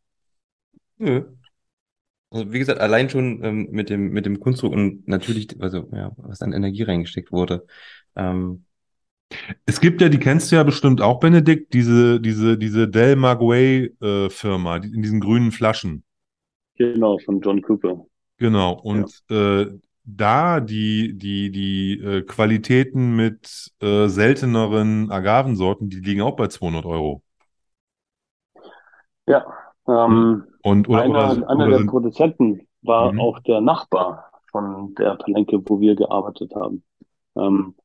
Nö. Also wie gesagt, allein schon ähm, mit dem, mit dem Kunstdruck und natürlich, also ja, was an Energie reingesteckt wurde. Ähm, Es gibt ja, die kennst du ja bestimmt auch, Benedikt, diese, diese, diese Del Maguey äh, die, in diesen grünen Flaschen. Genau, von John Cooper. Genau. Und äh, da die, die, die äh, Qualitäten mit äh, selteneren Agavensorten, die liegen auch bei 200 Euro. Ja, ähm, Und, oder, einer, oder, einer oder der Produzenten war Mhm. auch der Nachbar von der Palenke, wo wir gearbeitet haben. Ähm,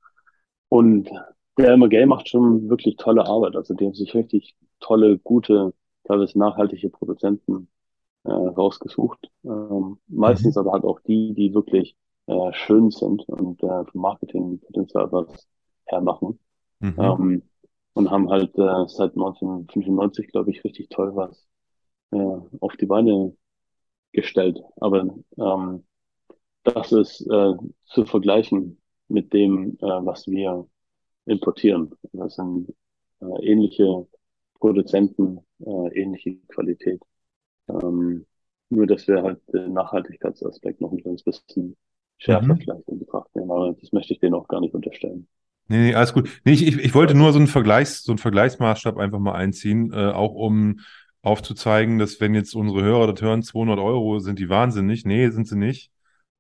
und der MG macht schon wirklich tolle Arbeit. Also die haben sich richtig tolle, gute, teilweise nachhaltige Produzenten äh, rausgesucht. Ähm, meistens Mhm. aber halt auch die, die wirklich äh, schön sind und äh, vom Marketingpotenzial was hermachen. Mhm. Ähm, und haben halt äh, seit 1995, glaube ich, richtig toll was äh, auf die Beine gestellt. Aber ähm, das ist äh, zu vergleichen mit dem, äh, was wir importieren. Das sind äh, ähnliche Produzenten, äh, ähnliche Qualität. Ähm, nur, dass wir halt den Nachhaltigkeitsaspekt noch ein kleines bisschen schärfer Mhm. vielleicht in Betracht nehmen. Aber das möchte ich denen auch gar nicht unterstellen. Nee, nee, alles gut. Nee, ich, ich, ich wollte nur so einen Vergleichs, so einen Vergleichsmaßstab einfach mal einziehen, äh, auch um aufzuzeigen, dass wenn jetzt unsere Hörer das hören, 200 Euro, sind die wahnsinnig. Nee, sind sie nicht.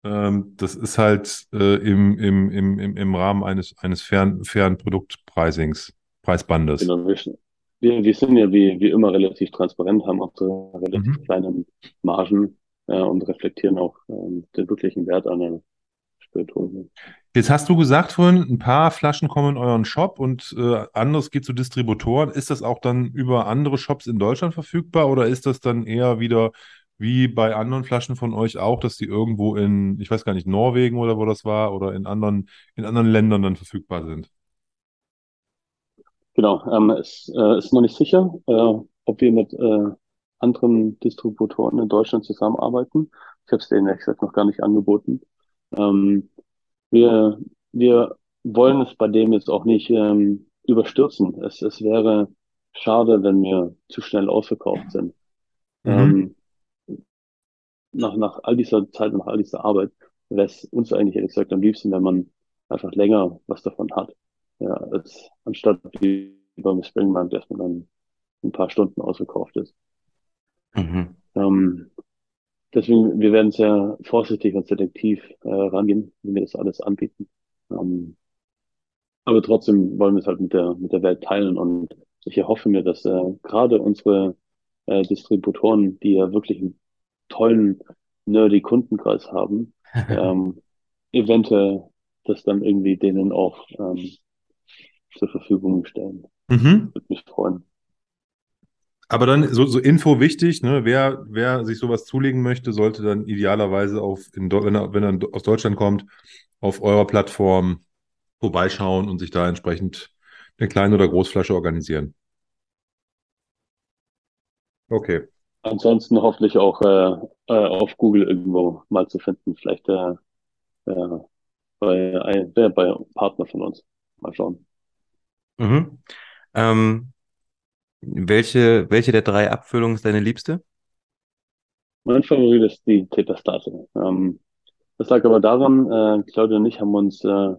Ähm, das ist halt äh, im, im, im, im, Rahmen eines, eines fairen, fairen Produktpreisings, Preisbandes. Genau, wir, wir, wir sind ja wie, wie immer relativ transparent, haben auch so relativ Mhm. kleine Margen äh, und reflektieren auch ähm, den wirklichen Wert einer Spirituose. Jetzt hast du gesagt vorhin, ein paar Flaschen kommen in euren Shop und äh, anderes geht zu Distributoren. Ist das auch dann über andere Shops in Deutschland verfügbar oder ist das dann eher wieder wie bei anderen Flaschen von euch auch, dass die irgendwo in, ich weiß gar nicht, Norwegen oder wo das war oder in anderen, in anderen Ländern dann verfügbar sind? Genau, ähm, es äh, ist noch nicht sicher, äh, ob wir mit äh, anderen Distributoren in Deutschland zusammenarbeiten. Ich habe es denen ehrlich gesagt noch gar nicht angeboten. Ähm, wir, wir wollen es bei dem jetzt auch nicht ähm, überstürzen. Es, es wäre schade, wenn wir zu schnell ausverkauft sind. Mhm. Ähm, nach, nach all dieser Zeit und nach all dieser Arbeit wäre es uns eigentlich ehrlich gesagt am liebsten, wenn man einfach länger was davon hat. Ja, als anstatt wie beim Springmarkt, dass man dann ein paar Stunden ausverkauft ist. Mhm. Ähm, deswegen, wir werden sehr vorsichtig und selektiv äh, rangehen, wenn wir das alles anbieten. Ähm, aber trotzdem wollen wir es halt mit der, mit der Welt teilen und ich erhoffe mir, dass äh, gerade unsere äh, Distributoren, die ja wirklich einen tollen, nerdy Kundenkreis haben, *laughs* ähm, eventuell das dann irgendwie denen auch ähm, zur Verfügung stellen. Mhm. Würde mich freuen. Aber dann so, so Info wichtig, ne? Wer, wer sich sowas zulegen möchte, sollte dann idealerweise auf, in, wenn er, wenn er aus Deutschland kommt, auf eurer Plattform vorbeischauen und sich da entsprechend eine kleine oder Großflasche organisieren. Okay. Ansonsten hoffentlich auch äh, äh, auf Google irgendwo mal zu finden. Vielleicht äh, äh, bei, äh, bei einem Partner von uns. Mal schauen. Mhm. Ähm, welche, welche der drei Abfüllungen ist deine liebste? Mein Favorit ist die Tetastate. Ähm, das lag aber daran, äh, Claudia und ich haben uns äh,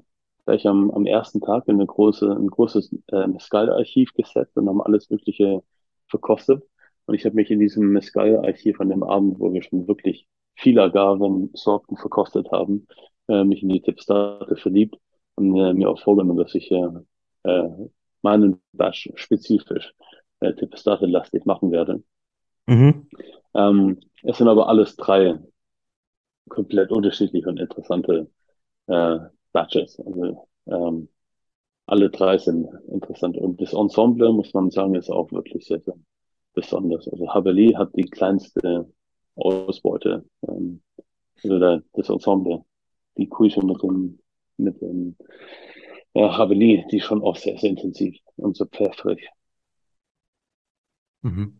gleich am, am ersten Tag in eine große, ein großes äh, Mescal-Archiv gesetzt und haben alles Mögliche verkostet. Und ich habe mich in diesem Mescal-Archiv an dem Abend, wo wir schon wirklich viele Agaven-Sorten verkostet haben, äh, mich in die Tetastate verliebt und äh, mir auch vorgenommen, dass ich äh, äh, meinen Batch spezifisch äh, Tetastate-lastig machen werde. Mhm. Ähm, es sind aber alles drei komplett unterschiedliche und interessante äh, Batches. Also ähm, alle drei sind interessant. Und das Ensemble, muss man sagen, ist auch wirklich sehr, sehr besonders. Also Haveli hat die kleinste Ausbeute. Ähm, also der, das Ensemble, die Küche mit dem, mit dem ja, Haveli, die ist schon auch sehr, sehr intensiv und so pfeffrig. Mhm.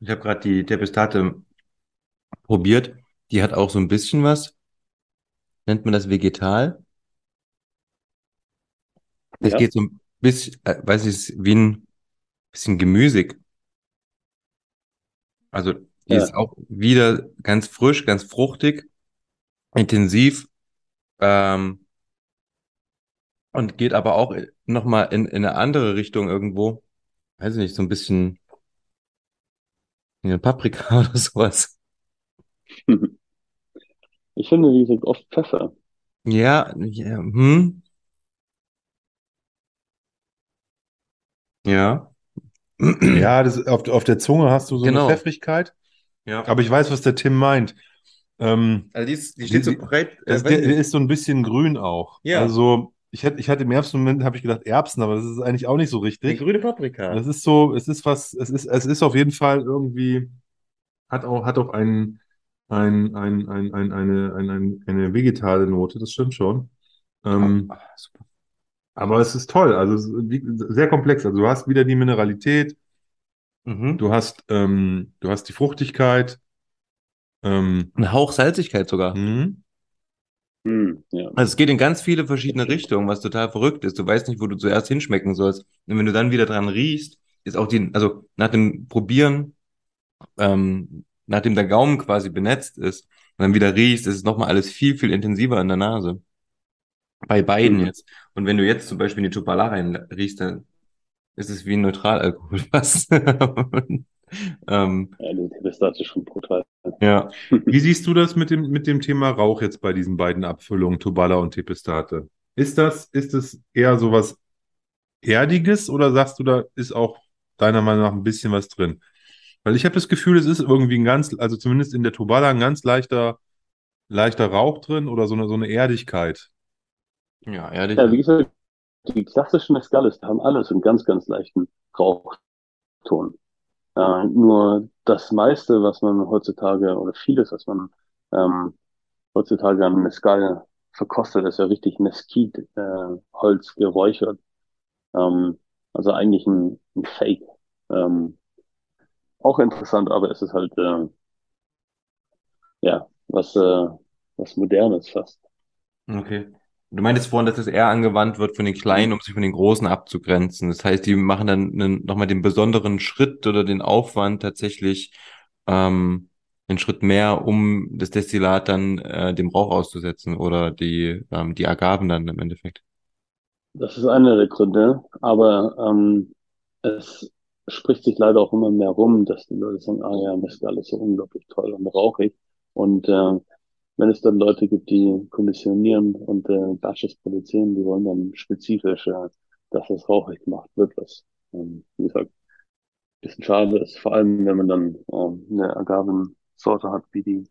Ich habe gerade die Tepestate probiert. Die hat auch so ein bisschen was. Nennt man das vegetal? Das Ja, geht so ein bisschen, äh, weiß ich, wie ein bisschen gemüsig. Also die ist ja, auch wieder ganz frisch, ganz fruchtig, intensiv ähm, und geht aber auch nochmal in, in eine andere Richtung irgendwo. Weiß ich nicht, so ein bisschen eine Paprika *laughs* oder sowas. *laughs* ich finde, wie gesagt, oft Pfeffer. Ja, ja, hm, ja. Ja, das, auf, auf der Zunge hast du so eine Genau. Pfeffrigkeit, Ja. aber ich weiß, was der Tim meint. Ähm, Also die, ist, die Die- steht so die- breit. Äh, das, nicht. ist so ein bisschen grün auch. Ja. Also ich hatte, ich hatte im ersten Moment habe ich gedacht Erbsen, aber das ist eigentlich auch nicht so Eine richtig. grüne Paprika. Das ist so, es ist was, es ist, es ist auf jeden Fall irgendwie, hat auch, hat auch ein, ein, ein, ein, ein, eine, ein, ein, eine vegetale Note, das stimmt schon. Ähm, Ah, super. Aber es ist toll, also ist sehr komplex. Also du hast wieder die Mineralität, Mhm. du hast, ähm, du hast die Fruchtigkeit. Ähm, Ein Hauch Salzigkeit sogar. mhm. Hm, ja. Also es geht in ganz viele verschiedene Richtungen, was total verrückt ist. Du weißt nicht, wo du zuerst hinschmecken sollst. Und wenn du dann wieder dran riechst, ist auch die, also nach dem Probieren, ähm, nachdem der Gaumen quasi benetzt ist und dann wieder riechst, ist es nochmal alles viel, viel intensiver in der Nase. Bei beiden Mhm. jetzt. Und wenn du jetzt zum Beispiel in die Chopala rein riechst, dann ist es wie ein Neutralalkohol *laughs* fast. ähm, Ja, die Tepestate schon brutal. Ja. *laughs* Wie siehst du das mit dem, mit dem Thema Rauch jetzt bei diesen beiden Abfüllungen, Tobala und Tepestate? Ist das, ist es eher sowas Erdiges oder sagst du, da ist auch deiner Meinung nach ein bisschen was drin? Weil ich habe das Gefühl, es ist irgendwie ein ganz, also zumindest in der Tobala ein ganz leichter, leichter Rauch drin oder so eine, so eine Erdigkeit. Ja, ehrlich. Ja, wie gesagt, die klassischen Mescales haben alles einen ganz, ganz leichten Rauchton. Äh, nur das meiste, was man heutzutage, oder vieles, was man ähm, heutzutage an Mescal verkostet, ist ja richtig Mesquite-Holz äh, geräuchert. Ähm, also eigentlich ein, ein Fake. Ähm, auch interessant, aber es ist halt äh, ja was äh, was modernes fast. Okay. Du meintest vorhin, dass es eher angewandt wird von den Kleinen, um sich von den Großen abzugrenzen. Das heißt, die machen dann nochmal den besonderen Schritt oder den Aufwand tatsächlich ähm, einen Schritt mehr, um das Destillat dann äh, dem Rauch auszusetzen oder die, ähm, die Agaven dann im Endeffekt. Das ist einer der Gründe, aber ähm, es spricht sich leider auch immer mehr rum, dass die Leute sagen, ah ja, Mescal ist so unglaublich toll und rauchig. Und äh, wenn es dann Leute gibt, die kommissionieren und äh, Batches produzieren, die wollen dann spezifisch, äh, dass das rauchig gemacht wird, was, ähm, wie gesagt, bisschen schade ist, vor allem wenn man dann ähm, eine Agavensorte hat, wie die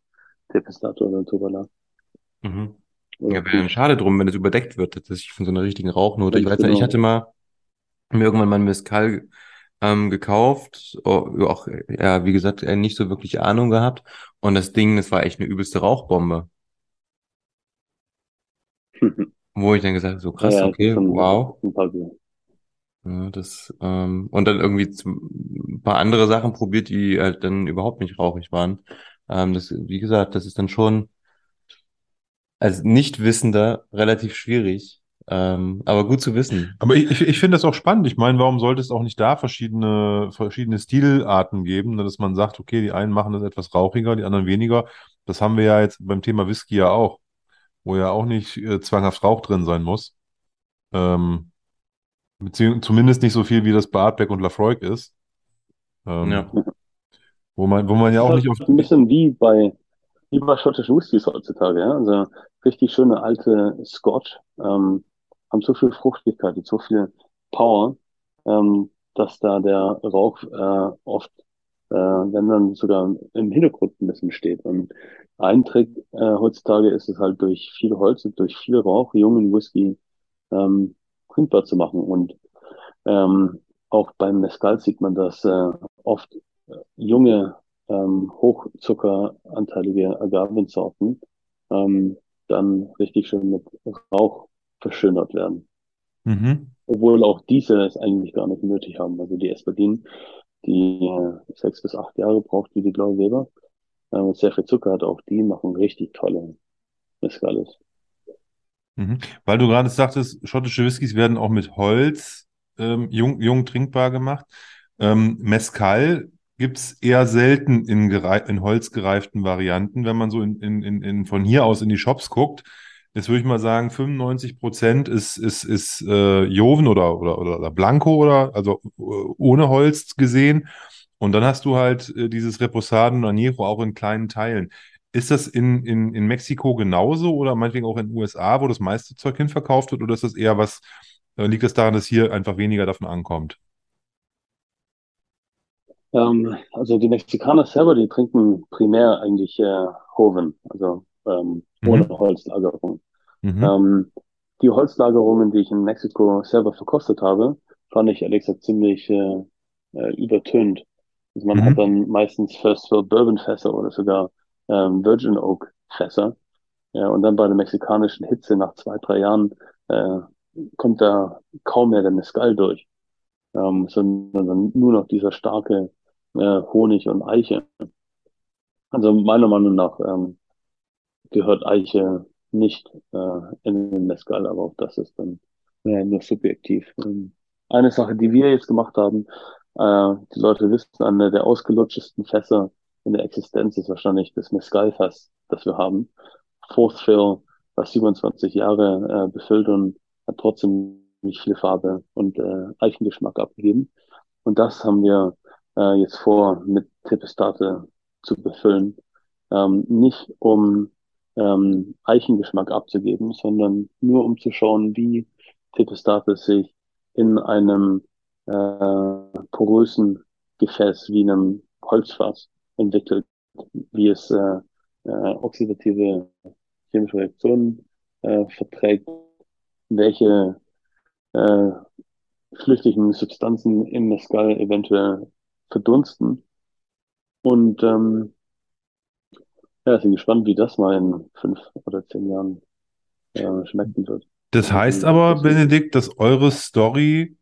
Tepestato oder Tobala. Mhm. Ja, wäre schade drum, wenn es überdeckt wird, tatsächlich von so einer richtigen Rauchnote. Ich weiß nicht, ich genau. hatte mal mir irgendwann mal ein Mescal ähm, gekauft, auch, ja, wie gesagt, äh, nicht so wirklich Ahnung gehabt. Und das Ding, das war echt eine übelste Rauchbombe. *laughs* Wo ich dann gesagt habe, so krass, ja, okay, wow. Ja, das, ähm, und dann irgendwie ein paar andere Sachen probiert, die halt dann überhaupt nicht rauchig waren. Ähm, das, wie gesagt, das ist dann schon als Nichtwissender relativ schwierig. Ähm, aber gut zu wissen. Aber ich, ich, ich finde das auch spannend. Ich meine, warum sollte es auch nicht da verschiedene, verschiedene Stilarten geben, dass man sagt, okay, die einen machen das etwas rauchiger, die anderen weniger. Das haben wir ja jetzt beim Thema Whisky ja auch, wo ja auch nicht äh, zwanghaft Rauch drin sein muss. Ähm, beziehungsweise zumindest nicht so viel, wie das bei Artback und Lafroig ist. Ähm, ja. Wo man, wo man ja auch nicht auf. Ein bisschen wie bei, wie bei schottischen Whiskys heutzutage, ja. Also richtig schöne alte Scotch, ähm, haben so viel Fruchtigkeit und so viel Power, ähm, dass da der Rauch äh, oft, äh, wenn dann sogar im Hintergrund ein bisschen steht. Und ein Trick äh, heutzutage ist es halt durch viel Holz und durch viel Rauch jungen Whisky ähm, trinkbar zu machen. Und ähm, auch beim Mescal sieht man, dass äh, oft äh, junge, ähm, hochzuckeranteilige Agavensorten ähm, dann richtig schön mit Rauch verschönert werden. Mhm. Obwohl auch diese es eigentlich gar nicht nötig haben. Also die Espadin, die äh, sechs bis acht Jahre braucht wie die blaue Weber, äh, und sehr viel Zucker hat, auch die machen richtig tolle Mescales. Mhm. Weil du gerade sagtest, schottische Whiskys werden auch mit Holz ähm, jung, jung trinkbar gemacht. Ähm, Mescal gibt es eher selten in, in holzgereiften Varianten, wenn man so in, in, in, von hier aus in die Shops guckt. Jetzt würde ich mal sagen, 95 Prozent ist, ist, ist äh, Joven oder, oder, oder Blanco oder also äh, ohne Holz gesehen. Und dann hast du halt äh, dieses Reposaden Añejo auch in kleinen Teilen. Ist das in, in, in Mexiko genauso oder meinetwegen auch in den USA, wo das meiste Zeug hinverkauft wird? Oder ist das eher was, äh, liegt das daran, dass hier einfach weniger davon ankommt? Ähm, also die Mexikaner selber, die trinken primär eigentlich äh, Hoven, also ähm, ohne mhm. Holzlagerung. Mhm. Ähm, die Holzlagerungen, die ich in Mexiko selber verkostet habe, fand ich ehrlich gesagt ziemlich äh, äh, übertönt. Also man mhm. hat dann meistens First Fill Bourbon Fässer oder sogar ähm, Virgin Oak Fässer. Ja, und dann bei der mexikanischen Hitze nach zwei, drei Jahren äh, kommt da kaum mehr der Mescal durch, ähm, sondern nur noch dieser starke äh, Honig und Eiche. Also meiner Meinung nach ähm, gehört Eiche nicht äh, in den Mescal, aber auch das ist dann äh, nur subjektiv. Ähm, eine Sache, die wir jetzt gemacht haben, äh, die Leute wissen, eine der ausgelutschesten Fässer in der Existenz ist wahrscheinlich das Mescal-Fass, das wir haben. Fourth Fill, was 27 Jahre äh, befüllt und hat trotzdem nicht viel Farbe und äh, Eichengeschmack abgegeben. Und das haben wir äh, jetzt vor mit Tepestate zu befüllen. Ähm, nicht um ähm, Eichengeschmack abzugeben, sondern nur um zu schauen, wie Tepestatis sich in einem äh, porösen Gefäß wie einem Holzfass entwickelt, wie es äh, äh, oxidative chemische Reaktionen äh, verträgt, welche äh, flüchtigen Substanzen im Mescal eventuell verdunsten. Und ähm, ja, ich bin gespannt, wie das mal in fünf oder zehn Jahren äh, schmecken wird. Das heißt aber, Benedikt, dass eure Story,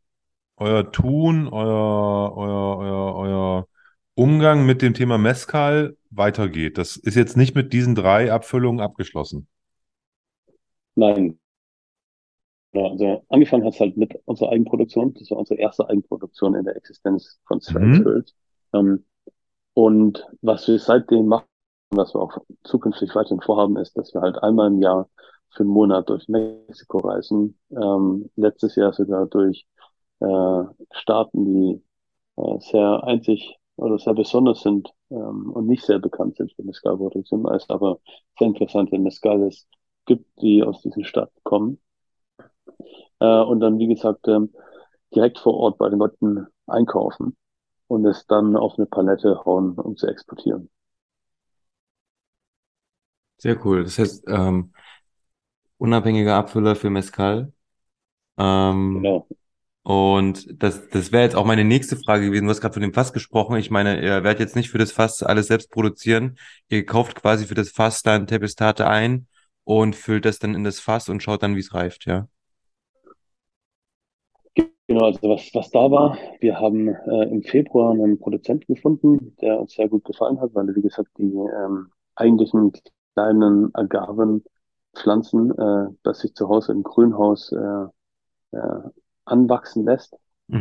euer Tun, euer, euer, euer, euer Umgang mit dem Thema Mezcal weitergeht. Das ist jetzt nicht mit diesen drei Abfüllungen abgeschlossen. Nein. Ja, also angefangen hat es halt mit unserer Eigenproduktion. Das war unsere erste Eigenproduktion in der Existenz von Straight Mhm. Ähm, und was wir seitdem machen, was wir auch zukünftig weiterhin vorhaben, ist, dass wir halt einmal im Jahr für einen Monat durch Mexiko reisen. Ähm, letztes Jahr sogar durch äh, Staaten, die äh, sehr einzig oder sehr besonders sind ähm, und nicht sehr bekannt sind für Mezcal-Produktion, es aber sehr interessante Mezcales gibt, die aus diesen Staaten kommen. Äh, und dann, wie gesagt, ähm, direkt vor Ort bei den Leuten einkaufen und es dann auf eine Palette hauen, um zu exportieren. Sehr cool. Das heißt, ähm, unabhängiger Abfüller für Mezcal. Ähm, Genau. und das, das wäre jetzt auch meine nächste Frage gewesen. Du hast gerade von dem Fass gesprochen. Ich meine, ihr werdet jetzt nicht für das Fass alles selbst produzieren. Ihr kauft quasi für das Fass dann Tepestate ein und füllt das dann in das Fass und schaut dann, wie es reift, ja? Genau, also was, was da war, wir haben äh, im Februar einen Produzenten gefunden, der uns sehr gut gefallen hat, weil er, wie gesagt, die ähm, eigentlichen kleinen Agavenpflanzen, äh, das sich zu Hause im Grünhaus äh, äh, anwachsen lässt,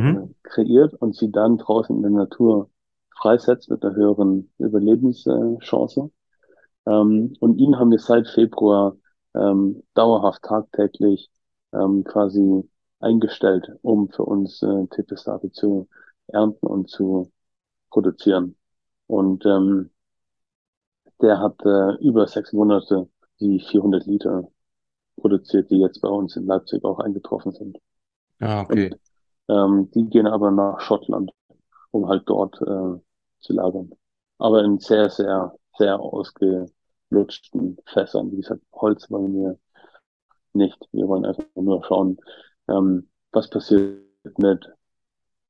äh, Mhm. kreiert und sie dann draußen in der Natur freisetzt mit einer höheren Überlebenschance. Ähm, und ihn haben wir seit Februar ähm, dauerhaft tagtäglich ähm, quasi eingestellt, um für uns äh, Tepestate zu ernten und zu produzieren. Und ähm, der hat äh, über sechs Monate die 400 Liter produziert, die jetzt bei uns in Leipzig auch eingetroffen sind. Ah, okay. Ähm, die gehen aber nach Schottland, um halt dort äh, zu lagern. Aber in sehr, sehr, sehr ausgelutschten Fässern. Wie gesagt, Holz wollen wir nicht. Wir wollen einfach nur schauen, ähm, was passiert mit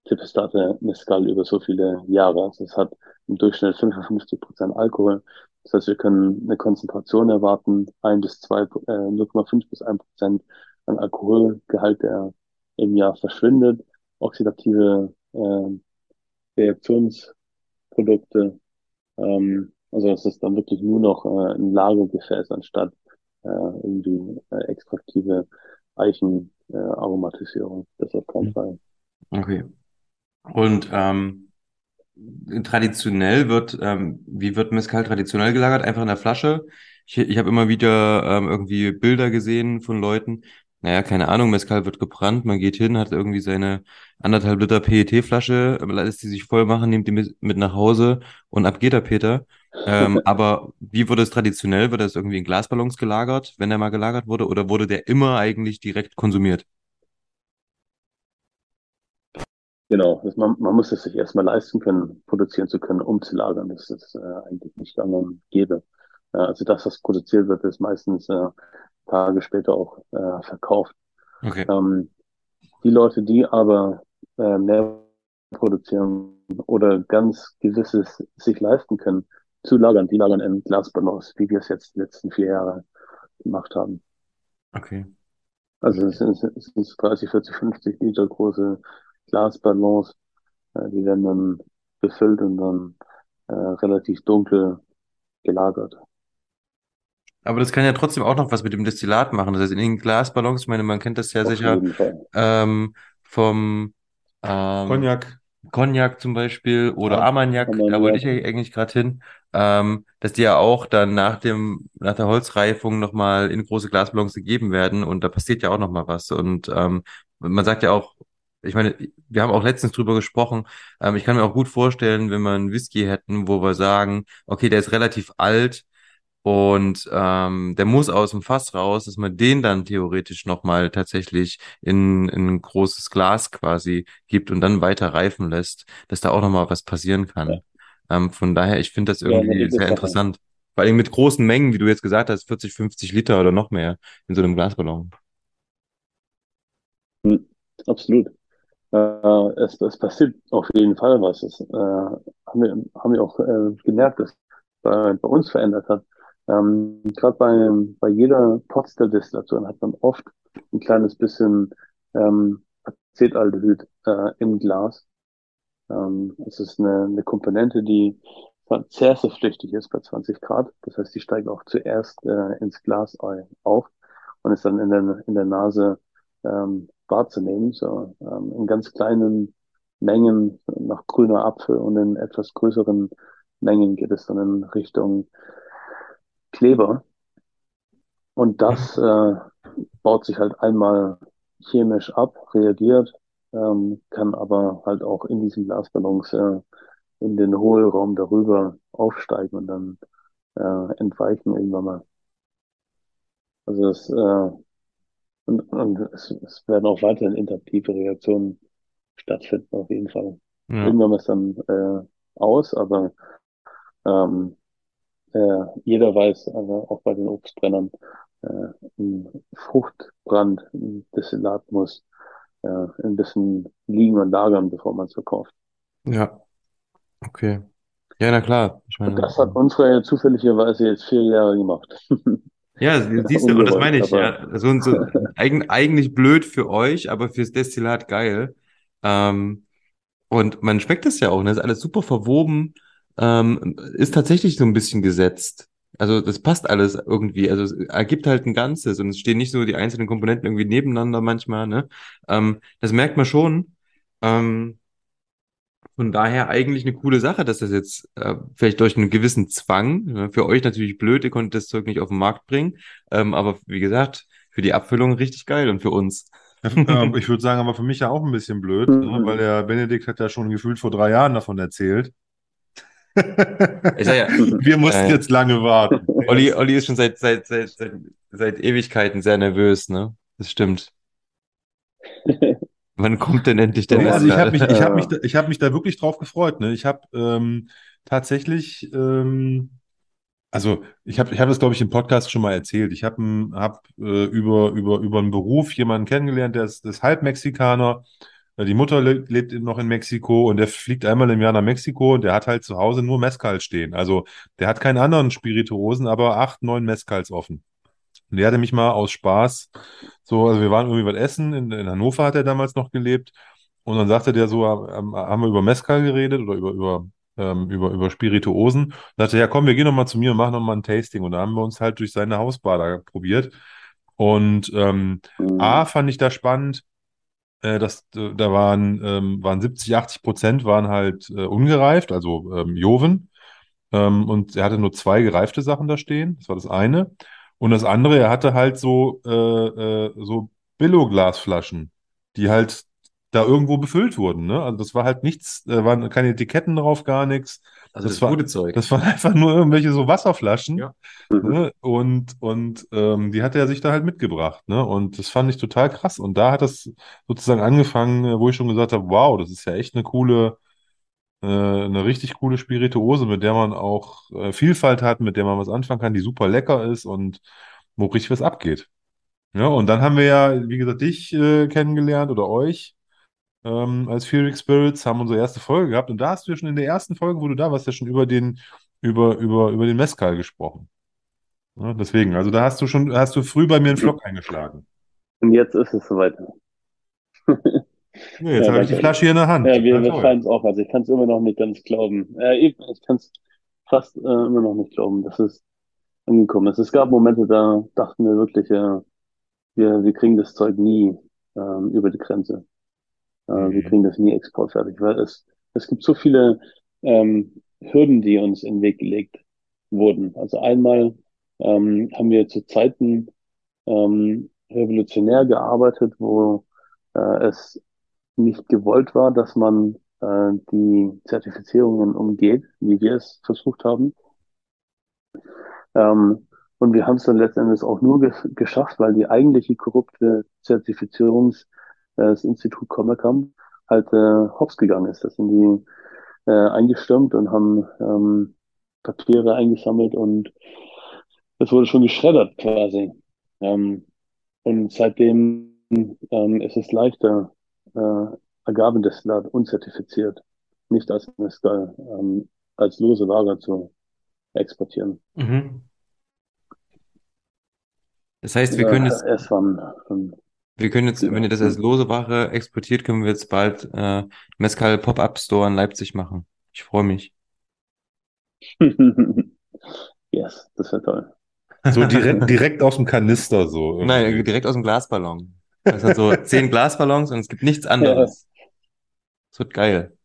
Tepestate Mescal über so viele Jahre. Also es hat im Durchschnitt 55 Prozent Alkohol. Das heißt, wir können eine Konzentration erwarten, ein bis zwei, äh, 0,5 bis ein Prozent an Alkoholgehalt, der im Jahr verschwindet. Oxidative äh, Reaktionsprodukte. Ähm, also es ist dann wirklich nur noch äh, ein Lagergefäß anstatt äh, irgendwie äh, extraktive Eichen äh. Das auf keinen Fall. Okay. Und ähm, traditionell wird, ähm, wie wird Mezcal traditionell gelagert? Einfach in der Flasche. Ich, ich habe immer wieder ähm, irgendwie Bilder gesehen von Leuten. Naja, keine Ahnung, Mezcal wird gebrannt, man geht hin, hat irgendwie seine anderthalb Liter PET-Flasche, lässt die sich voll machen, nimmt die mit, nach Hause und ab geht der Peter. Ähm, *laughs* aber wie wurde es traditionell? Wird das irgendwie in Glasballons gelagert, wenn der mal gelagert wurde, oder wurde der immer eigentlich direkt konsumiert? Genau, das, man, man muss es sich erstmal leisten können, produzieren zu können, um zu lagern. Das ist äh, eigentlich nicht gang und gäbe. Äh, also das, was produziert wird, ist meistens äh, Tage später auch äh, verkauft. Okay. Ähm, die Leute, die aber äh, mehr produzieren oder ganz gewisses sich leisten können, zu lagern, die lagern in Glasballons, wie wir es jetzt die letzten vier Jahre gemacht haben. Okay. Also es sind, es sind 30, 40, 50 Liter große Glasballons, äh, die werden dann befüllt und dann äh, relativ dunkel gelagert. Aber das kann ja trotzdem auch noch was mit dem Destillat machen. Das heißt, in den Glasballons, ich meine, man kennt das ja Auf sicher ähm, vom ähm, Cognac. Cognac zum Beispiel oder Ja, Armagnac, da wollte ich ja eigentlich gerade hin, ähm, dass die ja auch dann nach dem, nach der Holzreifung nochmal in große Glasballons gegeben werden und da passiert ja auch nochmal was. Und ähm, man sagt ja auch, ich meine, wir haben auch letztens drüber gesprochen. Ähm, ich kann mir auch gut vorstellen, wenn wir einen Whisky hätten, wo wir sagen, okay, der ist relativ alt und ähm, der muss aus dem Fass raus, dass man den dann theoretisch nochmal tatsächlich in, in ein großes Glas quasi gibt und dann weiter reifen lässt, dass da auch nochmal was passieren kann. Ähm, von daher, ich finde das Ja, irgendwie edle sehr interessant. Vor allem mit großen Mengen, wie du jetzt gesagt hast, 40, 50 Liter oder noch mehr in so einem Glasballon. Hm, absolut. Äh, es, es passiert auf jeden Fall was. Es, äh, haben wir, haben wir auch äh, gemerkt, dass bei, bei uns verändert hat. Ähm, Gerade bei, bei jeder Potstill-Destillation hat man oft ein kleines bisschen ähm, Acetaldehyd äh, im Glas. Ähm, es ist eine, eine Komponente, die zersiftlüchtig ist bei 20 Grad. Das heißt, die steigt auch zuerst äh, ins Glas auf und ist dann in der, in der Nase ähm, wahrzunehmen. So ähm, in ganz kleinen Mengen nach grüner Apfel und in etwas größeren Mengen geht es dann in Richtung Kleber. Und das äh, baut sich halt einmal chemisch ab, reagiert, ähm, kann aber halt auch in diesen Glasballons äh, in den Hohlraum darüber aufsteigen und dann äh, entweichen irgendwann mal. Also es, äh, und, und es, es werden auch weiterhin interaktive Reaktionen stattfinden, auf jeden Fall. Ja. Irgendwann ist dann äh, aus, aber ähm, äh, jeder weiß, aber auch bei den Obstbrennern, äh, ein Fruchtbrand, ein Destillat muss äh, ein bisschen liegen und lagern, bevor man es verkauft. Ja, okay. Ja, na klar. Ich Und meine, das hat unsere zufälligerweise jetzt vier Jahre gemacht. *laughs* ja, siehst du, und das meine ich, ja. So, so, eigen, eigentlich blöd für euch, aber fürs Destillat geil. Ähm, und man schmeckt das ja auch, ne? Ist alles super verwoben, ähm, ist tatsächlich so ein bisschen gesetzt. Also das passt alles irgendwie. Also es ergibt halt ein Ganzes und es stehen nicht so die einzelnen Komponenten irgendwie nebeneinander manchmal, ne? Ähm, das merkt man schon. Ähm, von daher eigentlich eine coole Sache, dass das jetzt äh, vielleicht durch einen gewissen Zwang, ne, für euch natürlich blöd, ihr konntet das Zeug nicht auf den Markt bringen, ähm, aber wie gesagt, für die Abfüllung richtig geil und für uns. Ähm, ich würde sagen, aber für mich ja auch ein bisschen blöd, Mhm. ne? weil der Benedikt hat ja schon gefühlt vor drei Jahren davon erzählt. Ich sag ja, *laughs* Wir mussten Äh, jetzt lange warten. Olli, Olli ist schon seit, seit, seit, seit, seit Ewigkeiten sehr nervös, ne? Das stimmt. *laughs* Wann kommt denn endlich der Nee, also ich habe mich, ich hab mich, *laughs* da- ich hab mich da wirklich drauf gefreut. Ne? Ich habe ähm, tatsächlich, ähm, also ich habe ich hab das, glaube ich, im Podcast schon mal erzählt. Ich habe hab, äh, über, über, über einen Beruf jemanden kennengelernt, der ist, ist halb Mexikaner. Äh, Die Mutter le lebt noch in Mexiko und der fliegt einmal im Jahr nach Mexiko und der hat halt zu Hause nur Mezcal stehen. Also der hat keinen anderen Spirituosen, aber acht, neun Mezcals offen. Und der hatte mich mal aus Spaß, so, also wir waren irgendwie was essen, in, in Hannover hat er damals noch gelebt. Und dann sagte der so, haben wir über Mezcal geredet oder über, über, ähm, über, über Spirituosen. Da sagte er, ja komm, wir gehen noch mal zu mir und machen noch mal ein Tasting. Und da haben wir uns halt durch seine Hausbar da probiert. Und ähm, A, fand ich da spannend, äh, dass äh, da waren, ähm, waren 70, 80 Prozent waren halt äh, ungereift, also ähm, Joven. Ähm, und er hatte nur zwei gereifte Sachen da stehen. Das war das eine. Und das andere, er hatte halt so, äh, äh, so Billo-Glasflaschen, die halt da irgendwo befüllt wurden. Ne? Also das war halt nichts, da waren keine Etiketten drauf, gar nichts. Also das das war- gute Zeug. Das waren *laughs* einfach nur irgendwelche so Wasserflaschen. Ja. Ne? Und, und ähm, die hat er sich da halt mitgebracht. Ne? Und das fand ich total krass. Und da hat das sozusagen angefangen, äh, wo ich schon gesagt habe, wow, das ist ja echt eine coole, äh, eine richtig coole Spirituose, mit der man auch äh, Vielfalt hat, mit der man was anfangen kann, die super lecker ist und wo richtig was abgeht. Ja, und dann haben wir ja, wie gesagt, dich äh, kennengelernt oder euch ähm, als Fearing Spirits, haben unsere erste Folge gehabt und da hast du ja schon in der ersten Folge, wo du da warst, ja schon über den, über, über, über den Mezcal gesprochen. Ja, deswegen, also da hast du schon, hast du früh bei mir einen Flock eingeschlagen. Und jetzt ist es soweit. *laughs* Ja, jetzt Ja, habe ich die. Flasche hier in der Hand. Ja, wir, wir feiern es auch. Also ich kann es immer noch nicht ganz glauben. Äh, ich kann es fast äh, immer noch nicht glauben, dass es angekommen ist. Es gab Momente, da dachten wir wirklich, äh, wir, wir kriegen das Zeug nie ähm, über die Grenze. Äh, Wir Mhm. kriegen das nie exportfertig, weil es, es gibt so viele ähm, Hürden, die uns in den Weg gelegt wurden. Also einmal ähm, haben wir zu Zeiten ähm, revolutionär gearbeitet, wo äh, es nicht gewollt war, dass man äh, die Zertifizierungen umgeht, wie wir es versucht haben. Ähm, und wir haben es dann letztendlich auch nur ge geschafft, weil die eigentliche korrupte Zertifizierungs, äh, das Institut Commercam halt äh, hops gegangen ist. Das sind die äh, eingestürmt und haben ähm, Papiere eingesammelt und es wurde schon geschreddert quasi. Ähm, und seitdem ähm, ist es leichter, äh, Agavendestillat unzertifiziert, nicht als Mescal, ähm, als lose Ware zu exportieren. Mhm. Das heißt, wir können jetzt, erst von, von wir können jetzt, wenn ihr das als lose Ware exportiert, können wir jetzt bald äh, Mescal Pop-Up Store in Leipzig machen. Ich freue mich. *laughs* yes, das wäre toll. So direkt, direkt aus dem Kanister so. irgendwie. Nein, direkt aus dem Glasballon. Das sind so zehn Glasballons und es gibt nichts anderes. Das wird geil. *laughs*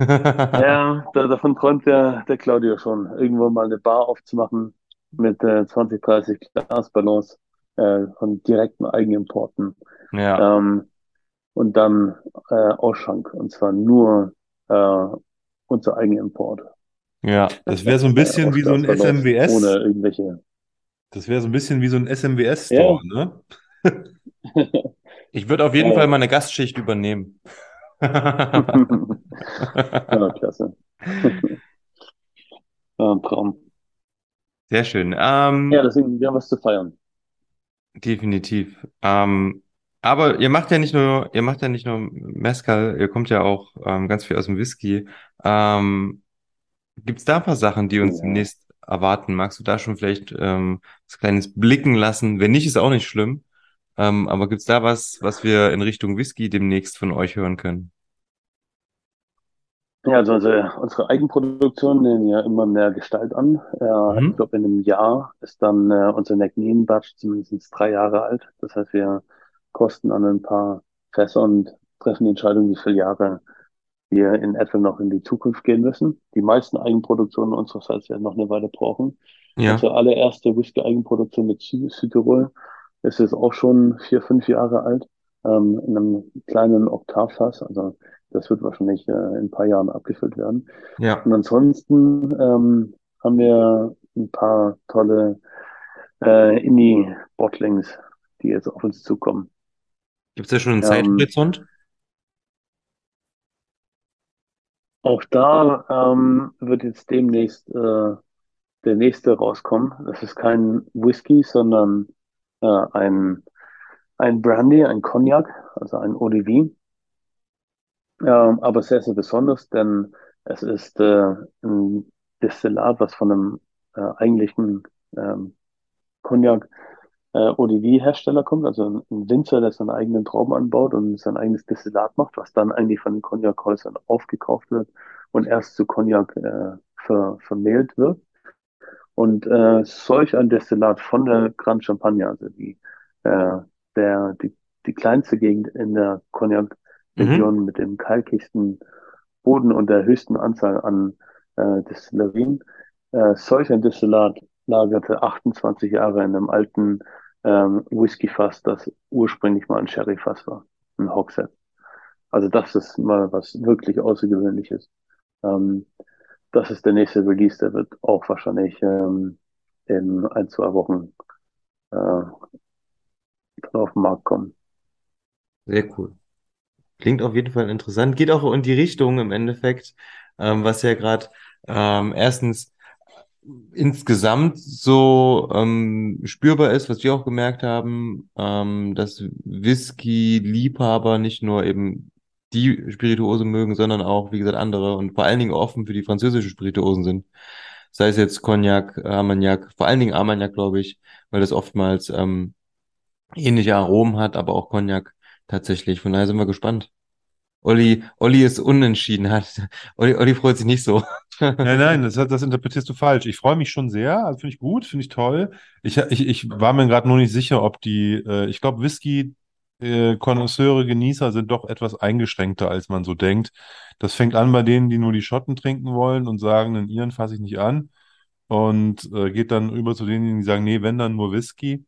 Ja, da, davon träumt der, der Claudio schon, irgendwo mal eine Bar aufzumachen mit äh, 20, 30 Glasballons äh, von direkten Eigenimporten. Ja. Ähm, und dann äh, Ausschank. Und zwar nur äh, unser Eigenimport. Ja. Das wäre so ein bisschen wie so ein SMWS. Ohne irgendwelche. Das wäre so ein bisschen wie so ein SMWS-Store, ne? *laughs* Ich würde auf jeden Ja. Fall mal eine Gastschicht übernehmen. *laughs* ja, klasse. *laughs* ja, Traum. Sehr schön. Ähm, Ja, deswegen, wir haben was zu feiern. definitiv. Ähm, aber ihr macht ja nicht nur, ihr macht ja nicht nur Mezcal, ihr kommt ja auch ähm, ganz viel aus dem Whisky. Ähm, gibt's da ein paar Sachen, die uns Ja. demnächst erwarten? Magst du da schon vielleicht ähm, was Kleines blicken lassen? Wenn nicht, ist auch nicht schlimm. Ähm, aber gibt's da was, was wir in Richtung Whisky demnächst von euch hören können? Ja, also unsere, unsere Eigenproduktion nehmen ja immer mehr Gestalt an. Äh, Mhm. Ich glaube, in einem Jahr ist dann äh, unser Necknien Batch zumindest drei Jahre alt. Das heißt, wir kosten an ein paar Fässer und treffen die Entscheidung, wie viele Jahre wir in etwa noch in die Zukunft gehen müssen. Die meisten Eigenproduktionen unsererseits werden noch eine Weile brauchen. Ja. Unsere allererste Whisky-Eigenproduktion mit Sü Südtirol ist jetzt auch schon vier, fünf Jahre alt, ähm, in einem kleinen Oktavfass. Also das wird wahrscheinlich äh, in ein paar Jahren abgefüllt werden. Ja. Und ansonsten ähm, haben wir ein paar tolle äh, Indie-Bottlings, die jetzt auf uns zukommen. Gibt's da schon einen Ähm, Zeithorizont? Auch da ähm, wird jetzt demnächst äh, der nächste rauskommen. Das ist kein Whisky, sondern äh, ein, ein Brandy, ein Cognac, also ein Vie. Ähm, aber sehr, sehr besonders, denn es ist äh, ein Destillat, was von einem äh, eigentlichen ähm, Cognac äh, Eau de Vie Hersteller kommt, also ein, ein Winzer, der seine eigenen Trauben anbaut und sein eigenes Destillat macht, was dann eigentlich von den Cognac-Häusern aufgekauft wird und erst zu Cognac äh, ver, vermehlt wird. Und äh, solch ein Destillat von der Grand Champagne, also die, äh, der, die, die kleinste Gegend in der Cognac-Region mit dem kalkigsten Boden und der höchsten Anzahl an äh, Destillerien, äh, solch ein Destillat lagerte 28 Jahre in einem alten ähm, Whiskyfass, das ursprünglich mal ein Sherryfass war, ein Hogshead. Also das ist mal was wirklich Außergewöhnliches. Ähm, das ist der nächste Release, der wird auch wahrscheinlich ähm, in ein, zwei Wochen äh, auf den Markt kommen. Sehr cool. Klingt auf jeden Fall interessant. Geht auch in die Richtung im Endeffekt, ähm, was ja gerade ähm, erstens insgesamt so ähm, spürbar ist, was wir auch gemerkt haben, ähm, dass Whisky-Liebhaber nicht nur eben die Spirituose mögen, sondern auch, wie gesagt, andere und vor allen Dingen offen für die französischen Spirituosen sind. Sei es jetzt Cognac, Armagnac, vor allen Dingen Armagnac, glaube ich, weil das oftmals ähm, ähnliche Aromen hat, aber auch Cognac tatsächlich. Von daher sind wir gespannt. Olli, Olli ist unentschieden. *laughs* Hat. Olli, Olli freut sich nicht so. Nein, *laughs* nein, das, das interpretierst du falsch. Ich freue mich schon sehr, also finde ich gut, finde ich toll. Ich, ich, ich war mir gerade nur nicht sicher, ob die, äh, ich glaube, Whisky, äh, Konnoisseure, Genießer sind doch etwas eingeschränkter, als man so denkt. Das fängt an bei denen, die nur die Schotten trinken wollen und sagen, den ihren fasse ich nicht an. Und äh, geht dann über zu denen, die sagen, nee, wenn dann nur Whisky.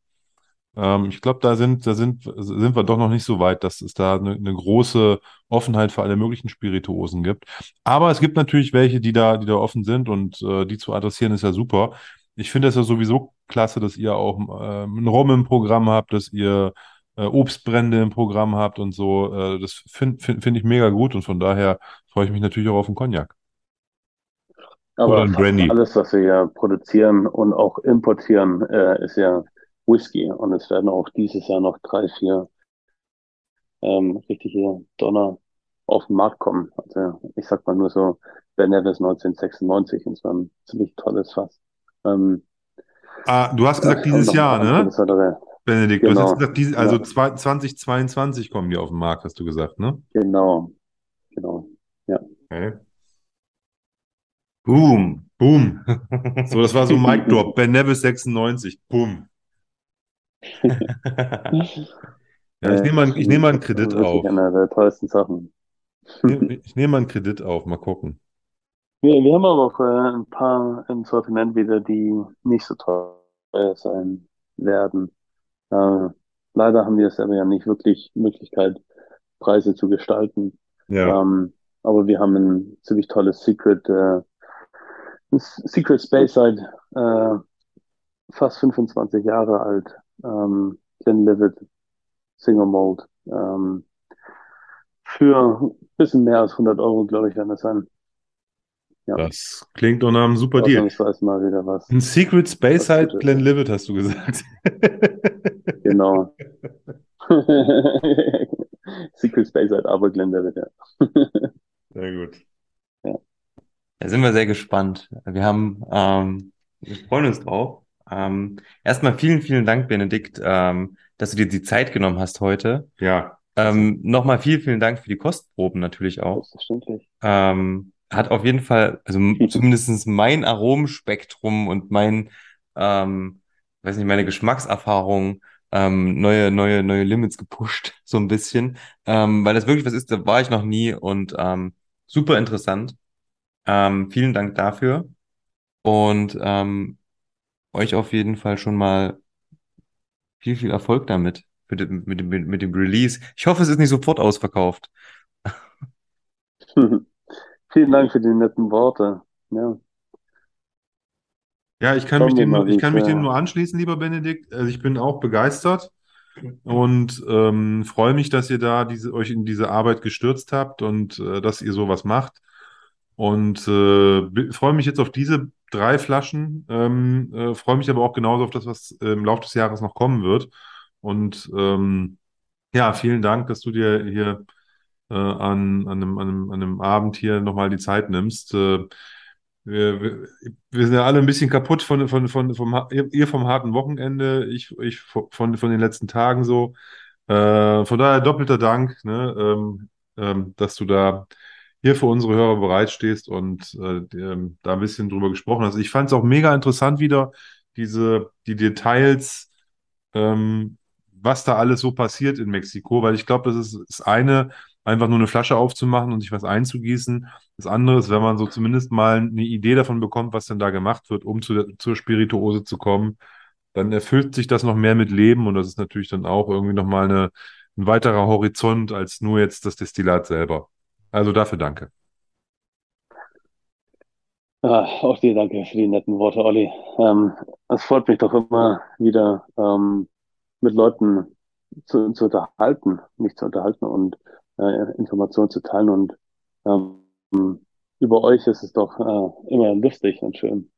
Ähm, ich glaube, da sind, da sind, sind wir doch noch nicht so weit, dass es da eine, eine große Offenheit für alle möglichen Spirituosen gibt. Aber es gibt natürlich welche, die da, die da offen sind und äh, die zu adressieren ist ja super. Ich finde es ja sowieso klasse, dass ihr auch äh, einen Rum im Programm habt, dass ihr äh, Obstbrände im Programm habt und so. Äh, das finde find, find ich mega gut und von daher freue ich mich natürlich auch auf den Cognac. Oder Aber ein fast Brandy. alles, was wir ja produzieren und auch importieren, äh, ist ja Whisky. Und es werden auch dieses Jahr noch drei, vier ähm, richtige Donner auf den Markt kommen. Also ich sag mal nur so Ben Nevis 1996 und zwar ein ziemlich tolles Fass. Ähm, Ah, du hast gesagt dieses Jahr, ne? Benedikt, du hast Genau, gesagt, diese, also ja, zwei- 2022 kommen die auf den Markt, hast du gesagt, ne? genau, genau. Ja. Okay. Boom. Boom. So, das war so Mic Drop. *laughs* Ben Nevis 96. Boom. *laughs* Ja, ich nehme mal, ich nehme mal einen Kredit auf. einer der tollsten Sachen. Ich nehme, mal einen Kredit auf. Mal gucken. Wir, wir haben aber auch äh, ein paar im Sortiment wieder, die nicht so teuer sein werden. Äh, leider haben wir selber ja nicht wirklich Möglichkeit, Preise zu gestalten. Ja. Ähm, aber wir haben ein ziemlich tolles Secret, äh, Secret Speyside, äh, fast 25 Jahre alt, ähm, Glenlivet Single Malt, ähm, für ein bisschen mehr als 100 Euro, glaube ich, werden das sein. Ja, Das klingt doch nach einem super Deal. ausnahmsweise mal wieder was, Ein Secret was Speyside Gutes. Glenlivet, hast du gesagt. *laughs* Genau. *laughs* Secret Speyside, aber Glenlivet, ja. Sehr gut. Ja. Da sind wir sehr gespannt. Wir haben, ähm, wir freuen uns drauf. Ähm, erstmal vielen, vielen Dank, Benedikt, ähm, dass du dir die Zeit genommen hast heute. Ja. Ähm, nochmal vielen, vielen Dank für die Kostproben natürlich auch. Selbstverständlich. Ähm, hat auf jeden Fall, also zumindest mein Aromenspektrum und mein, ähm, weiß nicht, meine Geschmackserfahrung ähm, neue, neue, neue Limits gepusht, *laughs* so ein bisschen. Ähm, weil das wirklich was ist, da war ich noch nie und ähm, super interessant. Ähm, vielen Dank dafür und ähm, euch auf jeden Fall schon mal viel, viel Erfolg damit, mit dem, mit dem, mit dem Release. Ich hoffe, es ist nicht sofort ausverkauft. *laughs* Vielen Dank für die netten Worte. Ja, Ja, ich kann mich dem ich kann mich dem äh, nur anschließen, lieber Benedikt. Also ich bin auch begeistert und ähm, freue mich, dass ihr da diese, euch in diese Arbeit gestürzt habt und äh, dass ihr sowas macht. Und äh, freue mich jetzt auf diese drei Flaschen, ähm, äh, freue mich aber auch genauso auf das, was äh, im Laufe des Jahres noch kommen wird. Und ähm, ja, vielen Dank, dass du dir hier äh, an, an einem, an einem, an einem Abend hier nochmal die Zeit nimmst. Wir, wir, wir sind ja alle ein bisschen kaputt von, von, von, vom, ihr vom harten Wochenende, ich, ich von, von den letzten Tagen so. Äh, von daher doppelter Dank, ne, ähm, ähm, dass du da hier für unsere Hörer bereitstehst und äh, ähm, da ein bisschen drüber gesprochen hast. Ich fand es auch mega interessant wieder, diese, die Details, ähm, was da alles so passiert in Mexiko, weil ich glaube, das ist das eine, einfach nur eine Flasche aufzumachen und sich was einzugießen. Das andere ist, wenn man so zumindest mal eine Idee davon bekommt, was denn da gemacht wird, um zu zur Spirituose zu kommen, dann erfüllt sich das noch mehr mit Leben und das ist natürlich dann auch irgendwie nochmal eine, ein weiterer Horizont als nur jetzt das Destillat selber. Also dafür danke. ah, auch dir danke für die netten Worte, Olli. Ähm, es freut mich doch immer wieder, ähm, mit Leuten zu, zu unterhalten, mich zu unterhalten und äh, Informationen zu teilen. Und ähm, über euch ist es doch äh, immer lustig und schön.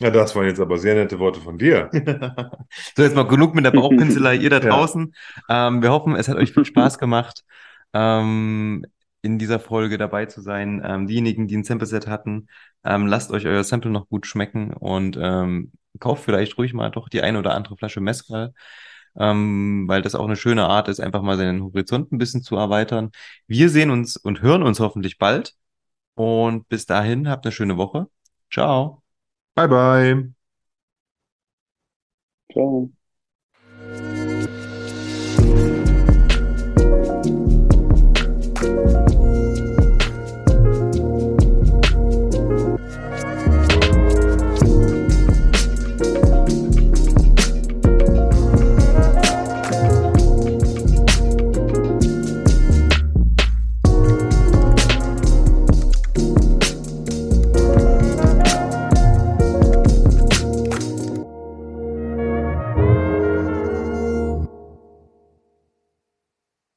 Ja, das waren jetzt aber sehr nette Worte von dir. *laughs* So, jetzt mal genug mit der Bauchpinselei, ihr da *laughs* Ja. draußen. Ähm, wir hoffen, es hat euch viel Spaß gemacht, ähm, in dieser Folge dabei zu sein. Ähm, diejenigen, die ein Sample-Set hatten, ähm, lasst euch euer Sample noch gut schmecken und ähm, kauft vielleicht ruhig mal doch die eine oder andere Flasche Mezcal, ähm, weil das auch eine schöne Art ist, einfach mal seinen Horizont ein bisschen zu erweitern. Wir sehen uns und hören uns hoffentlich bald und bis dahin habt eine schöne Woche. Ciao. Bye, bye. Ciao.